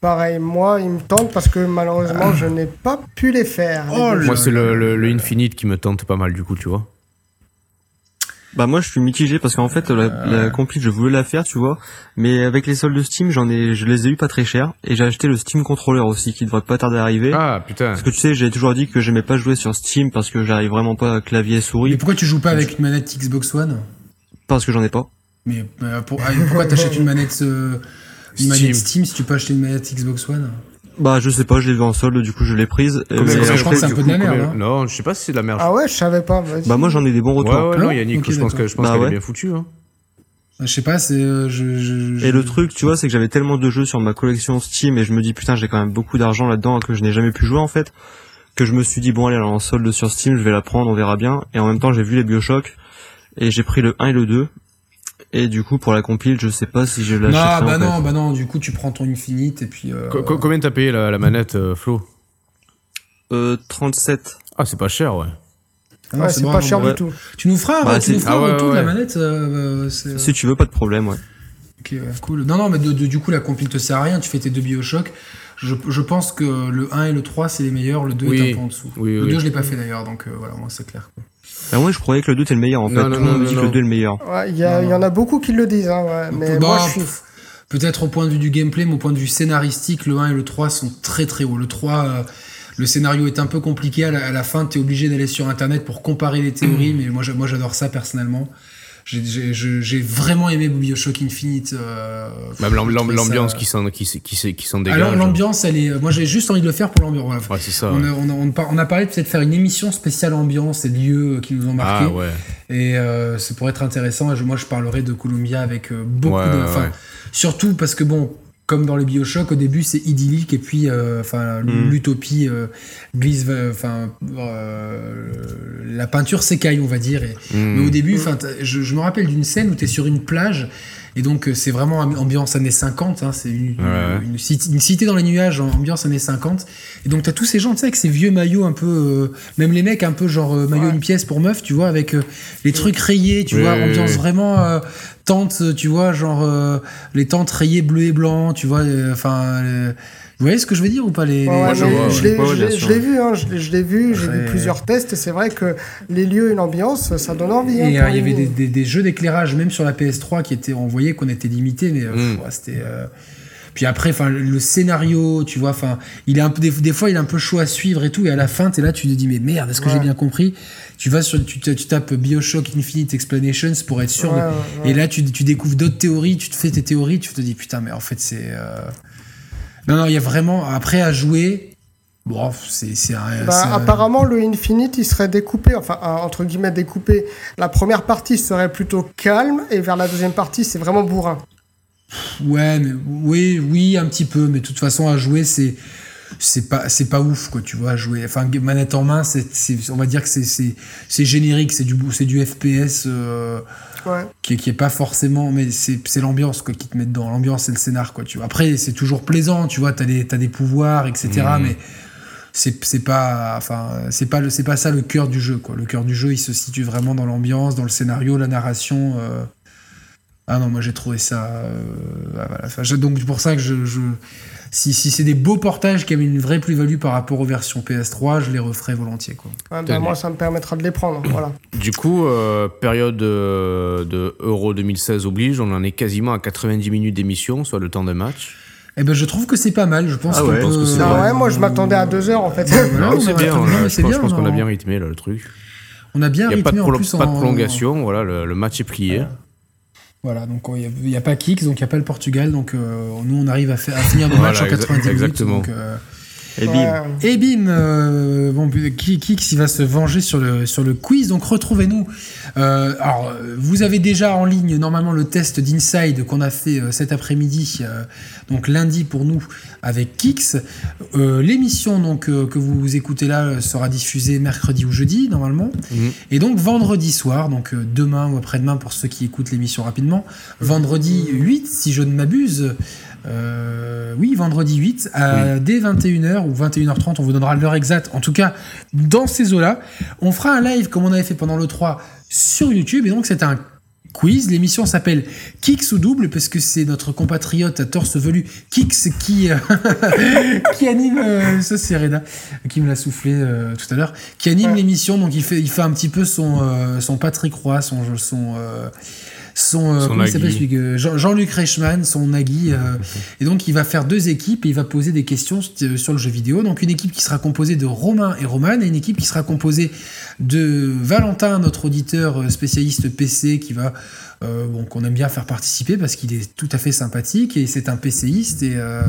Pareil, moi, il me tente parce que malheureusement, je n'ai pas pu les faire. les Oh. Moi, c'est le, le, le Infinite qui me tente pas mal du coup, tu vois. Bah moi je suis mitigé parce qu'en fait la, la compil je voulais la faire tu vois. Mais avec les soldes de Steam j'en ai je les ai eu pas très cher et j'ai acheté le Steam Controller aussi qui devrait pas tarder à arriver. Ah putain. parce que tu sais j'ai toujours dit que j'aimais pas jouer sur Steam parce que j'arrive vraiment pas à clavier et Mais souris pourquoi tu joues pas avec une manette Xbox One? Parce que j'en ai pas. Mais euh, pour- ah, pourquoi t'achètes une manette euh, une Steam. manette Steam si tu peux acheter une manette Xbox One? Bah je sais pas je l'ai vu en solde du coup je l'ai prise mais je crois que c'est un peu de la merde, hein. Non, je sais pas si c'est de la merde. Ah ouais, je savais pas. bah moi j'en ai des bons ouais, retours ouais, non, Ah, Yannick, je pense que je pense Bah qu'elle ouais. est bien foutue. Hein. Je sais pas, c'est euh, je, je, je- Et le truc, tu vois, c'est que j'avais tellement de jeux sur ma collection Steam et je me dis putain, j'ai quand même beaucoup d'argent là-dedans que je n'ai jamais pu jouer en fait, que je me suis dit bon allez, alors en solde sur Steam, je vais la prendre, on verra bien. Et en même temps, j'ai vu les BioShock et j'ai pris le 1 et le 2. Et du coup, pour la compile, je sais pas si je Non, l'achèterai bah non, fait. bah non, du coup tu prends ton Infinite et puis. euh, Co- co- Combien t'as payé la, la manette, euh, Flo Euh, 37. Ah, c'est pas cher, ouais. ah Ouais, c'est bon, pas cher ouais. du tout. Tu nous feras, un- Bah, tu nous c'est- feras ah ouais, retour de la manette. euh, c'est- Si tu veux, pas de problème, ouais. Ok, ouais, cool. Non, non, mais de, de- du coup la compile te sert à rien. Tu fais tes deux Bioshock. Je, je pense que le 1 et le 3 c'est les meilleurs, le 2 Oui. est un peu en dessous. Oui, le oui. 2 je l'ai pas fait d'ailleurs, donc euh, voilà, moi c'est clair. quoi. Ah ouais, je croyais que le 2 était le meilleur en fait. Non, Tout le monde dit non, que le non. 2 est le meilleur. Ouais, il y, en a beaucoup qui le disent, hein, ouais, mais Bah, moi je suis. Peut-être au point de vue du gameplay, mais au point de vue scénaristique, le 1 et le 3 sont très très hauts. Le 3, euh, le scénario est un peu compliqué. À la, à la fin, tu es obligé d'aller sur Internet pour comparer les théories, mais moi, j'a- moi j'adore ça personnellement. J'ai- vraiment aimé Bioshock Infinite. euh, Même l'am- trouvé l'ambiance ça- qui s'en qui, qui, qui s'en dégage. Alors l'ambiance, elle est. Moi, j'ai juste envie de le faire pour l'ambiance. Ouais, c'est ça. On, ouais. a, on, a, on parlé de peut-être faire une émission spéciale ambiance et lieux qui nous ont marqué. Ah ouais. Et euh, ça pourrait être intéressant. Moi, je parlerai de Columbia avec euh, beaucoup de. Surtout parce que bon, comme dans les Bioshock, au début c'est idyllique et puis, euh, enfin, Mm. l'utopie euh, glisse. euh, Enfin, euh, la peinture s'écaille, on va dire. Et, Hmm. Mais au début, enfin, t'as- je, je me rappelle d'une scène où tu es sur une plage. Et donc, euh, c'est vraiment am- ambiance années 50. hein, c'est une, Ouais, ouais. une cité, une cité dans les nuages, en ambiance années 50. Et donc, tu as tous ces gens, tu sais, avec ces vieux maillots un peu. euh, même les mecs un peu genre euh, maillot Ouais. une pièce pour meuf, tu vois, avec euh, les trucs rayés, tu Oui, vois, oui, ambiance oui. vraiment euh, tente, tu vois, genre euh, les tentes rayées bleu et blanc, tu vois, euh, enfin. Vous voyez ce que je veux dire ou pas les, Ouais, les- ouais, je l'ai- Ouais, vu, hein, je l'ai- vu, j'ai vu plusieurs tests et c'est vrai que les lieux et l'ambiance, ça donne envie. hein, Et pour euh, il y avait des, des- des jeux d'éclairage, même sur la PS3, qui étaient, on voyait qu'on était limité, mais euh, Mm. c'était. euh, Puis après, enfin, le scénario, tu vois, enfin, il est un peu, des, des fois, il est un peu chaud à suivre et tout, et à la fin, t'es là, tu te dis, mais merde, est-ce que Ouais. j'ai bien compris? Tu vas sur, tu, tu tapes Bioshock Infinite Explanations pour être sûr. Ouais, ouais. Et là, tu, tu découvres d'autres théories, tu te fais tes théories, tu te dis, putain, mais en fait, c'est. euh, Non, non, il y a vraiment. Après, à jouer. Bon, c'est. Bah, apparemment, le Infinite, il serait découpé, enfin, entre guillemets, découpé. La première partie serait plutôt calme, et vers la deuxième partie, c'est vraiment bourrin. Ouais, mais oui, oui, un petit peu, mais de toute façon, à jouer, c'est c'est pas c'est pas ouf quoi tu vois à jouer enfin manette en main c'est on va dire que c'est c'est c'est générique c'est du c'est du FPS euh, Ouais. qui est, qui est pas forcément mais c'est c'est l'ambiance quoi qui te met dedans l'ambiance et le scénar quoi tu vois après c'est toujours plaisant tu vois t'as des t'as des pouvoirs etc Mhm. mais c'est c'est pas enfin c'est pas c'est pas ça le cœur du jeu quoi le cœur du jeu il se situe vraiment dans l'ambiance dans le scénario la narration euh. ah non moi j'ai trouvé ça euh, ah, voilà. Enfin, je- donc c'est pour ça que je, je- si, si c'est des beaux portages qui avaient une vraie plus-value par rapport aux versions PS3 je les referais volontiers quoi Tenez. moi, ça me permettra de les prendre. (clears throat) Voilà. Du coup, euh, période euh, de Euro 2016 oblige, on en est quasiment à 90 minutes d'émission, soit le temps de match. eh ben je trouve que c'est pas mal je pense Ah ouais, pense que c'est Ah ouais, moi, je m'attendais à deux heures, en fait. Voilà, Non, on c'est bien, on a- je c'est pense, bien, je pense qu'on a bien rythmé là, le truc. on a bien Il n'y a pas de, rythmé en prolo- plus pas de en- prolongation, voilà, le, le match est plié. Voilà, donc il n'y a, pas Kix, donc il n'y a pas le Portugal, donc euh, nous on arrive à, finir Voilà, matchs en exa- 90 exactement. minutes. Donc, euh, Et bim. Et bim, euh, bon, Kix il va se venger sur le, sur le quiz, donc retrouvez-nous. Euh, alors, vous avez déjà en ligne normalement le test d'Inside qu'on a fait euh, cet après-midi, euh, donc lundi pour nous avec Kix. Euh, L'émission donc euh, que vous écoutez là sera diffusée mercredi ou jeudi normalement. Mhm. Et donc vendredi soir, donc euh, demain ou après-demain pour ceux qui écoutent l'émission rapidement, vendredi 8 si je ne m'abuse, euh, oui vendredi 8 à, dès 21h ou 21h30 on vous donnera l'heure exacte. En tout cas dans ces eaux-là, on fera un live comme on avait fait pendant le 3 sur YouTube et donc c'est un quiz. L'émission s'appelle Kix ou double parce que c'est notre compatriote à torse velu Kix qui euh, (laughs) qui anime euh, ça c'est Reda qui me l'a soufflé euh, tout à l'heure qui anime Ouais. l'émission donc il fait il fait un petit peu son euh, son Patrick Roy son son euh, son, euh, Son comment il s'appelle Nagui. celui que- Jean- Jean-Luc Reichmann, son Nagui, euh, (laughs) et donc il va faire deux équipes et il va poser des questions st- sur le jeu vidéo. Donc une équipe qui sera composée de Romain et Roman et une équipe qui sera composée de Valentin, notre auditeur euh, spécialiste PC qui va euh, bon, qu'on aime bien faire participer parce qu'il est tout à fait sympathique et c'est un PCiste et, euh,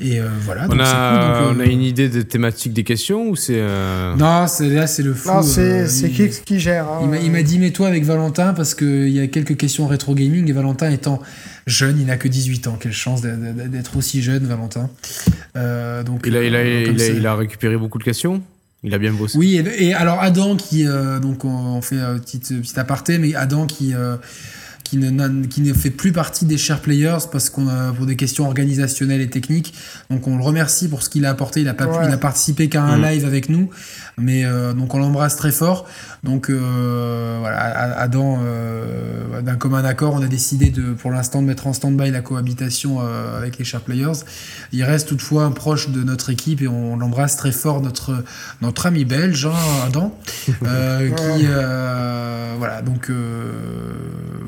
et euh, voilà. On donc a, cool, donc, euh, on a une idée des thématiques des questions ou c'est. euh, Non, c'est là c'est le fou. Non, c'est euh, qui qui gère. hein. il m'a- il m'a dit mets-toi avec Valentin parce qu'il y a quelques questions rétro gaming et Valentin étant jeune, il n'a que 18 ans. Quelle chance d'être- aussi jeune, Valentin. Euh, donc, il, a, il, a, euh, il a récupéré beaucoup de questions? Il a bien bossé Oui, et, alors Adam qui, euh, donc on, fait un petit, petit aparté, mais Adam qui, euh, ne, fait plus partie des Share Players parce qu'on pour des questions organisationnelles et techniques. Donc on le remercie pour ce qu'il a apporté. Il a pas pu, il a participé qu'à un live avec nous, mais donc on l'embrasse très fort. Donc voilà, Adam, d'un commun accord, on a décidé de, pour l'instant, de mettre en stand-by la cohabitation avec les Share Players. Il reste toutefois un proche de notre équipe et on l'embrasse très fort, notre notre ami belge, hein, Adam, (laughs) qui voilà donc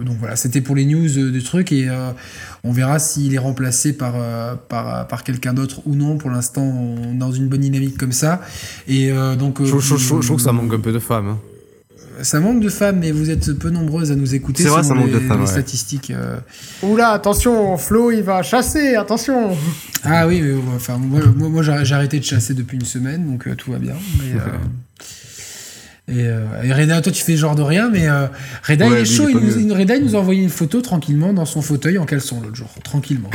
donc voilà, c'était pour les news du truc et on verra s'il est remplacé par, par, par quelqu'un d'autre ou non. Pour l'instant, on est dans une bonne dynamique comme ça. Et donc, je, trouve que ça manque un peu de femmes. Hein. Ça manque de femmes, mais vous êtes peu nombreuses à nous écouter. C'est vrai, ça manque de femmes. Les statistiques. Oula, attention, Flo, il va chasser, attention. Ah oui, mais, enfin, moi, moi, j'ai arrêté de chasser depuis une semaine, donc tout va bien. Mais, (laughs) et, euh, et, Reda, toi tu fais genre de rien, mais euh, Reda il est chaud. Il, nous, Reda il nous a envoyé une photo tranquillement dans son fauteuil en caleçon l'autre jour, tranquillement.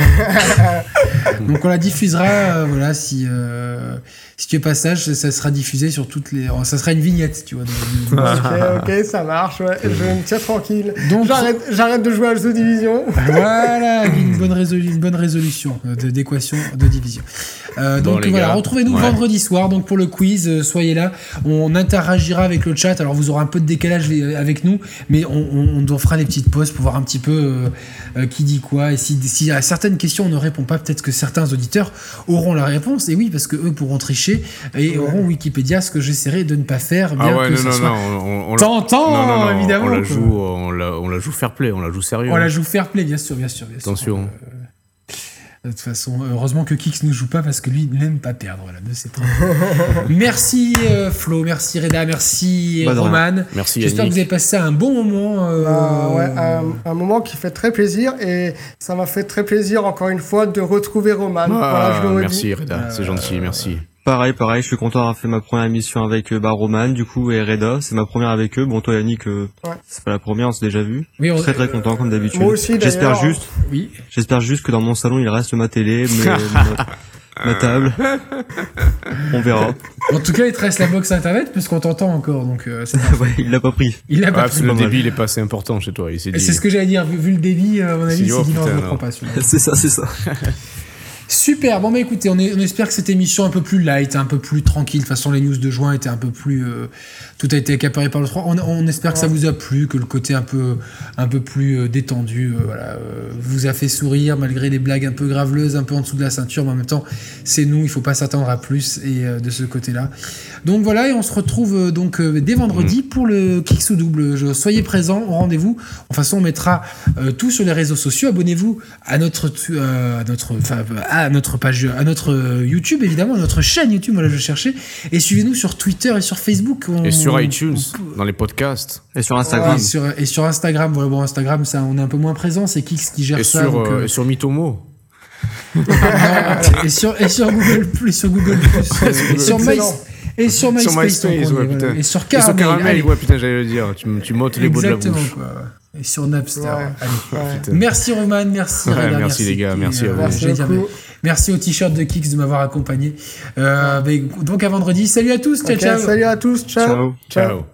(laughs) Donc on la diffusera, euh, voilà, si euh, si tu es passage, ça sera diffusé sur toutes les. Ça sera une vignette, tu vois. ok, ok, ça marche. Ouais. Je me tiens tranquille. Donc j'arrête de jouer à The Division. voilà, (laughs) une bonne, une bonne résolution d'équation de division. donc voilà, retrouvez-nous vendredi soir donc pour le quiz. soyez là, on interagira avec le chat. Alors vous aurez un peu de décalage avec nous, mais on, on, fera des petites pauses pour voir un petit peu euh, euh, qui dit quoi. Et si, si, à certaines questions on ne répond pas, peut-être que certains auditeurs auront la réponse. Et oui, parce que eux pourront tricher et auront Wikipédia, ce que j'essaierai de ne pas faire. Bien ah ouais, que non, ce non, soit non, on, tentant, évidemment. On la joue, on la, on la joue fair play, on la joue sérieux. On la joue fair play, bien sûr, bien sûr. Bien Attention. Sûr. Euh, de toute façon, heureusement que Kix ne joue pas parce que lui il n'aime pas perdre. Voilà, (laughs) merci euh, Flo, merci Reda, merci Roman. Merci. J'espère que vous avez passé un bon moment. Euh, bah, ouais, un, moment qui fait très plaisir et ça m'a fait très plaisir encore une fois de retrouver Roman. Ah, voilà, merci Reda, c'est gentil, merci. Pareil, pareil, je suis content d'avoir fait ma première émission avec euh, bah, Roman, du coup, et Reda. C'est ma première avec eux. Bon, toi, Yannick, euh, c'est pas la première, on s'est déjà vu. Oui, on... Très, très content, comme d'habitude. Moi aussi, J'espère juste, oui. j'espère juste que dans mon salon, il reste ma télé, (laughs) ma, table. on verra. En tout cas, il te reste la box internet, puisqu'on t'entend encore, donc, euh, (laughs) ouais, il l'a pas pris. Il l'a pas ah, pris. Le débit, il est pas assez important chez toi. C'est ce que j'allais dire. Vu, vu, le débit, à mon avis, c'est dit non, je ne prends pas (laughs) C'est ça, c'est ça. Super, bon bah écoutez, on, est, on, espère que cette émission un peu plus light, un peu plus tranquille. De toute façon, les news de juin étaient un peu plus... Euh, tout a été accaparé par le 3. On, on espère que ça vous a plu, que le côté un peu, un peu plus euh, détendu euh, voilà, vous a fait sourire, malgré les blagues un peu graveleuses, un peu en dessous de la ceinture. Mais en même temps, c'est nous, il faut pas s'attendre à plus et de ce côté-là. Donc voilà, et on se retrouve donc dès vendredi mmh. pour le kick sous double. soyez présents au rendez-vous. De toute façon, on mettra tout sur les réseaux sociaux. Abonnez-vous à notre... à notre à notre page, à notre euh, YouTube évidemment, à notre chaîne YouTube, voilà je cherchais, et suivez-nous sur Twitter et sur Facebook. et sur iTunes, dans les podcasts. Et sur Instagram. et, sur, et, sur, Instagram, voilà, bon Instagram ça on est un peu moins présent, c'est Kix qui gère et ça. Sur, euh, et sur Mitomo. et, sur, et sur Google Plus, sur Google Plus, (laughs) et sur My, et sur MySpace, sur MySpace ouais, putain. et sur Caramel, et sur Caramel ouais putain j'allais le dire, tu, tu m'ôtes les bouts de la bouche. Quoi, et sur Napster. Ouais, merci Roman, merci Reda, merci, merci, les gars, merci à vous. Merci, merci au t-shirt de Kix de m'avoir accompagné. Euh, donc à vendredi. Salut à tous, ciao okay, ciao. Salut à tous, ciao. ciao. ciao.